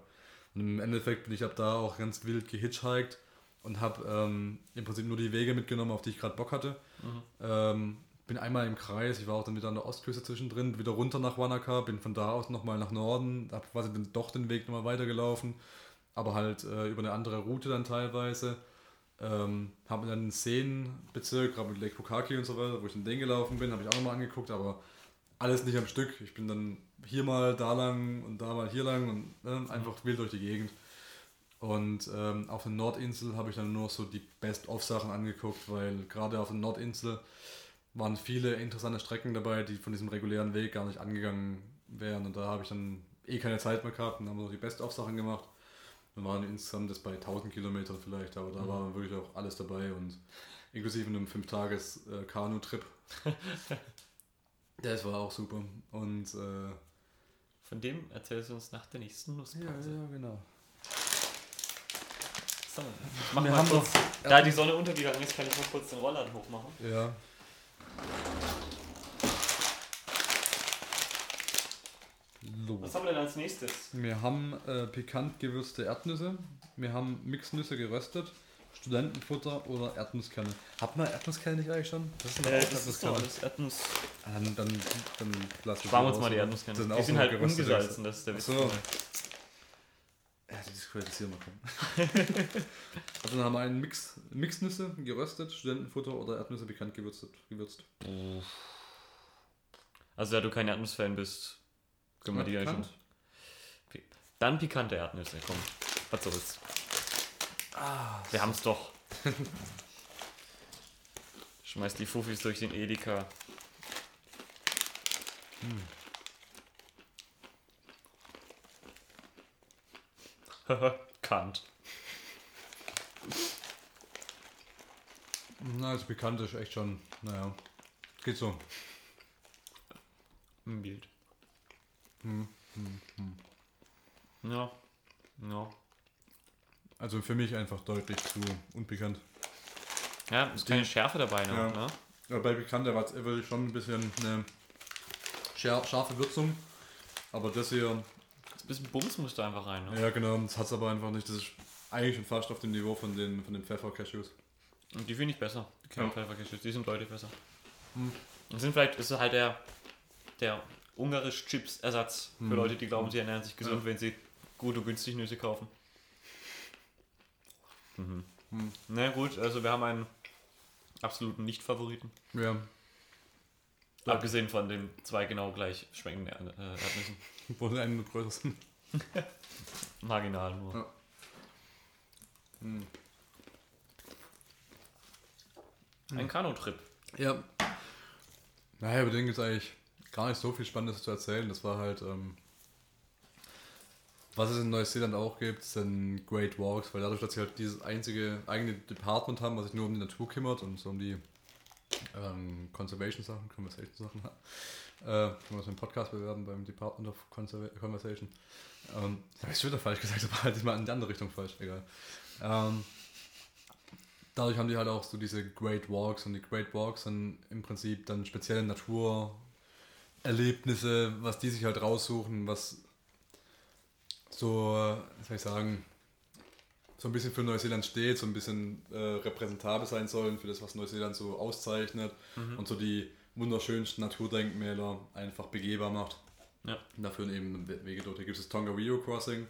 Und im Endeffekt bin ich ab da auch ganz wild gehitchhiked und habe ähm, im Prinzip nur die Wege mitgenommen, auf die ich gerade Bock hatte. Mhm. Ähm, bin einmal im Kreis, ich war auch dann wieder an der Ostküste zwischendrin, wieder runter nach Wanaka, bin von da aus nochmal nach Norden, habe quasi dann doch den Weg nochmal weitergelaufen, aber halt äh, über eine andere Route dann teilweise. Ähm, habe dann den Seenbezirk, gerade mit Lake Pukaki und so weiter, wo ich in den gelaufen bin, habe ich auch nochmal angeguckt, aber alles nicht am Stück. Ich bin dann hier mal da lang und da mal hier lang und ne, einfach wild durch die Gegend. Und ähm, auf der Nordinsel habe ich dann nur so die Best-of-Sachen angeguckt, weil gerade auf der Nordinsel waren viele interessante Strecken dabei, die von diesem regulären Weg gar nicht angegangen wären. Und da habe ich dann eh keine Zeit mehr gehabt und haben noch die Best-of-Sachen gemacht. Wir waren insgesamt das bei 1000 Kilometern vielleicht, aber da Mhm. war wirklich auch alles dabei und inklusive einem 5-Tages-Kanu-Trip. Das war auch super. Und äh, Von dem erzählst du uns nach der nächsten Nusspause. genau. So, ich mach Wir mal kurz, noch- da die Sonne untergegangen ist, kann ich mal kurz den Rollladen hochmachen. Ja. Los. Was haben wir denn als nächstes? Wir haben äh, pikant gewürzte Erdnüsse. Wir haben Mixnüsse geröstet. Studentenfutter oder Erdnusskerne? Hat man Erdnusskerne nicht eigentlich schon? Das ist Äh, das ist so alles Erdnuss. Ah, Dann, dann, dann lass das Sparen wir uns mal die? Erdnusskerne. Die sind so halt geröstete ungesalzen, das ist der Witz. so. Ja, die diskreditieren wir kommen. also dann haben wir einen Mix, Mixnüsse, geröstet, Studentenfutter oder Erdnüsse bekannt gewürzt. gewürzt. Also da du kein Erdnuss-Fan bist, können wir die ja schon. Dann pikante Erdnüsse, komm. Was soll's. Wir haben's doch. Schmeiß die Fuffis durch den Edeka. Kant. Na, das Bekannte ist echt schon, naja, geht so. Ein Bild. Hm, Ja. Ja. Also für mich einfach deutlich zu unbekannt. Ja, ist keine Schärfe dabei noch, Ja. ne? Ja, bei Bekannt war es schon ein bisschen eine scharfe Würzung. Aber das hier, ein bisschen Bums muss da einfach rein, ne? ja genau, das hat es aber einfach nicht. Das ist eigentlich schon fast auf dem Niveau von den, von den Pfeffer-Cashews. Und die finde ich besser. Die Ja. Pfeffercashews, die sind deutlich besser. Hm. Und sind vielleicht, ist halt der, der ungarisch Chips-Ersatz für Hm. Leute, die glauben, sie ernähren sich gesund, Ja. wenn sie gut und günstig Nüsse kaufen. Mhm. Hm. Na gut, also wir haben einen absoluten Nicht-Favoriten. Ja, Abgesehen von den zwei genau gleich schmeckenden äh, Erdnüssen. obwohl einen nur größer sind. Marginal nur. Ja. Hm. Ein Kanu-Trip. Ja. Naja, über den gibt es eigentlich gar nicht so viel Spannendes zu erzählen. Das war halt, ähm, was es in Neuseeland auch gibt, sind Great Walks, weil dadurch, dass sie halt dieses einzige eigene Department haben, was sich nur um die Natur kümmert und so um die ähm, Conservation-Sachen, Conversation-Sachen, äh, können wir uns im Podcast bewerben beim Department of Conversation. Ähm, das habe ich wieder falsch gesagt, aber halt mal in die andere Richtung falsch, egal. Ähm, dadurch haben die halt auch so diese Great Walks und die Great Walks sind im Prinzip dann spezielle Naturerlebnisse, was die sich halt raussuchen, was so, äh, wie soll ich sagen, so ein bisschen für Neuseeland steht, so ein bisschen äh, repräsentabel sein sollen für das, was Neuseeland so auszeichnet und so die wunderschönsten Naturdenkmäler einfach begehbar macht. Ja. Und dafür eben Wege dort. Hier gibt es das Tongariro Crossing,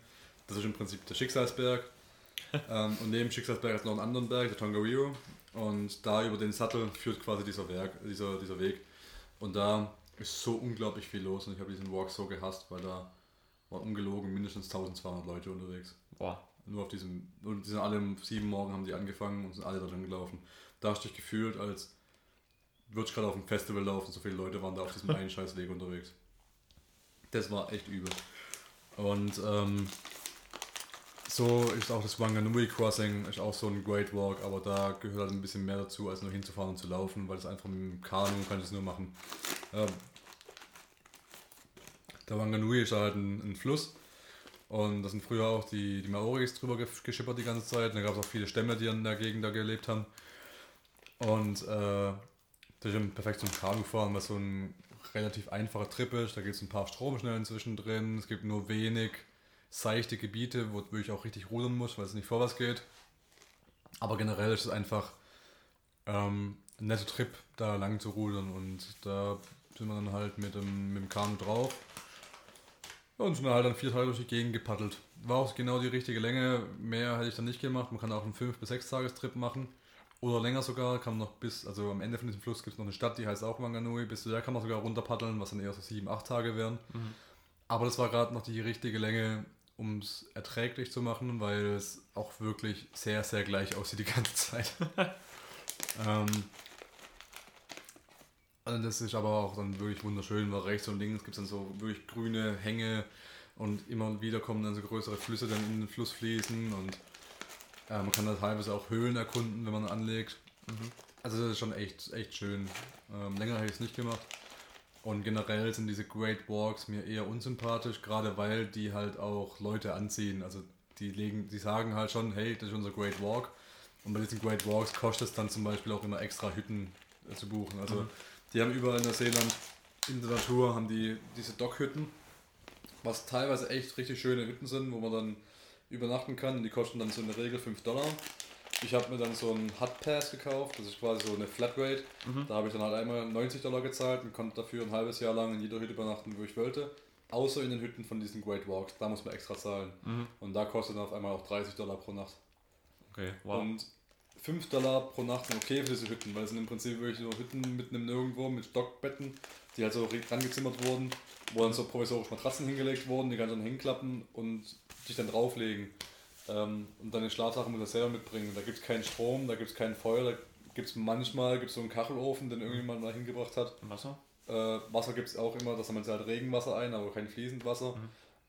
das ist im Prinzip der Schicksalsberg. ähm, und neben Schicksalsberg ist noch einen anderen Berg, der Tongariro. Und da über den Sattel führt quasi dieser, Werk, dieser, dieser Weg. Und da ist so unglaublich viel los. Und ich habe diesen Walk so gehasst, weil da waren ungelogen mindestens 1200 Leute unterwegs. Boah. Nur auf diesem, und die sind alle um sieben Morgen haben die angefangen und sind alle da drin gelaufen. Da hast du dich gefühlt, als würdest du gerade auf einem Festival laufen, so viele Leute waren da auf diesem einen scheiß Weg unterwegs. Das war echt übel. Und ähm, so ist auch das Wanganui Crossing, ist auch so ein Great Walk, aber da gehört halt ein bisschen mehr dazu, als nur hinzufahren und zu laufen, weil es einfach mit dem Kanu kann ich es nur machen. Ähm, der Wanganui ist halt ein, ein Fluss und da sind früher auch die, die Maoris drüber ge- geschippert die ganze Zeit. Und da gab es auch viele Stämme, die in der Gegend da gelebt haben. Und äh, eben perfekt zum Kanufahren, was so ein relativ einfacher Trip ist. Da gibt es ein paar Stromschnellen zwischendrin. Es gibt nur wenig seichte Gebiete, wo wirklich auch richtig rudern musst, weil es nicht vorwärts geht. Aber generell ist es einfach ähm, ein netter Trip, da lang zu rudern. Und da sind wir dann halt mit dem, mit dem Kanu drauf. Und sind halt dann vier Tage durch die Gegend gepaddelt. War auch genau die richtige Länge. Mehr hätte ich dann nicht gemacht. Man kann auch einen 5- bis 6-Tagestrip machen. Oder länger sogar. Kann man noch bis, also am Ende von diesem Fluss gibt es noch eine Stadt, die heißt auch Wanganui. Bis zu der kann man sogar runterpaddeln, was dann eher so 7, 8 Tage wären. Aber das war gerade noch die richtige Länge, um es erträglich zu machen, weil es auch wirklich sehr, sehr gleich aussieht die ganze Zeit. ähm, also das ist aber auch dann wirklich wunderschön, weil rechts und links gibt es dann so wirklich grüne Hänge und immer wieder kommen dann so größere Flüsse dann in den Fluss fließen und äh, man kann da teilweise auch Höhlen erkunden, wenn man anlegt. Also das ist schon echt, echt schön. Ähm, länger habe ich es nicht gemacht. Und generell sind diese Great Walks mir eher unsympathisch, gerade weil die halt auch Leute anziehen. Also die legen, die sagen halt schon, hey, das ist unser Great Walk. Und bei diesen Great Walks kostet es dann zum Beispiel auch immer extra Hütten äh, zu buchen. Also die haben überall in Neuseeland in der Natur haben die diese Dockhütten, was teilweise echt richtig schöne Hütten sind, wo man dann übernachten kann. Und die kosten dann so in der Regel 5 Dollar. ich habe mir dann so einen Hut Pass gekauft, das ist quasi so eine Flatrate. Da habe ich dann halt einmal 90 Dollar gezahlt und konnte dafür ein halbes Jahr lang in jeder Hütte übernachten, wo ich wollte. Außer in den Hütten von diesen Great Walks, da muss man extra zahlen. Und da kostet dann auf einmal auch 30 Dollar pro Nacht. Okay, wow. Und 5 Dollar pro Nacht sind okay für diese Hütten, weil es sind im Prinzip wirklich so Hütten mitten im Nirgendwo mit Stockbetten, die halt so rangezimmert wurden, wo dann so provisorisch Matratzen hingelegt wurden, die kannst du dann hinklappen und dich dann drauflegen. Ähm, und deine Schlafsachen muss er selber mitbringen. Da gibt es keinen Strom, da gibt es kein Feuer, da gibt es manchmal gibt's so einen Kachelofen, den irgendjemand mal hingebracht hat. Wasser? Äh, Wasser gibt es auch immer, da sammelt sie halt Regenwasser ein, aber kein fließend Wasser.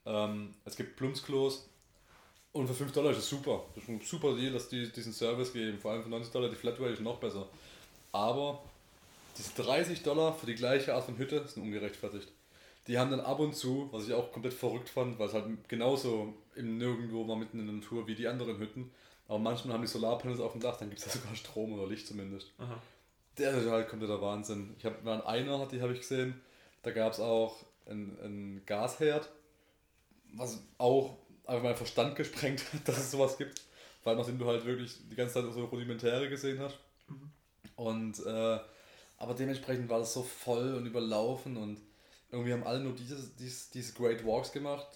Ähm, es gibt Plumpsklos. Und für 5 Dollar ist es super. Das ist ein super Deal, dass die diesen Service geben. Vor allem für 90 Dollar die Flatrate ist noch besser. Aber diese 30 Dollar für die gleiche Art von Hütte sind ungerechtfertigt. Die haben dann ab und zu, was ich auch komplett verrückt fand, weil es halt genauso im Nirgendwo war mitten in der Natur wie die anderen Hütten. Aber manchmal haben die Solarpanels auf dem Dach, dann gibt es ja sogar Strom oder Licht zumindest. Aha. Der ist halt kompletter Wahnsinn. Ich habe mal an einer, die habe ich gesehen, da gab es auch einen, einen Gasherd, was auch einfach mein Verstand gesprengt hat, dass es sowas gibt. Vor allem nachdem du halt wirklich die ganze Zeit so Rudimentäre gesehen hast. Und äh, aber dementsprechend war das so voll und überlaufen und irgendwie haben alle nur dieses, dieses, diese Great Walks gemacht,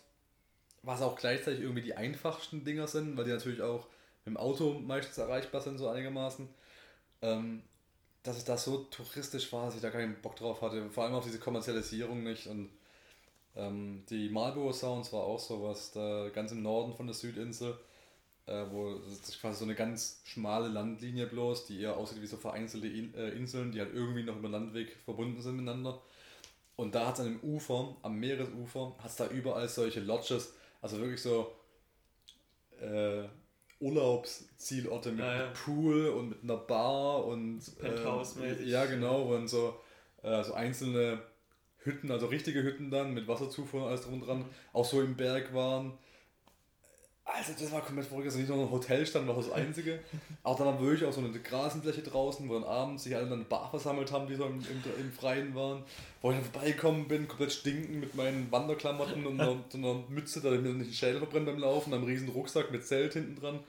was auch gleichzeitig irgendwie die einfachsten Dinger sind, weil die natürlich auch mit dem Auto meistens erreichbar sind, so einigermaßen. Ähm, dass es da so touristisch war, dass ich da keinen Bock drauf hatte. Vor allem auf diese Kommerzialisierung nicht. Und ähm, die Marlboro Sounds war auch sowas, da ganz im Norden von der Südinsel, äh, wo das ist quasi so eine ganz schmale Landlinie bloß, die eher aussieht wie so vereinzelte In äh, Inseln, die halt irgendwie noch über Landweg verbunden sind miteinander. Und da hat es an dem Ufer, am Meeresufer, hat es da überall solche Lodges, also wirklich so äh, Urlaubszielorte mit, Ja, ja. mit Pool und mit einer Bar und Penthouse-mäßig. ja genau und so, äh, so einzelne Hütten, also richtige Hütten dann mit Wasserzufuhr und alles drum und dran, auch so im Berg waren. Also das war komplett verrückt, also nicht nur ein Hotel stand, war das einzige. Auch dann war wirklich auch so eine Grasenfläche draußen, wo dann abends sich alle dann Bar versammelt haben, die so im, im, im Freien waren. Wo ich dann vorbeigekommen bin, komplett stinken mit meinen Wanderklamotten und einer, so einer Mütze, da ich mir nicht den Schädel verbrennt beim Laufen, einem riesen Rucksack mit Zelt hinten dran.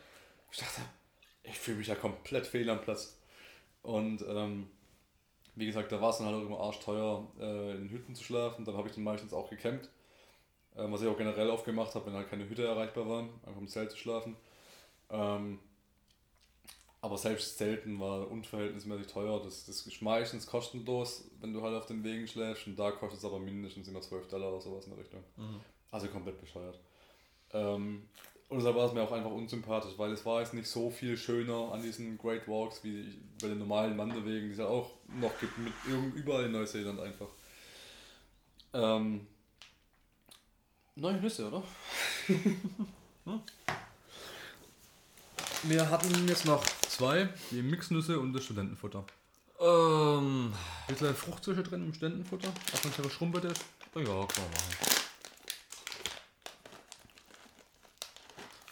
Ich dachte, ich fühle mich ja komplett fehl am Platz. Und ähm, wie gesagt, da war es dann halt auch immer arschteuer, äh, in Hütten zu schlafen. Dann habe ich dann meistens auch gecampt. Ähm, was ich auch generell oft gemacht habe, wenn halt keine Hütte erreichbar war, einfach im Zelt zu schlafen. Ähm, aber selbst Zelten war unverhältnismäßig teuer. Das, das ist meistens kostenlos, wenn du halt auf den Wegen schläfst. Und da kostet es aber mindestens immer 12 Dollar oder sowas in der Richtung. Also komplett bescheuert. Ähm, und deshalb war es mir auch einfach unsympathisch, weil es war jetzt nicht so viel schöner an diesen Great Walks wie bei den normalen Wanderwegen, die es ja auch noch gibt, mit überall in Neuseeland einfach. Ähm, neue Nüsse, oder? Wir hatten jetzt noch zwei, die Mixnüsse und das Studentenfutter. Ähm, Ist da Fruchtzucker drin im Studentenfutter? Auch wenn es aber schrumpelt ist? ja, kann man machen.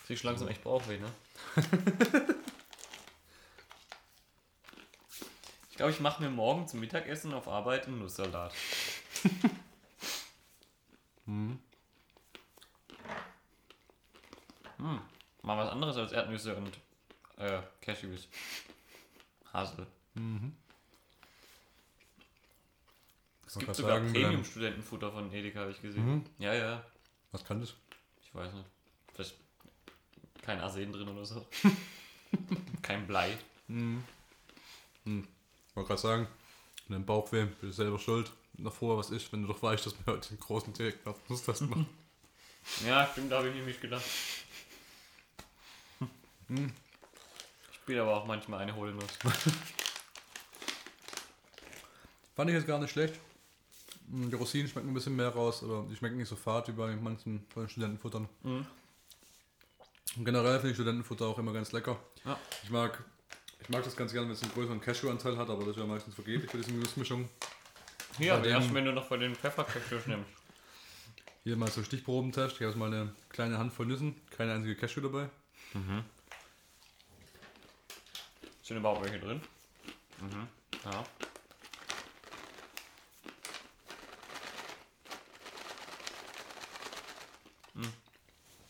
Siehst langsam echt Bauchweh, ne? ich glaube, ich mache mir morgen zum Mittagessen auf Arbeit einen Nusssalat. hm. Mal was anderes als Erdnüsse und äh, Cashews. Hasel. Es Man gibt sogar Premium-Studentenfutter von Edeka, habe ich gesehen. Ja, ja. Was kann das? Ich weiß nicht. Vielleicht kein Arsen drin oder so. kein Blei. Ich wollte gerade sagen, in deinem Bauchweh, bist du selber schuld. Noch vorher was ist, wenn du doch weißt, dass wir heute den großen Nuss machen. Ja, stimmt, da habe ich nämlich gedacht. Ich spiele aber auch manchmal eine Hohlnuss. Fand ich jetzt gar nicht schlecht. Mm, Die Rosinen schmecken ein bisschen mehr raus, aber die schmecken nicht so fad wie bei manchen von den Studentenfuttern. Und generell finde ich Studentenfutter auch immer ganz lecker. Ja. Ich mag, ich mag das ganz gerne, wenn es einen größeren Cashew-Anteil hat, aber das ist ja meistens vergeblich für diese Nussmischung. Ja, Bei erst wenn du noch von den Pfeffercashews nimmst. Hier mal so Stichprobentest. Ich habe mal eine kleine Handvoll Nüssen, keine einzige Cashew dabei. Sind überhaupt welche drin? Mhm. Ja.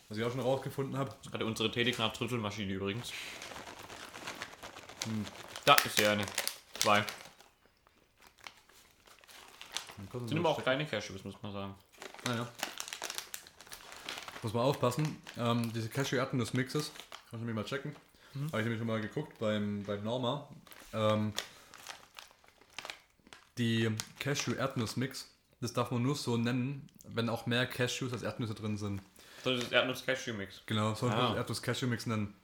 Was ich auch schon rausgefunden habe, Das ist gerade unsere Tätigkeit Trüffelmaschine übrigens. Da ist ja eine. Zwei. Sind aber auch kleine Cashews, muss man sagen. Naja. Muss man aufpassen. Ähm, diese Cashew-Erdnuss-Mixes, kannst du mir mal checken. Habe ich nämlich schon mal geguckt beim, beim Norma. Ähm, die Cashew-Erdnuss-Mix, das darf man nur so nennen, wenn auch mehr Cashews als Erdnüsse drin sind. So, das ist Erdnuss-Cashew-Mix. Genau, so Ah. ah. Erdnuss-Cashew-Mix nennen.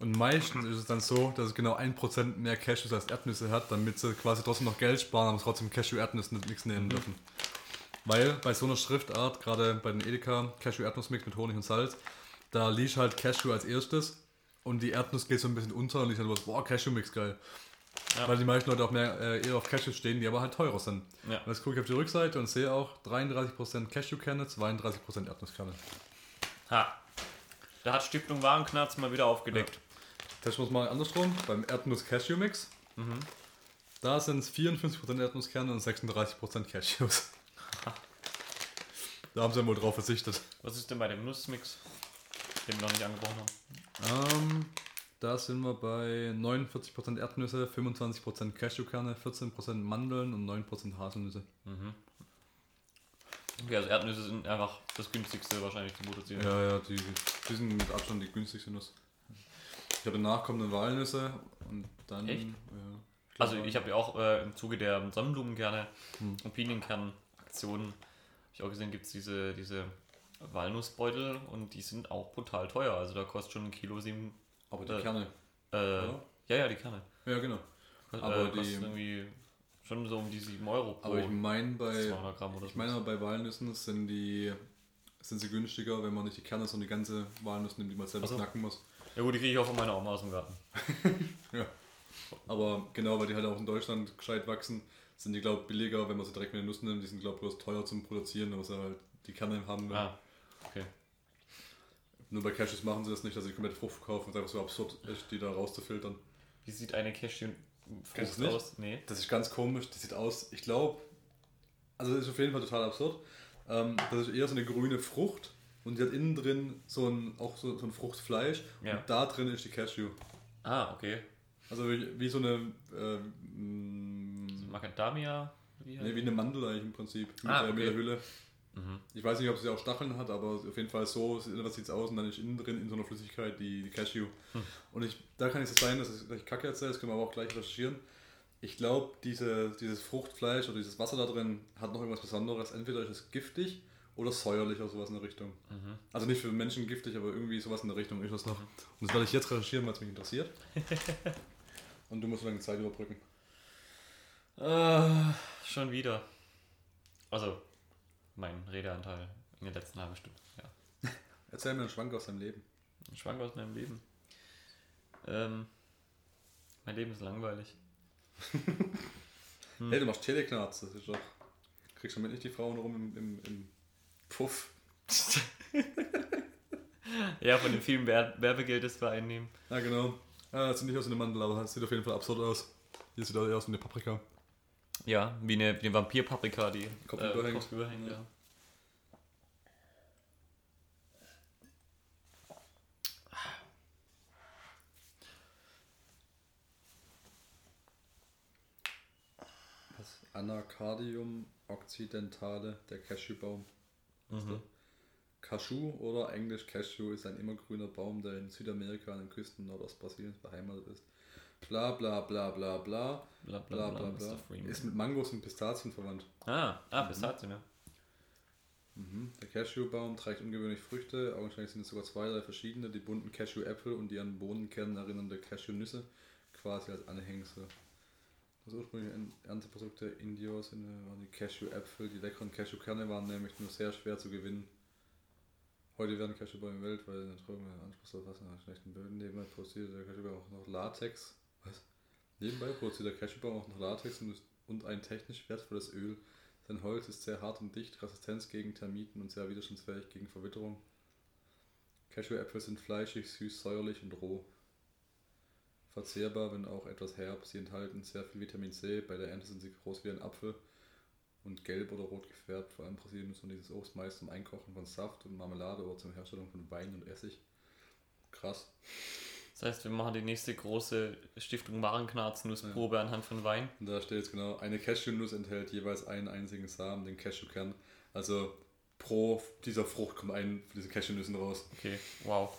Und meistens ist es dann so, dass es genau 1% mehr Cashews als Erdnüsse hat, damit sie quasi trotzdem noch Geld sparen, aber trotzdem Cashew-Erdnuss-Mix nehmen dürfen. Weil bei so einer Schriftart, gerade bei den Edeka, Cashew-Erdnuss-Mix mit Honig und Salz, da liegt halt Cashew als erstes und die Erdnuss geht so ein bisschen unter und ich halt was, boah, Cashew-Mix geil. Ja. Weil die meisten Leute auch mehr äh, eher auf Cashews stehen, die aber halt teurer sind. Ja. Und jetzt gucke ich auf die Rückseite und sehe auch 33% Cashewkerne, 32% Erdnusskerne. Ha. Da hat Stiftung Warenknarz mal wieder aufgedeckt. Testen wir es mal andersrum. Beim Erdnuss-Cashew-Mix. Da sind es 54% Erdnusskerne und 36% Cashews. da haben sie ja wohl drauf verzichtet. Was ist denn bei dem Nussmix, den wir noch nicht angebrochen haben? Ähm, da sind wir bei 49% Erdnüsse, 25% Cashewkerne, 14% Mandeln und 9% Haselnüsse. Okay, also Erdnüsse sind einfach das günstigste wahrscheinlich zu produzieren. Ja, ja, die, die sind mit Abstand die günstigste Nuss. Ich habe danach kommende Walnüsse und dann. Echt? Ja, Also ich habe ja auch äh, im Zuge der Sonnenblumenkerne und Pinienkern-Aktionen, habe ich auch gesehen, gibt es diese, diese Walnussbeutel und die sind auch brutal teuer. Also da kostet schon ein Kilo sieben. Aber die äh, Kerne. Äh, Ja. ja, die Kerne. Ja, genau. Aber äh, die- irgendwie schon so um die 7 Euro pro Aber ich meine bei. 200 Gramm oder Ich meine, bei Walnüssen sind die sind sie günstiger, wenn man nicht die Kerne, sondern die ganze Walnuss nimmt, die man selber Ach so. knacken muss. Ja gut, die kriege ich auch von meiner Oma aus dem Garten. Ja. Aber genau, weil die halt auch in Deutschland gescheit wachsen, sind die, glaube ich, billiger, wenn man sie direkt mit den Nüssen nimmt. Die sind, glaube ich, bloß teuer zum Produzieren, aber sie halt die Kerne haben. Ah, okay. Nur bei Cashews machen sie das nicht, dass sie die komplette Frucht verkaufen. Es ist einfach so absurd, echt, die da rauszufiltern. Wie sieht eine Cashew Kennst Frucht du nicht? aus? Nee. Das ist ganz komisch, das sieht aus, ich glaube, also das ist auf jeden Fall total absurd. Ähm, das ist eher so eine grüne Frucht und die hat innen drin so ein, auch so, so ein Fruchtfleisch Ja. und da drin ist die Cashew. Ah, okay. Also wie, wie so eine, äh, mh, Macadamia? Wie nee, wie eine Mandel eigentlich im Prinzip, mit, Ah, der, mit okay. der Hülle. Mhm. Ich weiß nicht, ob sie auch Stacheln hat, aber auf jeden Fall so sieht es aus und dann ist innen drin in so einer Flüssigkeit die, die Cashew. Hm. Und ich, da kann es sein, dass ich, dass ich Kacke erzähle, das können wir aber auch gleich recherchieren. Ich glaube, diese, dieses Fruchtfleisch oder dieses Wasser da drin hat noch irgendwas Besonderes. Entweder ist es giftig oder säuerlich oder sowas in der Richtung. Mhm. Also nicht für Menschen giftig, aber irgendwie sowas in der Richtung ist das noch. Und das werde ich jetzt recherchieren, weil es mich interessiert. und du musst so lange Zeit überbrücken. Äh, schon wieder. Also, mein Redeanteil in der letzten halben Stunde. Ja. Erzähl mir einen Schwank aus deinem Leben. Ein Schwank aus meinem Leben. Ähm, mein Leben ist langweilig. Hm. Hey, du machst Teleknarz, das ist doch. Kriegst du mit nicht die Frauen rum im, im, im Puff? Ja, von dem vielen Wer Werbegeld, das wir einnehmen. Ja, genau. Ah, das sieht nicht aus wie eine Mandel, aber das sieht auf jeden Fall absurd aus. Hier sieht das eher aus wie eine Paprika. Ja, wie eine, wie eine Vampirpaprika, die Kopf überhängt. Kopf überhängt, ja. Das Anacardium occidentale, der Cashewbaum. Mhm. Cashew oder englisch Cashew ist ein immergrüner Baum, der in Südamerika an den Küsten Nordostbrasiliens beheimatet ist. Bla bla bla bla bla Bla bla bla bla. Mr. Freeman. Ist mit Mangos und Pistazien verwandt. Ah, ah, Pistazien, ja. Mhm. Der Cashewbaum trägt ungewöhnlich Früchte, augenscheinlich sind es sogar zwei, drei verschiedene, die bunten Cashew-Äpfel und die an Bohnenkernen erinnernde Cashew-Nüsse, quasi als Anhängsel. Das ursprüngliche En- Ernteprodukte Indios in- waren die Cashew-Äpfel, die leckeren Cashew-Kerne waren nämlich nur sehr schwer zu gewinnen. Heute werden Cashewbäume weltweit in der Trockenung anspruchsvoll Wasser nach schlechten Böden. Nebenbei produziert der Cashewbaum auch noch Latex. Was? Nebenbei produziert der Cashewbaum auch noch Latex und, ein technisch wertvolles Öl. Sein Holz ist sehr hart und dicht, Resistenz gegen Termiten und sehr widerstandsfähig gegen Verwitterung. Cashew-Äpfel sind fleischig, süß, säuerlich und roh. Verzehrbar, wenn auch etwas herb. Sie enthalten sehr viel Vitamin C. Bei der Ernte sind sie groß wie ein Apfel und gelb oder rot gefärbt. Vor allem Brasilien nutzt man dieses Obst meist zum Einkochen von Saft und Marmelade oder zur Herstellung von Wein und Essig. Krass. Das heißt, wir machen die nächste große Stiftung Warenknarz-Nussprobe anhand von Wein. Da steht jetzt genau, eine Cashewnuss enthält jeweils einen einzigen Samen, den Cashewkern. Also pro dieser Frucht kommt ein von diesen Cashewnüssen raus. Okay, wow.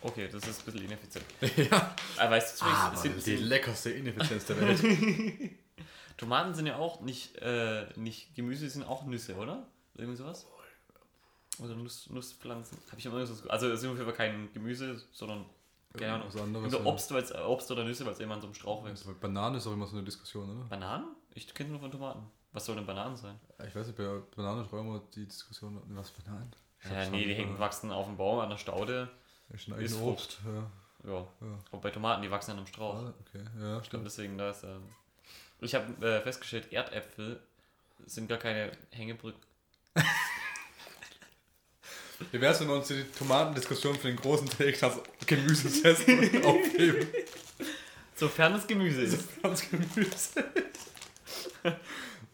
Okay, das ist ein bisschen ineffizient. ja. Aber weißt du, Ah, sind, die sind, leckerste Ineffizienz der Welt. Tomaten sind ja auch nicht, äh, nicht Gemüse, sind auch Nüsse, oder? Irgendwie sowas? Oder Nuss, Nusspflanzen. Habe ich immer so Also es sind auf jeden Fall kein Gemüse, sondern keine Ahnung. anderes, ja. Obst, weil's, Obst oder Nüsse, weil es immer an so einem Strauch wächst. Also Bananen ist auch immer so eine Diskussion, oder? Bananen? Ich kenne nur von Tomaten. Was soll denn Bananen sein? Ich weiß nicht, bei Bananen auch immer die Diskussion, was Bananen? Ich Ja, nee, die hängen, äh, wachsen auf dem Baum, an der Staude. Ist ein ist Obst. Ja. Ja. Ja. Aber bei Tomaten, die wachsen an einem Strauch. Ah, okay, ja, Und stimmt. deswegen, da ist. Ähm, ich habe äh, festgestellt, Erdäpfel sind gar keine Hängebrücken. Wie wär's, wenn wir uns die Tomatendiskussion für den großen Take Gemüsetest aufheben? Sofern es Gemüse ist. Ganz Gemüse.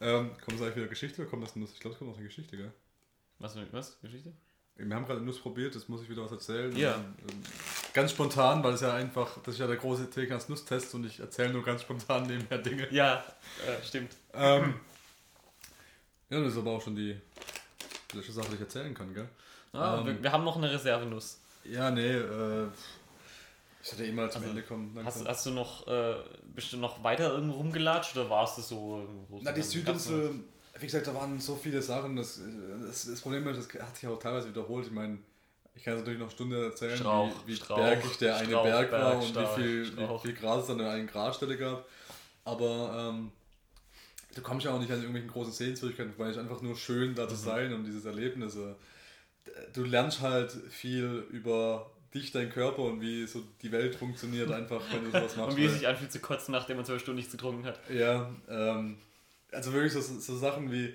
ähm, kommt das eigentlich wieder Geschichte oder kommt das Nuss? Ich glaube, es kommt noch eine Geschichte, gell? Was, was? Geschichte? Wir haben gerade Nuss probiert, jetzt muss ich wieder was erzählen. Ja. Ähm, ganz spontan, weil es ja einfach, das ist ja der große TKs Nusstest und ich erzähle nur ganz spontan nebenher Dinge. Ja, äh, stimmt. Ähm, ja, das ist aber auch schon die letzte Sache, die ich erzählen kann, gell? Ah, Ähm, wir, wir haben noch eine Reservenuss. Ja, nee, äh, ich hatte eh mal zum Also, Ende kommen. Hast, hast du noch, äh, bist du noch weiter irgendwo rumgelatscht oder warst du so irgendwo? Na, die Südinsel, wie gesagt, da waren so viele Sachen. Das, das, das Problem ist, das hat sich auch teilweise wiederholt. Ich meine, ich kann jetzt natürlich noch eine Stunde erzählen, Strauch, wie, wie Strauch, bergig der eine Strauch, Berg war Berg, und Strauch, wie, viel, wie viel Gras es an der einen Grasstelle gab. Aber ähm, du kommst ja auch nicht an irgendwelchen großen Sehenswürdigkeiten, weil es ist einfach nur schön, da zu Mhm. sein und dieses Erlebnis. äh, Du lernst halt viel über dich, deinen Körper und wie so die Welt funktioniert, einfach wenn du sowas machst. Und wie es sich anfühlt zu kotzen, nachdem man zwölf Stunden nichts getrunken hat. ja, ähm, also wirklich so, so Sachen wie,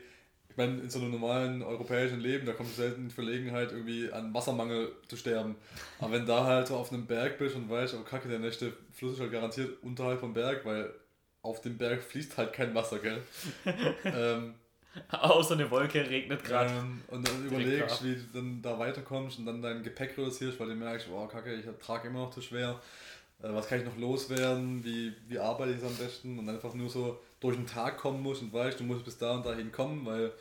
ich meine, in so einem normalen europäischen Leben, da kommst du selten in die Verlegenheit, irgendwie an Wassermangel zu sterben. Aber wenn da halt so auf einem Berg bist und weißt, oh kacke, der nächste Fluss ist halt garantiert unterhalb vom Berg, weil auf dem Berg fließt halt kein Wasser, gell? ähm, Außer eine Wolke regnet gerade. ähm, und dann überlegst, wie du dann da weiterkommst und dann dein Gepäck reduzierst, weil du merkst, oh kacke, ich trage immer noch zu schwer. Äh, Was kann ich noch loswerden? Wie, wie arbeite ich es am besten? Und einfach nur so durch den Tag kommen musst und weißt, du musst bis da und dahin kommen, weil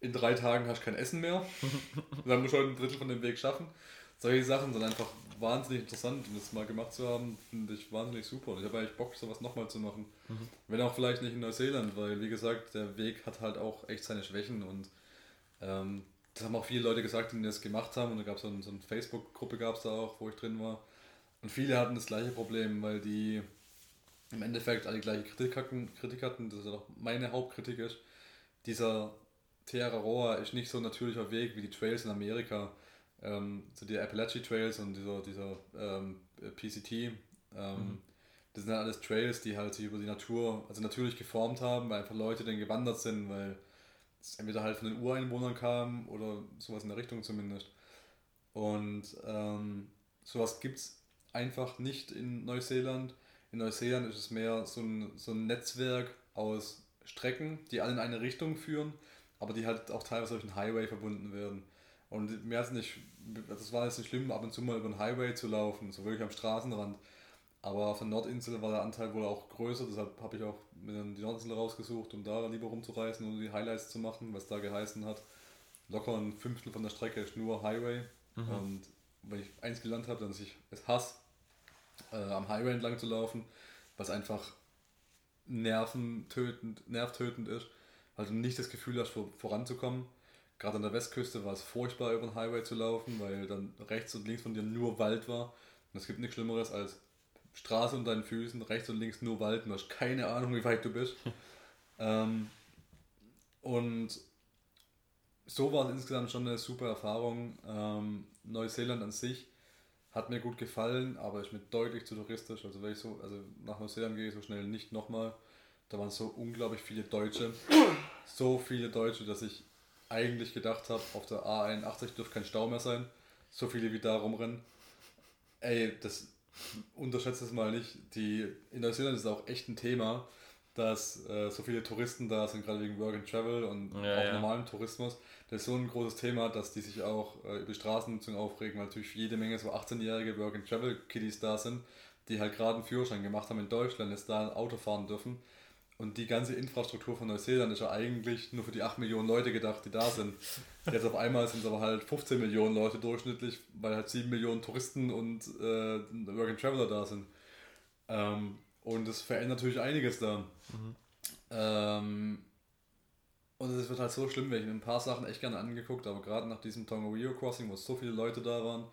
in drei Tagen hast du kein Essen mehr. Und dann musst du halt ein Drittel von dem Weg schaffen. Solche Sachen sind einfach wahnsinnig interessant und das mal gemacht zu haben, finde ich wahnsinnig super. Und ich habe eigentlich Bock, sowas nochmal zu machen. Wenn auch vielleicht nicht in Neuseeland, weil wie gesagt, der Weg hat halt auch echt seine Schwächen und ähm, das haben auch viele Leute gesagt, die das gemacht haben und da gab es so, ein, so eine Facebook-Gruppe gab es da auch, wo ich drin war. Und viele hatten das gleiche Problem, weil die im Endeffekt alle gleiche Kritik hatten, Kritik hatten, das ist auch meine Hauptkritik ist. Dieser Roa ist nicht so ein natürlicher Weg wie die Trails in Amerika. Ähm, so die Appalachian Trails und dieser, dieser ähm, PCT. Ähm, Das sind halt alles Trails, die halt sich über die Natur, also natürlich geformt haben, weil einfach Leute dann gewandert sind, weil es entweder halt von den Ureinwohnern kam oder sowas in der Richtung zumindest. Und ähm, sowas gibt es einfach nicht in Neuseeland. In Neuseeland ist es mehr so ein, so ein Netzwerk aus Strecken, die alle in eine Richtung führen, aber die halt auch teilweise durch einen Highway verbunden werden. Und mir ist nicht, das war jetzt nicht schlimm, ab und zu mal über einen Highway zu laufen, so wirklich am Straßenrand. Aber auf der Nordinsel war der Anteil wohl auch größer, deshalb habe ich auch die Nordinsel rausgesucht, um da lieber rumzureisen und die Highlights zu machen, was da geheißen hat. Locker ein Fünftel von der Strecke ist nur Highway. Und wenn ich eins gelernt habe, dann dass ich es hasse, äh, am Highway entlang zu laufen, was einfach nerventötend, nervtötend ist, weil du nicht das Gefühl hast, vor, voranzukommen. Gerade an der Westküste war es furchtbar, über den Highway zu laufen, weil dann rechts und links von dir nur Wald war. Und es gibt nichts Schlimmeres als Straße unter deinen Füßen, rechts und links nur Wald und du hast keine Ahnung, wie weit du bist. ähm, und so war es insgesamt schon eine super Erfahrung. Ähm, Neuseeland an sich hat mir gut gefallen, aber ist mir deutlich zu touristisch. Also wenn ich so, also nach Neuseeland gehe ich so schnell nicht nochmal. Da waren so unglaublich viele Deutsche. So viele Deutsche, dass ich eigentlich gedacht habe, auf der A81 dürfte kein Stau mehr sein. So viele wie da rumrennen. Ey, das unterschätzt es mal nicht. Die, in Neuseeland ist es auch echt ein Thema. dass äh, so viele Touristen da sind, gerade wegen Work and Travel und Ja, auch ja. normalem Tourismus. Das ist so ein großes Thema, dass die sich auch äh, über die Straßennutzung aufregen, weil natürlich jede Menge so 18-jährige Work and Travel Kiddies da sind, die halt gerade einen Führerschein gemacht haben in Deutschland, jetzt da ein Auto fahren dürfen. Und die ganze Infrastruktur von Neuseeland ist ja eigentlich nur für die 8 Millionen Leute gedacht, die da sind. Jetzt auf einmal sind es aber halt 15 Millionen Leute durchschnittlich, weil halt 7 Millionen Touristen und äh, Work and Traveler da sind. Ähm, und das verändert natürlich einiges da. Ähm, und es wird halt so schlimm, weil ich mir ein paar Sachen echt gerne angeguckt, aber gerade nach diesem Tongariro Crossing, wo so viele Leute da waren,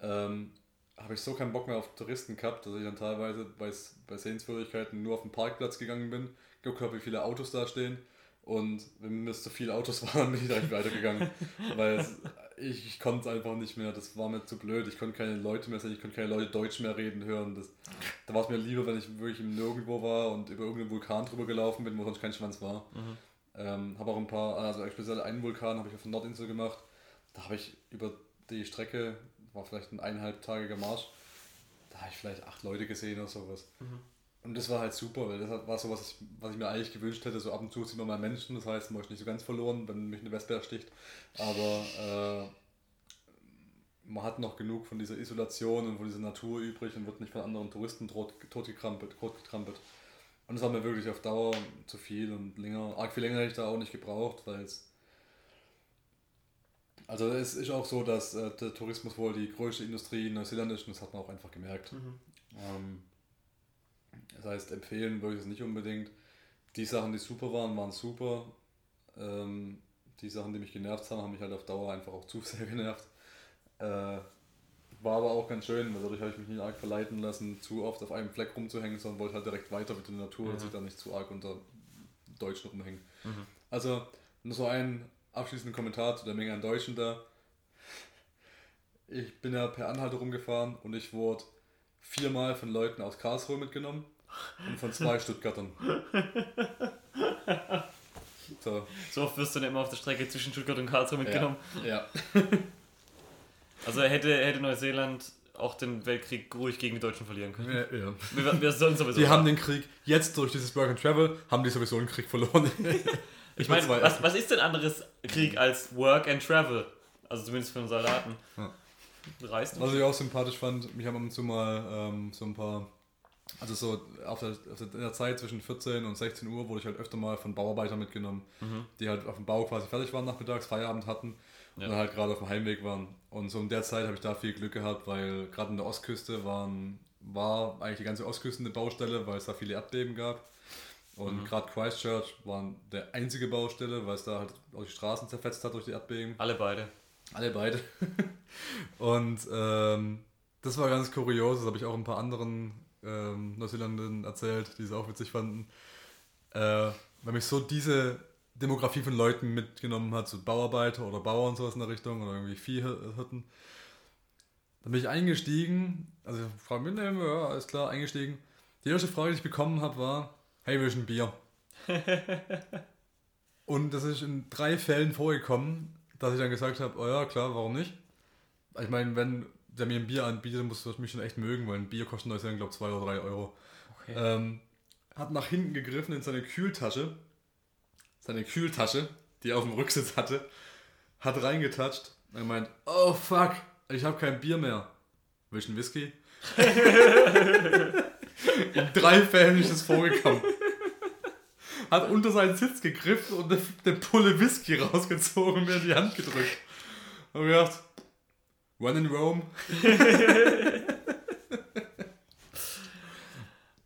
ähm, habe ich so keinen Bock mehr auf Touristen gehabt, dass ich dann teilweise bei, bei Sehenswürdigkeiten nur auf den Parkplatz gegangen bin, geguckt habe, wie viele Autos da stehen. Und wenn mir zu viele Autos waren, bin ich direkt weitergegangen, weil es, ich, ich konnte es einfach nicht mehr, das war mir zu blöd, ich konnte keine Leute mehr sehen, ich konnte keine Leute Deutsch mehr reden hören, das, da war es mir lieber, wenn ich wirklich im Nirgendwo war und über irgendeinen Vulkan drüber gelaufen bin, wo sonst kein Schwanz war. Ähm, habe auch ein paar, also speziell einen Vulkan habe ich auf der Nordinsel gemacht. Da habe ich über die Strecke, war vielleicht ein eineinhalbtagiger Marsch, da habe ich vielleicht acht Leute gesehen oder sowas. Und das war halt super, weil das war so was, was ich mir eigentlich gewünscht hätte. So ab und zu sieht man mal Menschen, das heißt, man ist nicht so ganz verloren, wenn mich eine Wespe ersticht. Aber äh, man hat noch genug von dieser Isolation und von dieser Natur übrig und wird nicht von anderen Touristen tot, totgetrampelt, totgetrampelt. Und das war mir wirklich auf Dauer zu viel und länger, arg viel länger hätte ich da auch nicht gebraucht, weil es. Also es ist auch so, dass äh, der Tourismus wohl die größte Industrie in Neuseeland ist und das hat man auch einfach gemerkt. Ähm, das heißt, empfehlen würde ich es nicht unbedingt. Die Sachen, die super waren, waren super. Ähm, die Sachen, die mich genervt haben, haben mich halt auf Dauer einfach auch zu sehr genervt. Äh, war aber auch ganz schön, weil dadurch habe ich mich nicht arg verleiten lassen, zu oft auf einem Fleck rumzuhängen, sondern wollte halt direkt weiter mit der Natur, dass ich da nicht zu arg unter Deutschen rumhängen. Also nur so ein abschließender Kommentar zu der Menge an Deutschen da. Ich bin ja per Anhalter rumgefahren und ich wurde viermal von Leuten aus Karlsruhe mitgenommen und von zwei Stuttgartern. So, So oft wirst du dann immer auf der Strecke zwischen Stuttgart und Karlsruhe mitgenommen. ja. Also hätte, hätte Neuseeland auch den Weltkrieg ruhig gegen die Deutschen verlieren können. ja, ja. Wir, wir sollen sowieso. Die haben den Krieg jetzt durch dieses Work and Travel, haben die sowieso einen Krieg verloren. ich meine, was, was ist denn anderes Krieg als Work and Travel? Also zumindest für einen Soldaten. Ja. Reist du? Was ich auch sympathisch fand, mich haben ab und zu mal ähm, so ein paar, also so auf der, auf der, in der Zeit zwischen 14 und 16 Uhr wurde ich halt öfter mal von Bauarbeitern mitgenommen, die halt auf dem Bau quasi fertig waren nachmittags, Feierabend hatten Ja. und halt gerade auf dem Heimweg waren. Und so in der Zeit habe ich da viel Glück gehabt, weil gerade in der Ostküste waren, war eigentlich die ganze Ostküste eine Baustelle, weil es da viele Erdbeben gab. Und gerade Christchurch war der einzige Baustelle, weil es da halt auch die Straßen zerfetzt hat durch die Erdbeben. Alle beide. Alle beide. Und ähm, das war ganz kurios, das habe ich auch ein paar anderen ähm, Neuseeländern erzählt, die es auch witzig fanden. Äh, weil mich so diese Demografie von Leuten mitgenommen hat, so Bauarbeiter oder Bauern und sowas in der Richtung oder irgendwie Viehhirten. Dann bin ich eingestiegen, also ich frage mich, ne, ja, alles klar, eingestiegen. Die erste Frage, die ich bekommen habe, war, hey, willst du ein Bier? Und das ist in drei Fällen vorgekommen, dass ich dann gesagt habe, oh ja, klar, warum nicht? Ich meine, wenn der mir ein Bier anbietet, dann muss er mich schon echt mögen, weil ein Bier kostet in Neuseeland, glaube ich, 2 oder 3 Euro. Okay. Ähm, hat nach hinten gegriffen in seine Kühltasche, seine Kühltasche, die er auf dem Rücksitz hatte, hat reingetatscht und gemeint, oh fuck, ich habe kein Bier mehr. Willst du einen Whisky? in drei Fällen ist es vorgekommen. Hat unter seinen Sitz gegriffen und eine, Pulle Whisky rausgezogen und mir in die Hand gedrückt. Und mir gedacht, when in Rome.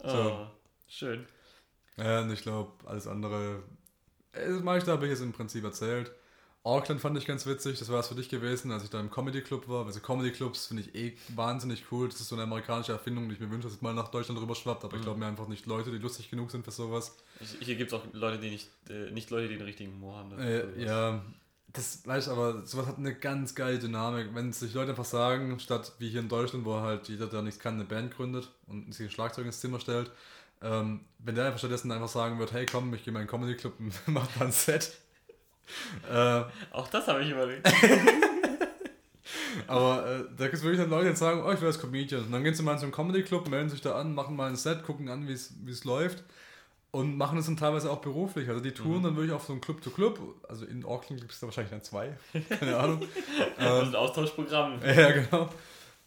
Oh, schön. Ja, und ich glaube, alles andere. äh, Das mache ich da, habe ich jetzt im Prinzip erzählt. Auckland fand ich ganz witzig, das war es für dich gewesen, als ich da im Comedy Club war. Also Comedy Clubs finde ich eh wahnsinnig cool. Das ist so eine amerikanische Erfindung, die ich mir wünsche, dass es mal nach Deutschland rüber schwappt, aber ich glaube mir einfach nicht Leute, die lustig genug sind für sowas. Hier gibt es auch Leute, die nicht, äh, nicht Leute, die den richtigen Humor haben. dafür. Äh, ja, das weiß aber, sowas hat eine ganz geile Dynamik. Wenn sich Leute einfach sagen, statt wie hier in Deutschland, wo halt jeder, der nichts kann, eine Band gründet und sich ein Schlagzeug ins Zimmer stellt, ähm, wenn der einfach stattdessen einfach sagen wird, hey komm, ich gehe mal in den Comedy Club und mach da ein Set. Äh, Auch das habe ich überlegt. aber äh, da gibt es wirklich dann Leute, die sagen, oh, ich will als Comedian. Und dann gehen sie mal in so einen Comedy Club, melden sich da an, machen mal ein Set, gucken an, wie es läuft. und machen es dann teilweise auch beruflich. Also die touren dann wirklich auf so einen Club zu Club. Also in Auckland gibt es da wahrscheinlich dann zwei. Keine Ahnung. Das ist ein Austauschprogramm. Ja, genau.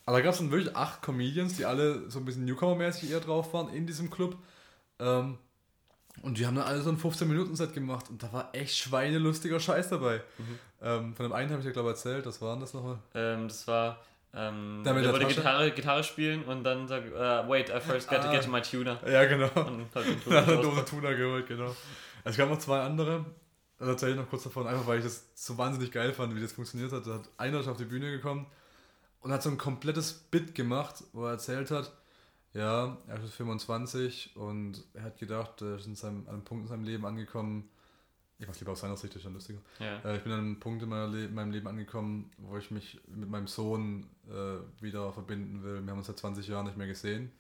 Aber da gab es dann wirklich acht Comedians, die alle so ein bisschen Newcomer-mäßig eher drauf waren in diesem Club. Ähm, und die haben dann alle so ein 15-Minuten-Set gemacht und da war echt schweinelustiger Scheiß dabei. Ähm, von dem einen habe ich ja, glaube ich, erzählt, das waren das nochmal. Ähm, das war. Ähm, der wollte Tasche? Gitarre, Gitarre spielen und dann sagt, äh, wait, I first got to Ah. get my tuner. Ja, genau. Und hat den Da hat er Tuner geholt, genau. Es gab noch zwei andere. Da erzähle ich noch kurz davon, einfach weil ich das so wahnsinnig geil fand, wie das funktioniert hat. Da hat einer ist auf die Bühne gekommen und hat so ein komplettes Bit gemacht, wo er erzählt hat, ja, er ist 25 und er hat gedacht, er ist in seinem, an einem Punkt in seinem Leben angekommen. Ich mach's lieber aus seiner Sicht, das ist schon lustiger. Ja. Äh, ich bin an einem Punkt in, Le in meinem Leben angekommen, wo ich mich mit meinem Sohn äh, wieder verbinden will. Wir haben uns seit 20 Jahren nicht mehr gesehen.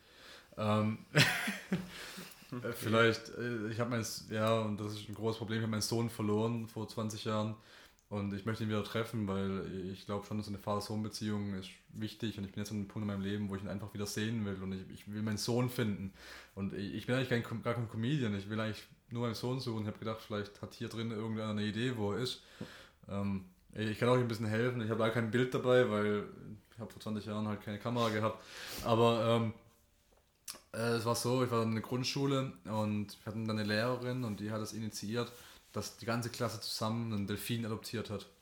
Ähm, äh, vielleicht, äh, ich habe mein, ja, und das ist ein großes Problem, ich habe meinen Sohn verloren vor 20 Jahren und ich möchte ihn wieder treffen, weil ich glaube schon, dass eine Vater-Sohn-Beziehung ist wichtig und ich bin jetzt an einem Punkt in meinem Leben, wo ich ihn einfach wieder sehen will und ich, ich will meinen Sohn finden. Und ich, bin eigentlich kein, gar kein Comedian, ich will eigentlich nur meinen Sohn suchen. Ich habe gedacht, vielleicht hat hier drin irgendeiner eine Idee, wo er ist. Ähm, ich kann auch ein bisschen helfen. Ich habe leider kein Bild dabei, weil ich habe vor 20 Jahren halt keine Kamera gehabt. Aber ähm, äh, es war so, ich war in der Grundschule und wir hatten dann eine Lehrerin und die hat es initiiert, dass die ganze Klasse zusammen einen Delfin adoptiert hat.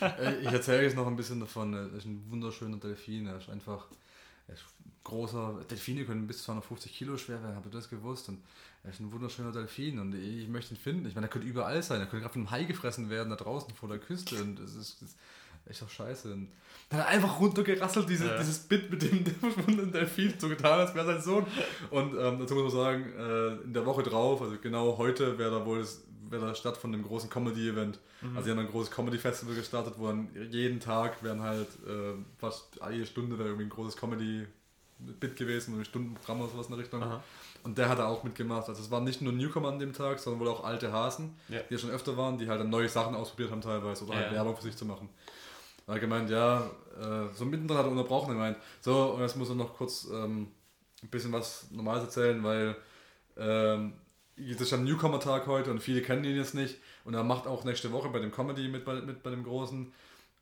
Äh, ich erzähle jetzt noch ein bisschen davon. Er ist ein wunderschöner Delfin. Er ist einfach er ist großer. Delfine können bis 250 Kilo schwer werden. Habt ihr das gewusst? Und er ist ein wunderschöner Delfin und ich möchte ihn finden. Ich meine, er könnte überall sein. Er könnte gerade von einem Hai gefressen werden da draußen vor der Küste und es ist, das ist echt doch scheiße. Und dann hat einfach runtergerasselt, diese, Ja. dieses Bit mit dem verschwundenen Delfin, so getan, als wäre sein Sohn. Und ähm, dazu muss man sagen, äh, in der Woche drauf, also genau heute, wäre da wohl das, wäre da statt von einem großen Comedy-Event. Also sie haben ein großes Comedy-Festival gestartet, wo dann jeden Tag werden halt äh, fast jede Stunde wäre irgendwie ein großes Comedy-Bit gewesen, ein Stundenprogramm oder sowas in der Richtung. Aha. Und der hat da auch mitgemacht. Also es waren nicht nur Newcomer an dem Tag, sondern wohl auch alte Hasen, Ja. die ja schon öfter waren, die halt dann neue Sachen ausprobiert haben teilweise oder Ja. halt Werbung für sich zu machen. Da hat gemeint, ja, äh, so mittendrin hat er unterbrochen. Er gemeint, so, und jetzt muss er noch kurz ähm, ein bisschen was Normales erzählen, weil ähm, es ist ja ein Newcomer-Tag heute und viele kennen ihn jetzt nicht. Und er macht auch nächste Woche bei dem Comedy mit bei, mit bei dem Großen.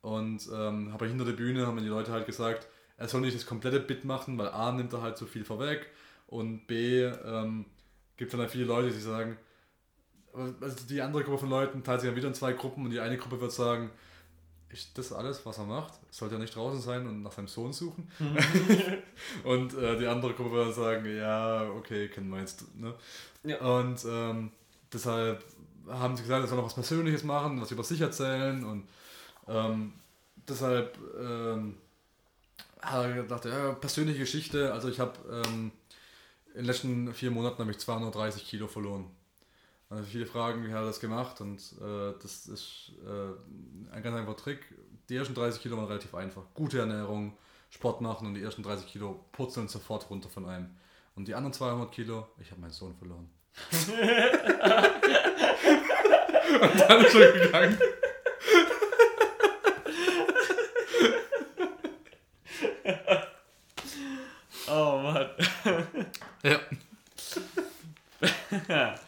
Und ähm, aber hinter der Bühne haben die Leute halt gesagt, er soll nicht das komplette Bit machen, weil A nimmt er halt zu viel vorweg und B ähm, gibt dann halt viele Leute, die sagen, also die andere Gruppe von Leuten teilt sich dann wieder in zwei Gruppen und die eine Gruppe wird sagen, ist das alles, was er macht? Sollte er nicht draußen sein und nach seinem Sohn suchen? und äh, die andere Gruppe wird sagen, ja, okay, kennen wir jetzt. Ne? Ja. Und ähm, deshalb haben sie gesagt, er soll noch was Persönliches machen, was über sich erzählen und ähm, deshalb ähm, hat er gedacht, ja, persönliche Geschichte, also ich habe ähm, in den letzten vier Monaten habe ich 230 Kilo verloren. Also viele fragen, wie hat er das gemacht und äh, das ist äh, ein ganz einfacher Trick. Die ersten 30 Kilo waren relativ einfach. Gute Ernährung, Sport machen und die ersten 30 Kilo purzeln sofort runter von einem. Und die anderen 200 Kilo, ich habe meinen Sohn verloren. und dann ist er gegangen. Oh Mann. Ja.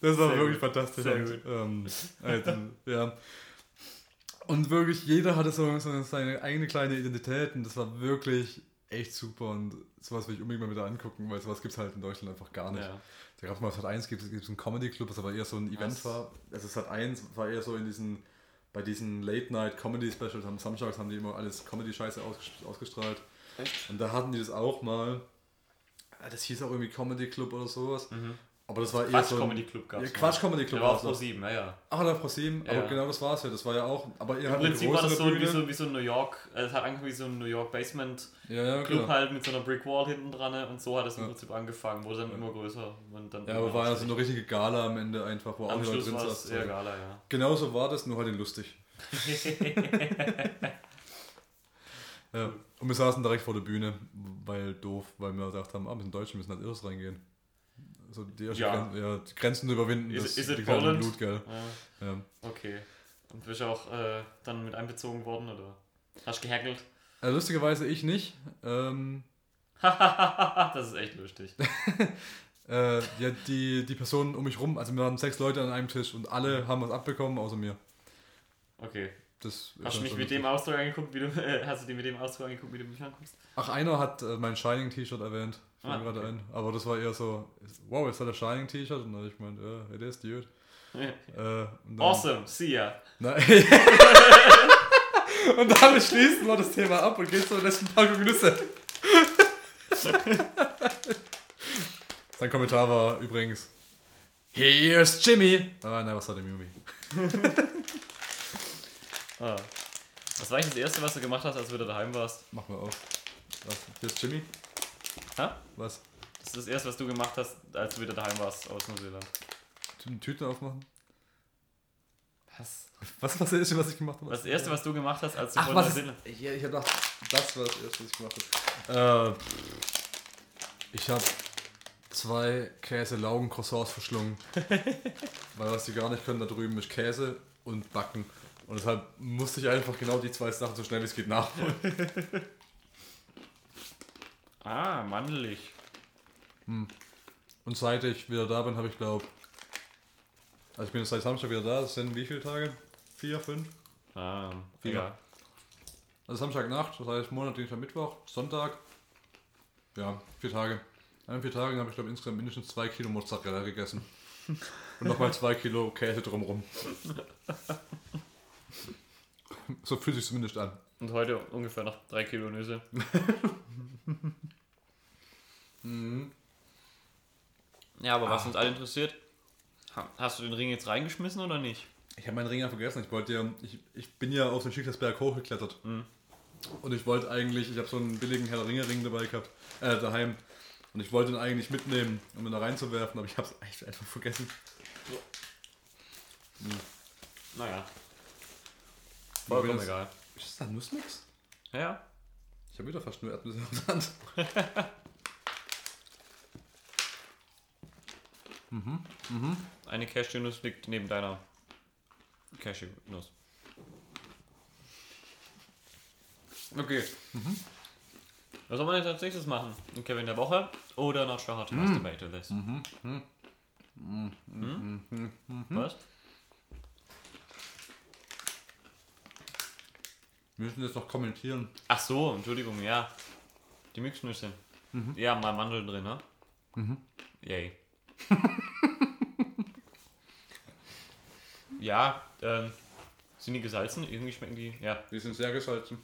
Das war Sehr wirklich gut. fantastisch. Ähm, also, ja. Und wirklich, jeder hatte so, so seine eigene kleine Identität und das war wirklich echt super und sowas will ich unbedingt mal wieder angucken, weil sowas gibt es halt in Deutschland einfach gar nicht. Ja. Da gab es mal Sat 1 gibt es einen Comedy Club, das aber eher so ein Event Was? war. Also Sat 1 war eher so in diesen, bei diesen Late Night Comedy Specials, am Samstags haben die immer alles Comedy-Scheiße ausges- ausgestrahlt. Echt? Und da hatten die das auch mal. Ah, Das hieß auch irgendwie Comedy Club oder sowas. Aber das war eher Quatsch so. Comedy Club gab's Ja. Quatsch Comedy Club Der war auf es Pro noch. 7, ja, ja. Ach, da Pro 7, aber Ja. genau das war es ja. Das war ja auch. Aber ihr Im Prinzip war das so wie, so wie so ein New York, äh, es hat angefangen wie so ein New York Basement Ja, ja, Club genau. halt mit so einer Brick Wall hinten dran und so hat es im Ja. Prinzip angefangen, wurde dann immer größer und dann Ja, aber war ja so eine richtige Gala am Ende einfach, wo am alle Leute Schluss drin saßen. eher Gala, ja. Genauso war das, nur halt in lustig. Ja. Und wir saßen direkt vor der Bühne, weil doof, weil wir gedacht haben, ah, wir sind Deutsche, wir müssen halt irrs reingehen. So die, Ja. Gren ja, die Grenzen zu überwinden, Is- das is it halt Poland? Blut, gell. ja. Ja. Okay. Und bist du auch äh, dann mit einbezogen worden oder hast du gehackelt? Also lustigerweise ich nicht. Ähm, das ist echt lustig. Äh, ja, die, die Personen um mich rum, also wir waren sechs Leute an einem Tisch und alle haben was abbekommen, außer mir. Okay. Das ist Hast du mich so mit dem Ausdruck angeguckt, wie du. Äh, hast du dir mit dem Ausdruck angeguckt, wie du mich anguckst? Ach, einer hat äh, mein Shining-T-Shirt erwähnt. Fällt Ah, gerade okay. ein. Aber das war eher so, wow, ist das ein Shining-T-Shirt? Und dann ich gemeint, ja, it is, dude. Äh, und dann, awesome, see ya. Na, und damit schließen wir das Thema ab und gehen zur letzten Packung Nüsse. Sein Kommentar war übrigens, here's Jimmy. Ah, nein, was hat der Mumi? Ah. Was war eigentlich das erste, was du gemacht hast, als du wieder daheim warst? Mach mal auf. Was? Hier ist Jimmy? Hä? Was? Das ist das erste, was du gemacht hast, als du wieder daheim warst aus Neuseeland. Tü- Tüten aufmachen? Was? Was war das erste, was ich gemacht habe? Das erste, was du gemacht hast, als du Ach, von was ist, Neuseeland. ja, ich hab gedacht, das war das erste, was ich gemacht habe. Äh, ich habe zwei Käse-Laugen-Croissants verschlungen. weil was die gar nicht können da drüben ist Käse und Backen. Und deshalb musste ich einfach genau die zwei Sachen so schnell wie es geht nachholen. Ah, mandelig. Und seit ich wieder da bin, habe ich glaube. Also ich bin jetzt seit Samstag wieder da. Das sind wie viele Tage? Vier, fünf? Ah, Vier. egal. Also Samstagnacht, das heißt Montag, Dienstag, Mittwoch, Sonntag. Ja, vier Tage. An den vier Tagen habe ich glaube insgesamt mindestens zwei Kilo Mozzarella gegessen. Und nochmal zwei Kilo Käse drumrum. So fühlt sich zumindest an. Und heute ungefähr noch drei Kilo Nüsse. Ja, aber was uns alle interessiert, ha- hast du den Ring jetzt reingeschmissen oder nicht? Ich habe meinen Ring ja vergessen. Ich wollte ja, ich, ich bin ja auf den Schicksalsberg hochgeklettert. Und ich wollte eigentlich, ich habe so einen billigen Herr der Ringe Ring dabei gehabt, äh, daheim. Und ich wollte ihn eigentlich mitnehmen, um ihn da reinzuwerfen, aber ich habe es einfach vergessen. Naja. Vollkommen egal. Ist das da Nussmix? Ja, Ja. Ich habe wieder fast nur Erdnüsse in der Hand. Eine Cashewnuss liegt neben deiner Cashewnuss. Okay. Was soll man jetzt als nächstes machen? Ein Kevin der Woche oder Not Sure How to Masturbate This? Hm? Was? Wir müssen jetzt noch kommentieren. Ach so, Entschuldigung, ja. Die Mixnüsse. Ja, mal Mandeln drin, ne? Yay. ja, ähm, sind die gesalzen? Irgendwie schmecken die, ja. Die sind sehr gesalzen.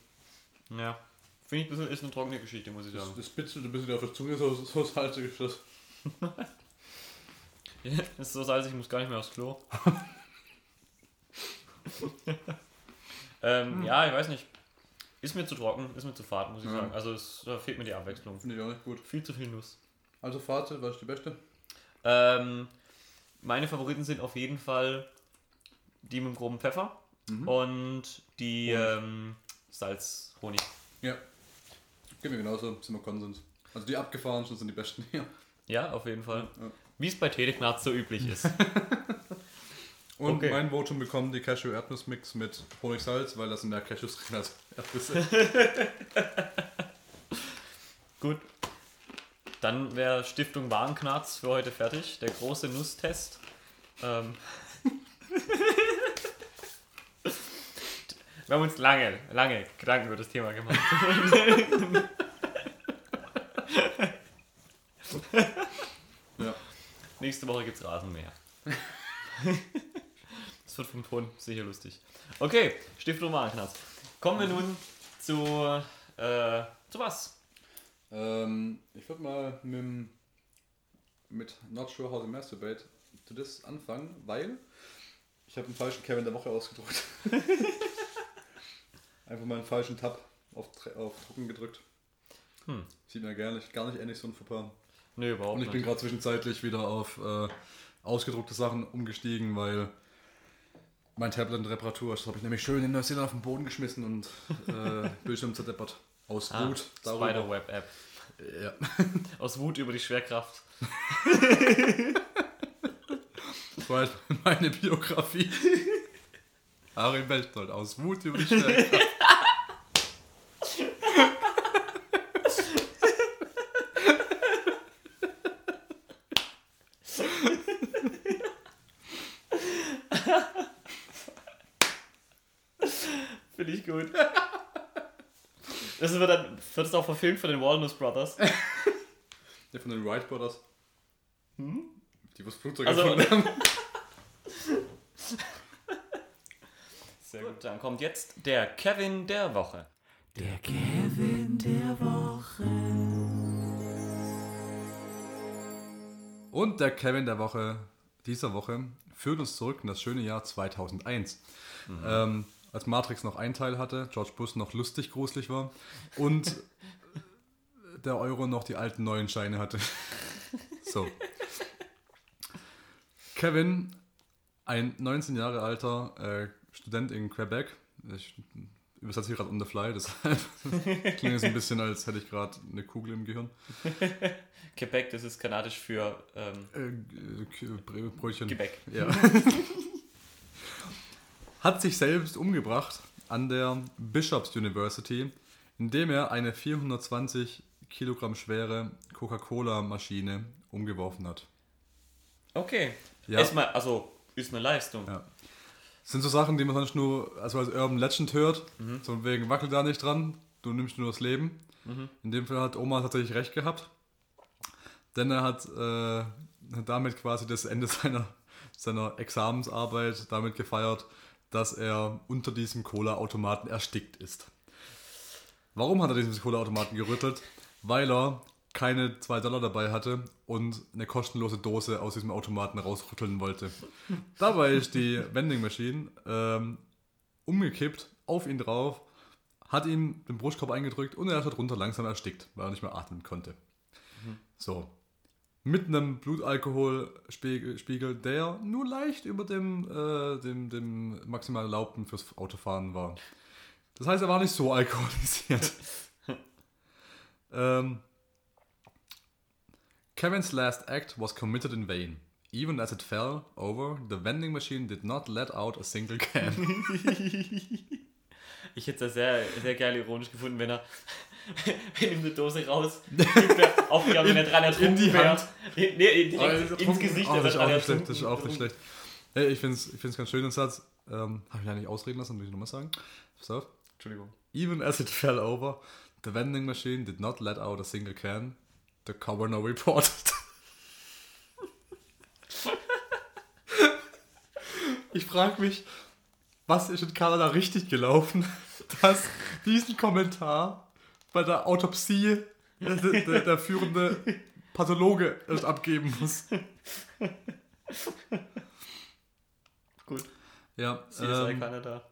Ja. Finde ich ein bisschen, ist eine trockene Geschichte, muss ich Das, sagen. das bitzelt ein bisschen auf der Zunge, so, so salzig ist das. ist so salzig, ich muss gar nicht mehr aufs Klo. ähm, Ja, ich weiß nicht. Ist mir zu trocken, ist mir zu fad, muss ich Ja. sagen. Also es, da fehlt mir die Abwechslung. Finde ich auch nicht gut. Viel zu viel Nuss. Also Fazit, was ist die beste? Ähm, meine Favoriten sind auf jeden Fall die mit dem groben Pfeffer und die ähm, Salz-Honig. Ja. Geht mir genauso, sind wir Konsens. Also die abgefahrensten sind die besten hier. Ja, auf jeden Fall. Ja. Wie es bei Teleknarz so üblich ist. Und Okay. mein Votum bekommen die Cashew-Erdnuss-Mix mit Honigsalz, weil da sind mehr Cashews drin als Erdnüsse. Gut. Dann wäre Stiftung Warenknarz für heute fertig. Der große Nusstest. Ähm. Wir haben uns lange, lange Gedanken über das Thema gemacht. ja. Nächste Woche gibt's Rasenmäher. das wird vom Ton sicher lustig. Okay, Stiftung Warenknarz. Kommen wir nun zu, äh, zu was? Ähm, ich würde mal mit, dem- mit Not Sure How to Masturbate to this anfangen, weil ich habe einen falschen Kevin der Woche ausgedruckt. Einfach mal einen falschen Tab auf, auf Drucken gedrückt. Hm. Sieht mir gar nicht, gar nicht ähnlich so ein Fauxpas. Nö, überhaupt Und ich bin nicht. gerade zwischenzeitlich wieder auf äh, ausgedruckte Sachen umgestiegen, weil mein Tablet in Reparatur ist. Das habe ich nämlich schön in Neuseeland auf den Boden geschmissen und äh, Bildschirm zerdeppert. Aus Ah, Wut. Spiderweb-App. Ja. Aus Wut über die Schwerkraft. Das war jetzt meine Biografie. Ari Bechtold aus Wut über die Stärke. Finde ich gut. Das wird dann wird es auch verfilmt von den Walnuts Brothers. Ja, von den Wright Brothers. Hm? Die was Flugzeuge also, erfunden haben. Gut. Dann kommt jetzt der Kevin der Woche. Der Kevin der Woche. Und der Kevin der Woche, dieser Woche, führt uns zurück in das schöne Jahr 2001. Ähm, als Matrix noch einen Teil hatte, George Bush noch lustig gruselig war und der Euro noch die alten neuen Scheine hatte. so. Kevin, ein 19 Jahre alter äh, Student in Quebec. Ich übersetze hier gerade on the fly, deshalb klingt es ein bisschen, als hätte ich gerade eine Kugel im Gehirn. Quebec, das ist kanadisch für ähm, Äh, Brötchen. Quebec. Ja. Hat sich selbst umgebracht an der Bishops University, indem er eine 420 Kilogramm schwere Coca-Cola-Maschine umgeworfen hat. Okay. Ja. Erstmal, also, ist eine Leistung. Ja. Das sind so Sachen, die man sonst nur also als Urban Legend hört. Mhm. So wegen wackel da nicht dran, du nimmst nur das Leben. Mhm. In dem Fall hat Oma tatsächlich recht gehabt. Denn er hat äh, damit quasi das Ende seiner, seiner Examensarbeit damit gefeiert, dass er unter diesem Cola-Automaten erstickt ist. Warum hat er diesen Cola-Automaten gerüttelt? Weil er keine 2 Dollar dabei hatte und eine kostenlose Dose aus diesem Automaten rausrütteln wollte. Dabei ist die Vending Machine ähm, umgekippt, auf ihn drauf, hat ihm den Brustkorb eingedrückt und er ist darunter langsam erstickt, weil er nicht mehr atmen konnte. So. Mit einem Blutalkoholspiegel, Spiegel, der nur leicht über dem, äh, dem, dem maximal erlaubten fürs Autofahren war. Das heißt, er war nicht so alkoholisiert. ähm, Kevin's last act was committed in vain. Even as it fell over, the vending machine did not let out a single can. Ich hätte es sehr, sehr geil ironisch gefunden, wenn er wenn ihm eine Dose raus aufgegangen, wenn er dran ertrunken in die wäre. Hand. Nee, direkt ins Gesicht. Oh, das ist auch nicht schlecht. Das ist auch nicht schlecht. Hey, ich finde es ich find's ganz schön, den Satz. Ähm, Habe ich ja nicht ausreden lassen, will ich nochmal sagen. Pass auf. Entschuldigung. Even as it fell over, the vending machine did not let out a single can. The coroner reported. ich frage mich, was ist in Kanada richtig gelaufen, dass diesen Kommentar bei der Autopsie der, der, der führende Pathologe erst abgeben muss. Gut. Ja, CSI ähm, Kanada.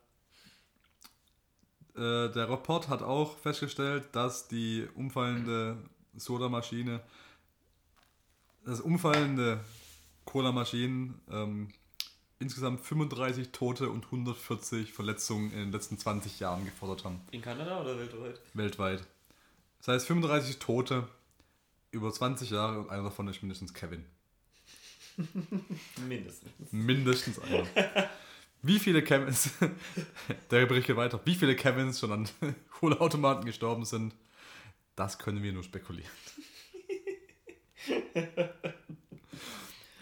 Äh, der Rapport hat auch festgestellt, dass die umfallende Soda-Maschine, das umfallende Cola-Maschinen ähm, insgesamt 35 Tote und 140 Verletzungen in den letzten 20 Jahren gefordert haben, In Kanada oder weltweit? weltweit. Das heißt 35 Tote über 20 Jahre und einer davon ist mindestens Kevin. Mindestens. Mindestens einer. Wie viele Kevins, der Bericht geht weiter, wie viele Kevins schon an Cola-Automaten gestorben sind, das können wir nur spekulieren.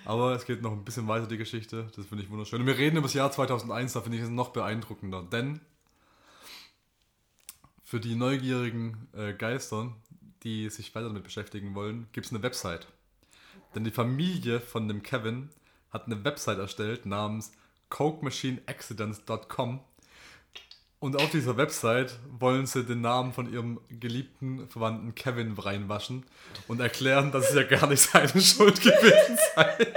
Aber es geht noch ein bisschen weiter, die Geschichte. Das finde ich wunderschön. Und wir reden über das Jahr 2001, da finde ich es noch beeindruckender. Denn für die neugierigen äh, Geister, die sich weiter damit beschäftigen wollen, gibt es eine Website. Denn die Familie von dem Kevin hat eine Website erstellt namens cokemachineaccidents.com und auf dieser Website wollen sie den Namen von ihrem geliebten Verwandten Kevin reinwaschen und erklären, dass es ja gar nicht seine Schuld gewesen sei.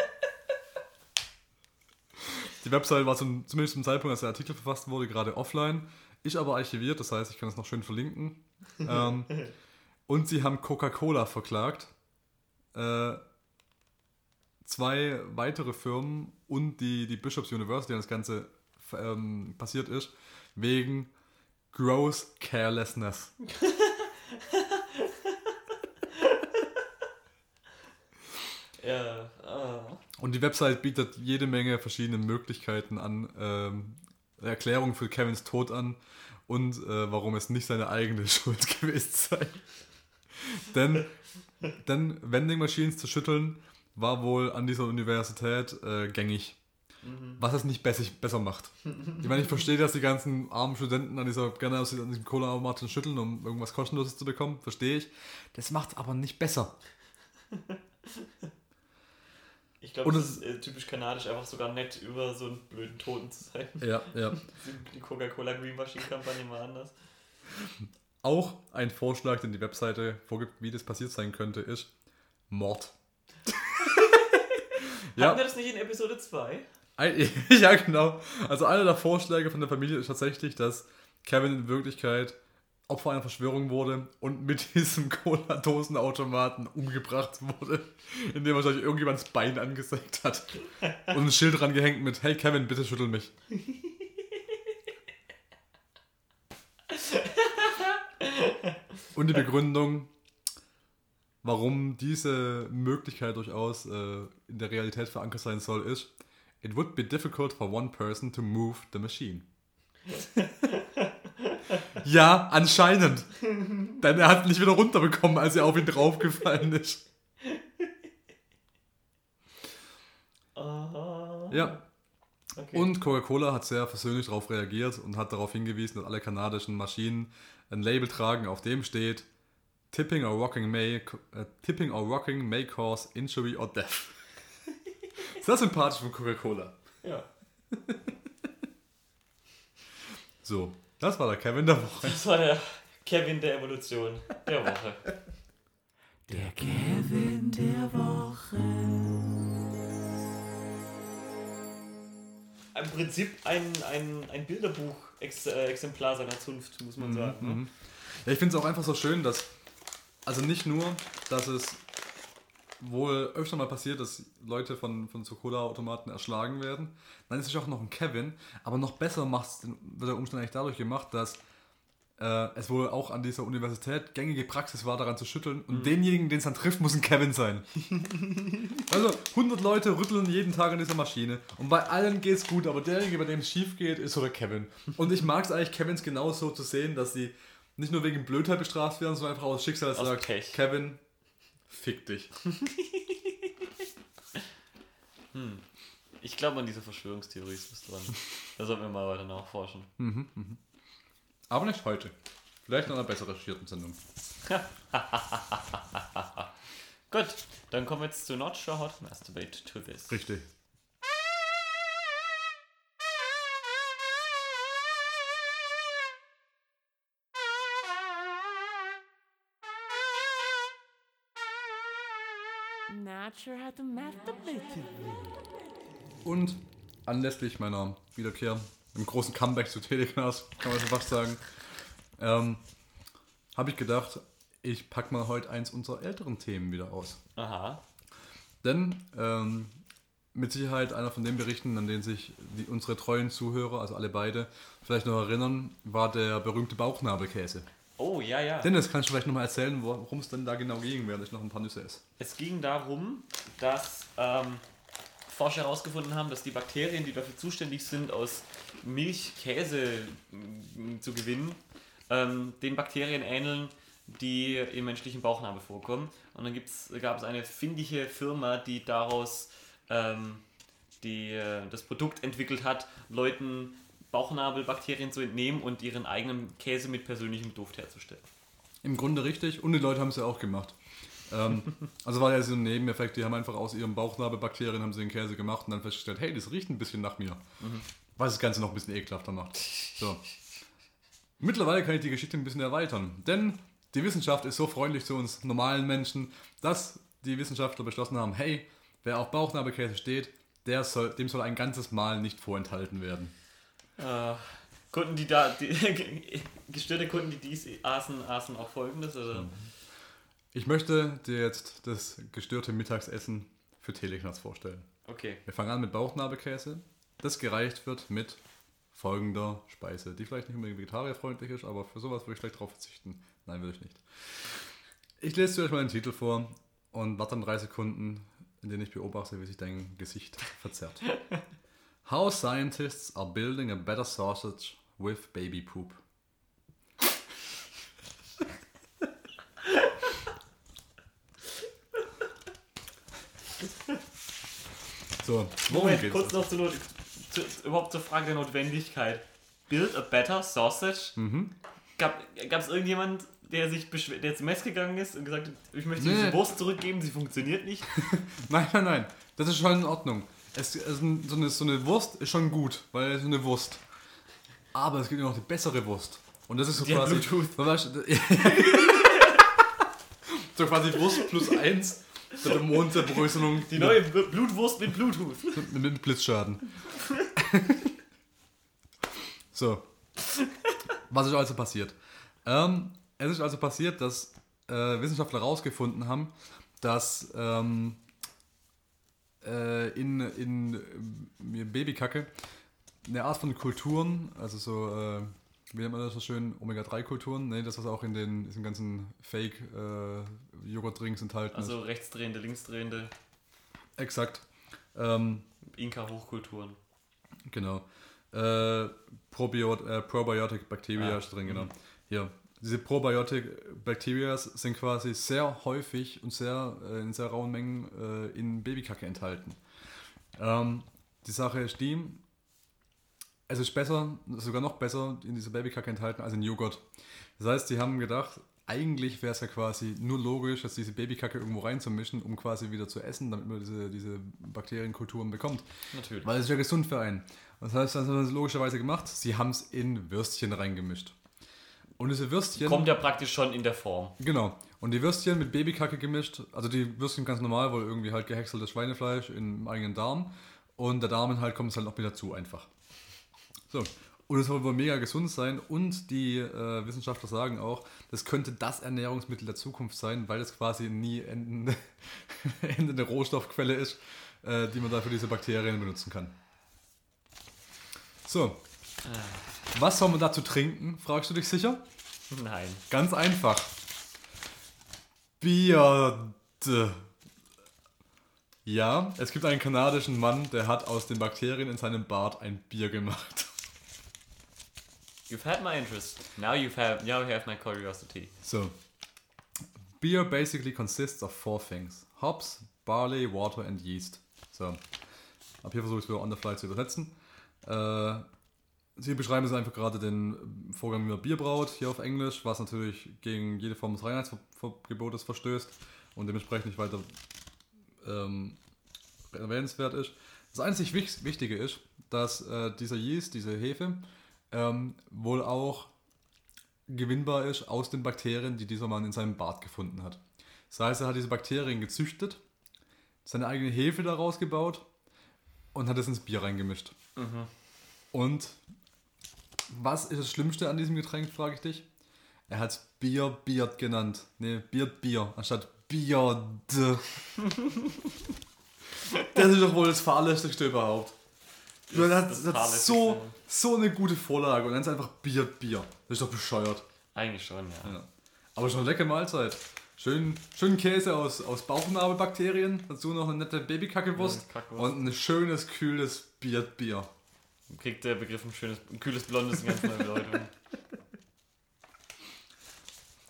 Die Website war zum, zumindest zum Zeitpunkt, als der Artikel verfasst wurde, gerade offline. Ich aber archiviert, das heißt, ich kann es noch schön verlinken. ähm, und sie haben Coca-Cola verklagt. Äh, zwei weitere Firmen und die, die Bishops University, an das Ganze ähm, passiert ist, wegen gross carelessness. Ja. Ah. Und die Website bietet jede Menge verschiedene Möglichkeiten an, ähm, Erklärungen für Kevins Tod an und äh, warum es nicht seine eigene Schuld gewesen sei. denn, denn Vending Machines zu schütteln war wohl an dieser Universität äh, gängig. Was es nicht besser, besser macht. Ich meine, ich verstehe, dass die ganzen armen Studenten an dieser, gerne aus diesem Cola-Automaten schütteln, um irgendwas Kostenloses zu bekommen. Verstehe ich. Das macht aber nicht besser. Ich glaube, Und das es- ist äh, typisch kanadisch, einfach sogar nett über so einen blöden Toten zu sein. Ja, ja. Die Coca-Cola Green Machine Kampagne mal anders. Auch ein Vorschlag, den die Webseite vorgibt, wie das passiert sein könnte, ist Mord. Hatten ja, wir das nicht in Episode 2? ja, genau. Also einer der Vorschläge von der Familie ist tatsächlich, dass Kevin in Wirklichkeit Opfer einer Verschwörung wurde und mit diesem Cola-Dosenautomaten umgebracht wurde, indem er wahrscheinlich irgendjemand das Bein angesägt hat und ein Schild dran gehängt mit Hey Kevin, bitte schüttel mich. Und die Begründung, warum diese Möglichkeit durchaus äh, in der Realität verankert sein soll, ist, it would be difficult for one person to move the machine. ja, anscheinend. Denn er hat nicht wieder runterbekommen, als er auf ihn draufgefallen ist. Aha. Ja. Okay. Und Coca-Cola hat sehr versöhnlich darauf reagiert und hat darauf hingewiesen, dass alle kanadischen Maschinen ein Label tragen, auf dem steht Tipping or rocking may, äh, tipping or rocking may cause injury or death. Sehr sympathisch von Coca-Cola. ja. So, das war der Kevin der Woche. Das war der Kevin der Evolution der Woche. Der Kevin der Woche. Im Prinzip ein, ein, ein Bilderbuch-Exemplar seiner Zunft, muss man sagen. Ne? Ja, ich finde es auch einfach so schön, dass, also nicht nur, dass es wohl öfter mal passiert, dass Leute von, von so Cola-Automaten erschlagen werden. Dann ist es auch noch ein Kevin, aber noch besser macht's, wird der Umstand eigentlich dadurch gemacht, dass äh, es wohl auch an dieser Universität gängige Praxis war, daran zu schütteln. Und denjenigen, den es dann trifft, muss ein Kevin sein. also 100 Leute rütteln jeden Tag an dieser Maschine. Und bei allen geht's gut, aber derjenige, bei dem es schief geht, ist so der Kevin. Und ich mag es eigentlich, Kevins genauso zu sehen, dass sie nicht nur wegen Blödheit bestraft werden, sondern einfach aus Schicksal Aus sagt, Pech. Kevin, fick dich. Ich glaube an diese Verschwörungstheorie ist was dran. Da sollten wir mal weiter nachforschen. Aber nicht heute. Vielleicht in einer besser recherchierten Sendung. Gut, dann kommen wir jetzt zu Not Sure How to Masturbate to This. Richtig. Sure how to masturbate. Und anlässlich meiner Wiederkehr im großen Comeback zu Telecast, kann man schon fast sagen, ähm, habe ich gedacht, ich packe mal heute eins unserer älteren Themen wieder aus. Aha. Denn ähm, mit Sicherheit einer von den Berichten, an denen sich die, unsere treuen Zuhörer, also alle beide, vielleicht noch erinnern, war der berühmte Bauchnabelkäse. Oh, ja, ja. Dennis, kannst du vielleicht nochmal erzählen, worum es denn da genau ging, während ich noch ein paar Nüsse esse? Es ging darum, dass ähm, Forscher herausgefunden haben, dass die Bakterien, die dafür zuständig sind, aus Milch Käse mm, zu gewinnen, ähm, den Bakterien ähneln, die im menschlichen Bauchnabel vorkommen. Und dann gibt's, gab es eine findige Firma, die daraus ähm, die, äh, das Produkt entwickelt hat, Leuten Bauchnabelbakterien zu entnehmen und ihren eigenen Käse mit persönlichem Duft herzustellen. Im Grunde richtig und die Leute haben es ja auch gemacht. Ähm, also war ja so ein Nebeneffekt, die haben einfach aus ihren Bauchnabelbakterien haben sie den Käse gemacht und dann festgestellt, hey, das riecht ein bisschen nach mir. Was das Ganze noch ein bisschen ekelhafter macht. So. Mittlerweile kann ich die Geschichte ein bisschen erweitern, denn die Wissenschaft ist so freundlich zu uns normalen Menschen, dass die Wissenschaftler beschlossen haben, hey, wer auf Bauchnabelkäse steht, der soll, dem soll ein ganzes Mal nicht vorenthalten werden. Äh, Kunden, die da, die, gestörte Kunden, die dies aßen, aßen auch folgendes. Also, Ich möchte dir jetzt das gestörte Mittagsessen für Teleknast vorstellen. okay. Wir fangen an mit Bauchnabelkäse, das gereicht wird mit folgender Speise, die vielleicht nicht unbedingt vegetarierfreundlich ist, aber für sowas würde ich vielleicht drauf verzichten. Nein, würde ich nicht. Ich lese dir euch mal den Titel vor und warte dann drei Sekunden, in denen ich beobachte, wie sich dein Gesicht verzerrt. How scientists are building a better sausage with baby poop. So, worum Moment, geht's? kurz noch zur Not zu, überhaupt zur Frage der Notwendigkeit. Build a better sausage? Mhm. Gab es irgendjemand, der sich der zum Mess gegangen ist und gesagt hat, ich möchte Nee. diese Wurst zurückgeben, sie funktioniert nicht? Nein, nein, nein. Das ist schon in Ordnung. Es, es, so, eine, so eine Wurst ist schon gut, weil es ist eine Wurst. Aber es gibt noch die bessere Wurst. Und das ist so Die quasi. Bluetooth. So, quasi Wurst plus eins. Mit der Mondzerbröselung. Die neue Blutwurst mit Bluetooth. Mit, mit Blitzschaden. so. Was ist also passiert? Ähm, es ist also passiert, dass äh, Wissenschaftler herausgefunden haben, dass ähm, äh, in, in äh, Babykacke eine Art von Kulturen, also so, äh, wie nennt man das so schön, Omega-3-Kulturen, ne, das was auch in den diesen ganzen Fake-Joghurt-Drinks enthalten Also rechtsdrehende, linksdrehende ist. Exakt. Ähm, Inka-Hochkulturen. Genau. Äh, Probiot äh, Probiotic Bacteria Ah, ist drin, genau. Hier. Diese Probiotic Bacteria sind quasi sehr häufig und sehr äh, in sehr rauen Mengen äh, in Babykacke enthalten. Ähm, die Sache ist die, es ist besser, sogar noch besser in dieser Babykacke enthalten als in Joghurt. Das heißt, die haben gedacht, eigentlich wäre es ja quasi nur logisch, dass diese Babykacke irgendwo reinzumischen, um quasi wieder zu essen, damit man diese, diese Bakterienkulturen bekommt. Natürlich. Weil es ist ja gesund für einen. Das heißt, das haben sie logischerweise gemacht. Sie haben es in Würstchen reingemischt. Und diese Würstchen. Kommt ja praktisch schon in der Form. Genau. Und die Würstchen mit Babykacke gemischt. Also die Würstchen ganz normal, weil irgendwie halt gehäckseltes Schweinefleisch im eigenen Darm. Und der Darm halt kommt es halt noch mit dazu einfach. So. Und es soll wohl mega gesund sein. Und die äh, Wissenschaftler sagen auch, das könnte das Ernährungsmittel der Zukunft sein, weil es quasi nie endende, endende Rohstoffquelle ist, äh, die man da für diese Bakterien benutzen kann. So. Was soll man dazu trinken, fragst du dich sicher? Nein. Ganz einfach. Bier. Ja, es gibt einen kanadischen Mann, der hat aus den Bakterien in seinem Bart ein Bier gemacht. You've had my interest. Now you've have now you have my curiosity. So. Beer basically consists of four things. Hops, barley, water and yeast. So. Ab hier versuche ich es wieder on the fly zu übersetzen. Äh, Sie beschreiben es einfach gerade den Vorgang, wie man Bier braut, hier auf Englisch, was natürlich gegen jede Form des Reinheitsgebotes verstößt und dementsprechend nicht weiter ähm, erwähnenswert ist. Das einzig Wich- Wichtige ist, dass äh, dieser Yeast, diese Hefe, ähm, wohl auch gewinnbar ist aus den Bakterien, die dieser Mann in seinem Bart gefunden hat. Das heißt, er hat diese Bakterien gezüchtet, seine eigene Hefe daraus gebaut und hat es ins Bier reingemischt. Und was ist das Schlimmste an diesem Getränk, frage ich dich? Er hat es Bier Biert genannt. Ne, Biert Bier, anstatt Bier. das ist doch wohl das fahrlässigste überhaupt. Du Das hast, hat so, so eine gute Vorlage und dann ist einfach Bier Bier. Das ist doch bescheuert. Eigentlich schon, ja. Ja. Aber schon eine leckere Mahlzeit. Schön, schön Käse aus, aus Bauchnabelbakterien, dazu noch eine nette Babykackewurst Ja, und ein schönes, kühles Bier Bier. Kriegt der Begriff ein schönes, ein kühles Blondes eine ganz neue Bedeutung.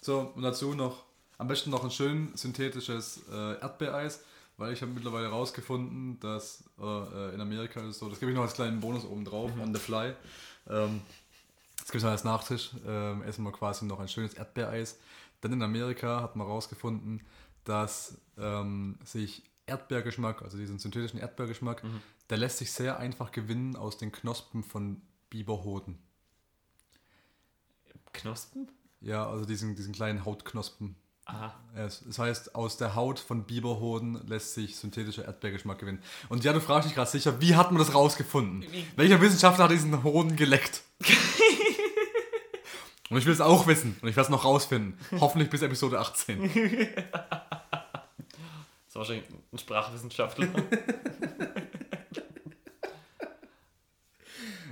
So, und dazu noch am besten noch ein schön synthetisches äh, Erdbeereis, weil ich habe mittlerweile herausgefunden, dass äh, in Amerika ist so, das gebe ich noch als kleinen Bonus oben drauf, on the fly. Ähm, das gibt es als Nachtisch, ähm, essen wir quasi noch ein schönes Erdbeereis. Denn in Amerika hat man herausgefunden, dass ähm, sich Erdbeergeschmack, also diesen synthetischen Erdbeergeschmack, der lässt sich sehr einfach gewinnen aus den Knospen von Biberhoden. Knospen? Ja, also diesen, diesen kleinen Hautknospen. Aha. Es, das heißt, aus der Haut von Biberhoden lässt sich synthetischer Erdbeergeschmack gewinnen. Und ja, du fragst dich gerade sicher, wie hat man das rausgefunden? Welcher Wissenschaftler hat diesen Hoden geleckt? und ich will es auch wissen und ich werde es noch rausfinden. Hoffentlich bis Episode 18. Das ist wahrscheinlich ein Sprachwissenschaftler.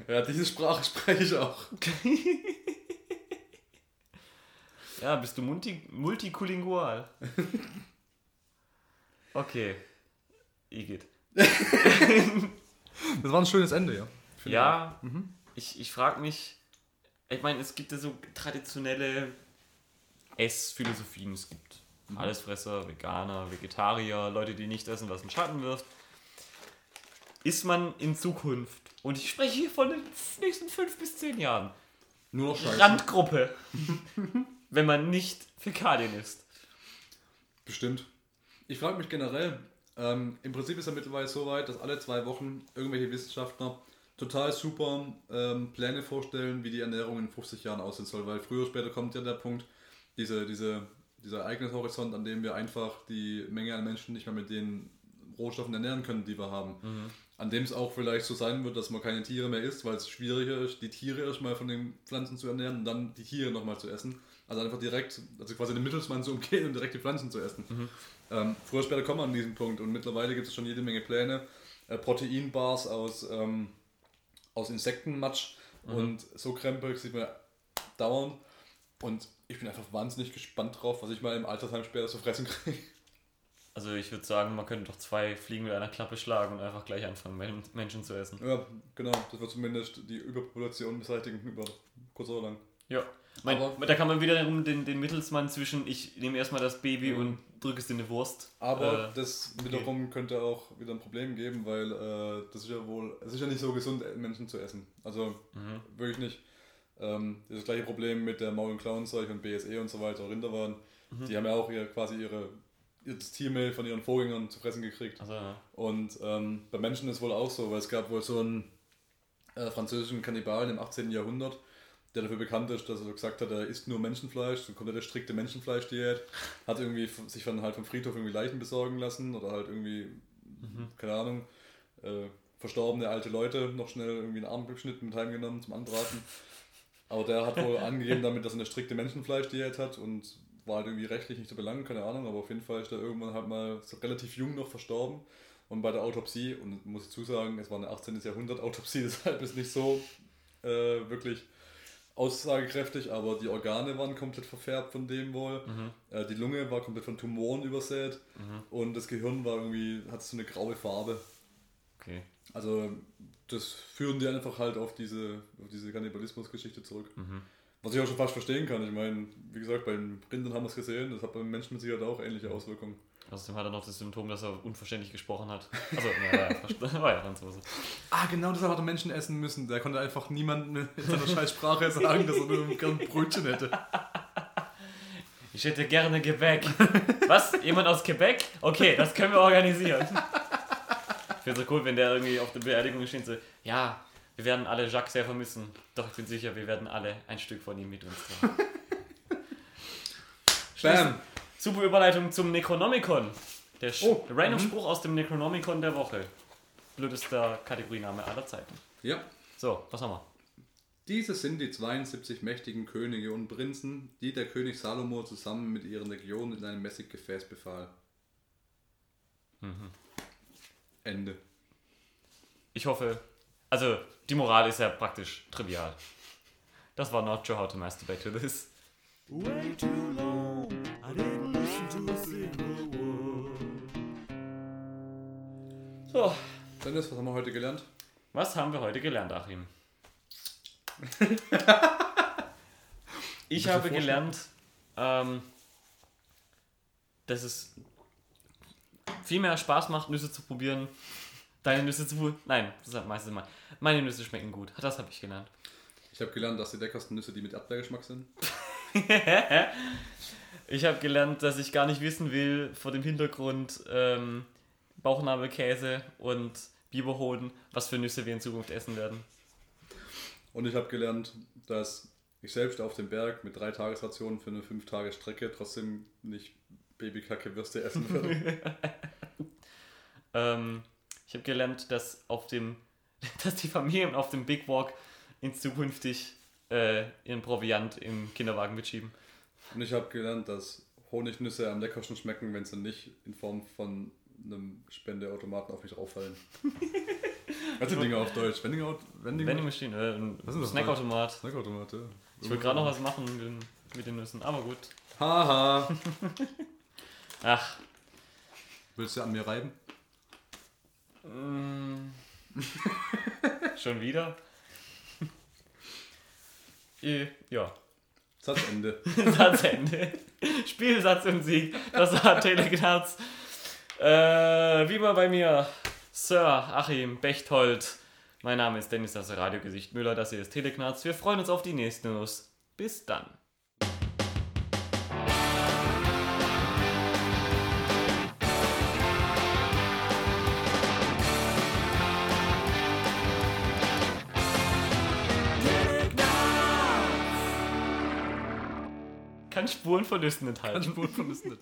Ja, diese Sprache spreche ich auch. ja, bist du multi multikulingual. Okay. Igitt. Das war ein schönes Ende, ja. Ja, ich, ich frage mich, ich meine, es gibt ja so traditionelle Essphilosophien. Es gibt Allesfresser, Veganer, Vegetarier, Leute, die nicht essen, was in Schatten wirft. ist man in Zukunft, und ich spreche hier von den nächsten fünf bis zehn Jahren, Nur noch Scheiße. Randgruppe, wenn man nicht Fäkalien isst. Bestimmt. Ich frage mich generell, ähm, im Prinzip ist ja mittlerweile so weit, dass alle zwei Wochen irgendwelche Wissenschaftler total super ähm, Pläne vorstellen, wie die Ernährung in 50 Jahren aussehen soll, weil früher oder später kommt ja der Punkt, diese, diese, dieser Ereignishorizont, an dem wir einfach die Menge an Menschen nicht mehr mit den Rohstoffen ernähren können, die wir haben. An dem es auch vielleicht so sein wird, dass man keine Tiere mehr isst, weil es schwieriger ist, die Tiere erstmal von den Pflanzen zu ernähren und dann die Tiere nochmal zu essen. Also einfach direkt, also quasi den Mittelsmann zu umgehen und direkt die Pflanzen zu essen. Ähm, früher später kommen wir an diesen Punkt und mittlerweile gibt es schon jede Menge Pläne. Äh, Proteinbars aus, ähm, aus Insektenmatsch und so Krempel sieht man dauernd. Und ich bin einfach wahnsinnig gespannt drauf, was ich mal im Altersheim später zu fressen kriege. Also ich würde sagen, man könnte doch zwei Fliegen mit einer Klappe schlagen und einfach gleich anfangen, Men- Menschen zu essen. Ja, genau. Das wird zumindest die Überpopulation beseitigen über kurz oder lang. Ja. Mein, Aber- da kann man wiederum den, den Mittelsmann zwischen, ich nehme erstmal das Baby und drücke es in eine Wurst. Aber Äh, das wiederum könnte auch wieder ein Problem geben, weil äh, das ist ja wohl, es ist ja nicht so gesund, Menschen zu essen. Also wirklich nicht. Ähm, das gleiche Problem mit der Maul- und Klauenseuche und BSE und so weiter, Rinderwaren. Die haben ja auch ihr, quasi ihre, ihr Tiermehl von ihren Vorgängern zu fressen gekriegt. also, ja. Und ähm, bei Menschen ist wohl auch so, weil es gab wohl so einen äh, französischen Kannibalen im 18. Jahrhundert, der dafür bekannt ist, dass er gesagt hat, er isst nur Menschenfleisch, so komplette strikte Menschenfleischdiät, hat irgendwie sich dann halt vom Friedhof irgendwie Leichen besorgen lassen oder halt irgendwie, keine Ahnung, äh, verstorbene alte Leute noch schnell irgendwie einen Arm geschnitten mit heimgenommen zum Anbraten. Aber der hat wohl angegeben damit, dass er eine strikte Menschenfleischdiät hat und war halt irgendwie rechtlich nicht zu belangen, keine Ahnung, aber auf jeden Fall ist er irgendwann halt mal so relativ jung noch verstorben. Und bei der Autopsie, und muss ich zusagen, es war eine 18. Jahrhundert Autopsie, deshalb ist nicht so äh, wirklich aussagekräftig, aber die Organe waren komplett verfärbt von dem wohl. Äh, die Lunge war komplett von Tumoren übersät und das Gehirn war irgendwie, hat so eine graue Farbe. okay. Also das führen die einfach halt auf diese, auf diese Kannibalismus-Geschichte zurück. Was ich auch schon fast verstehen kann. Ich meine, wie gesagt, beim Rindern haben wir es gesehen, das hat beim Menschen mit Sicherheit auch ähnliche Auswirkungen. Außerdem hat er noch das Symptom, dass er unverständlich gesprochen hat. Also, naja, war ja dann so. Ah, genau deshalb hat er Menschen essen müssen. Der konnte einfach niemandem in seiner scheiß Sprache sagen, dass er nur gern ein Brötchen hätte. Ich hätte gerne Quebec. Was? Jemand aus Quebec? Okay, das können wir organisieren. Ich finde so cool, wenn der irgendwie auf der Beerdigung steht so, ja, wir werden alle Jacques sehr vermissen. Doch, ich bin sicher, wir werden alle ein Stück von ihm mit uns tragen. Bam! Super Überleitung zum Necronomicon. Der, Sch Oh, random Spruch aus dem Necronomicon der Woche. Blödester Kategoriename aller Zeiten. Ja. So, was haben wir? Diese sind die 72 mächtigen Könige und Prinzen, die der König Salomo zusammen mit ihren Legionen in einem Messiggefäß befahl. Ende. Ich hoffe, also die Moral ist ja praktisch trivial. Das war not sure how to masturbate to this. Way too long, I didn't listen to a single word. So, Dennis, was haben wir heute gelernt? was haben wir heute gelernt, Achim? ich habe gelernt, ähm, dass es viel mehr Spaß macht, Nüsse zu probieren. Deine Nüsse zu. Nein, das hat meistens immer. Meine Nüsse schmecken gut. Das habe ich gelernt. Ich habe gelernt, dass die leckersten Nüsse die mit Erdbeergeschmack sind. Ich habe gelernt, dass ich gar nicht wissen will, vor dem Hintergrund ähm, Bauchnabelkäse und Biberhoden, was für Nüsse wir in Zukunft essen werden. Und ich habe gelernt, dass ich selbst auf dem Berg mit drei Tagesrationen für eine 5 Tage Strecke trotzdem nicht Babykacke Würste essen würde. Ähm, ich habe gelernt, dass auf dem, dass die Familien auf dem Big Walk in zukünftig äh, ihren Proviant im Kinderwagen mitschieben. Und ich habe gelernt, dass Honignüsse am leckersten schmecken, wenn sie nicht in Form von einem Spendeautomaten auf mich drauffallen. Was sind Dinge auf Deutsch? Vending, Out- Vending, Vending Machine, äh, ein Was ist das? Snackautomat. Snackautomat, ja. Ich will gerade noch was machen mit den, mit den Nüssen, aber gut. Haha. Ach, Willst du an mir reiben? Mm. Schon wieder? Ja. Satzende. Satzende. Spielsatz und Sieg. Das war Teleknarz. Äh, wie immer bei mir. Sir Achim Bechtold. Mein Name ist Dennis, das Radiogesicht Müller, das hier ist Teleknarz. Wir freuen uns auf die nächste Nuss. Bis dann. Spuren von Nüssen enthalten. Spuren von Nüssen.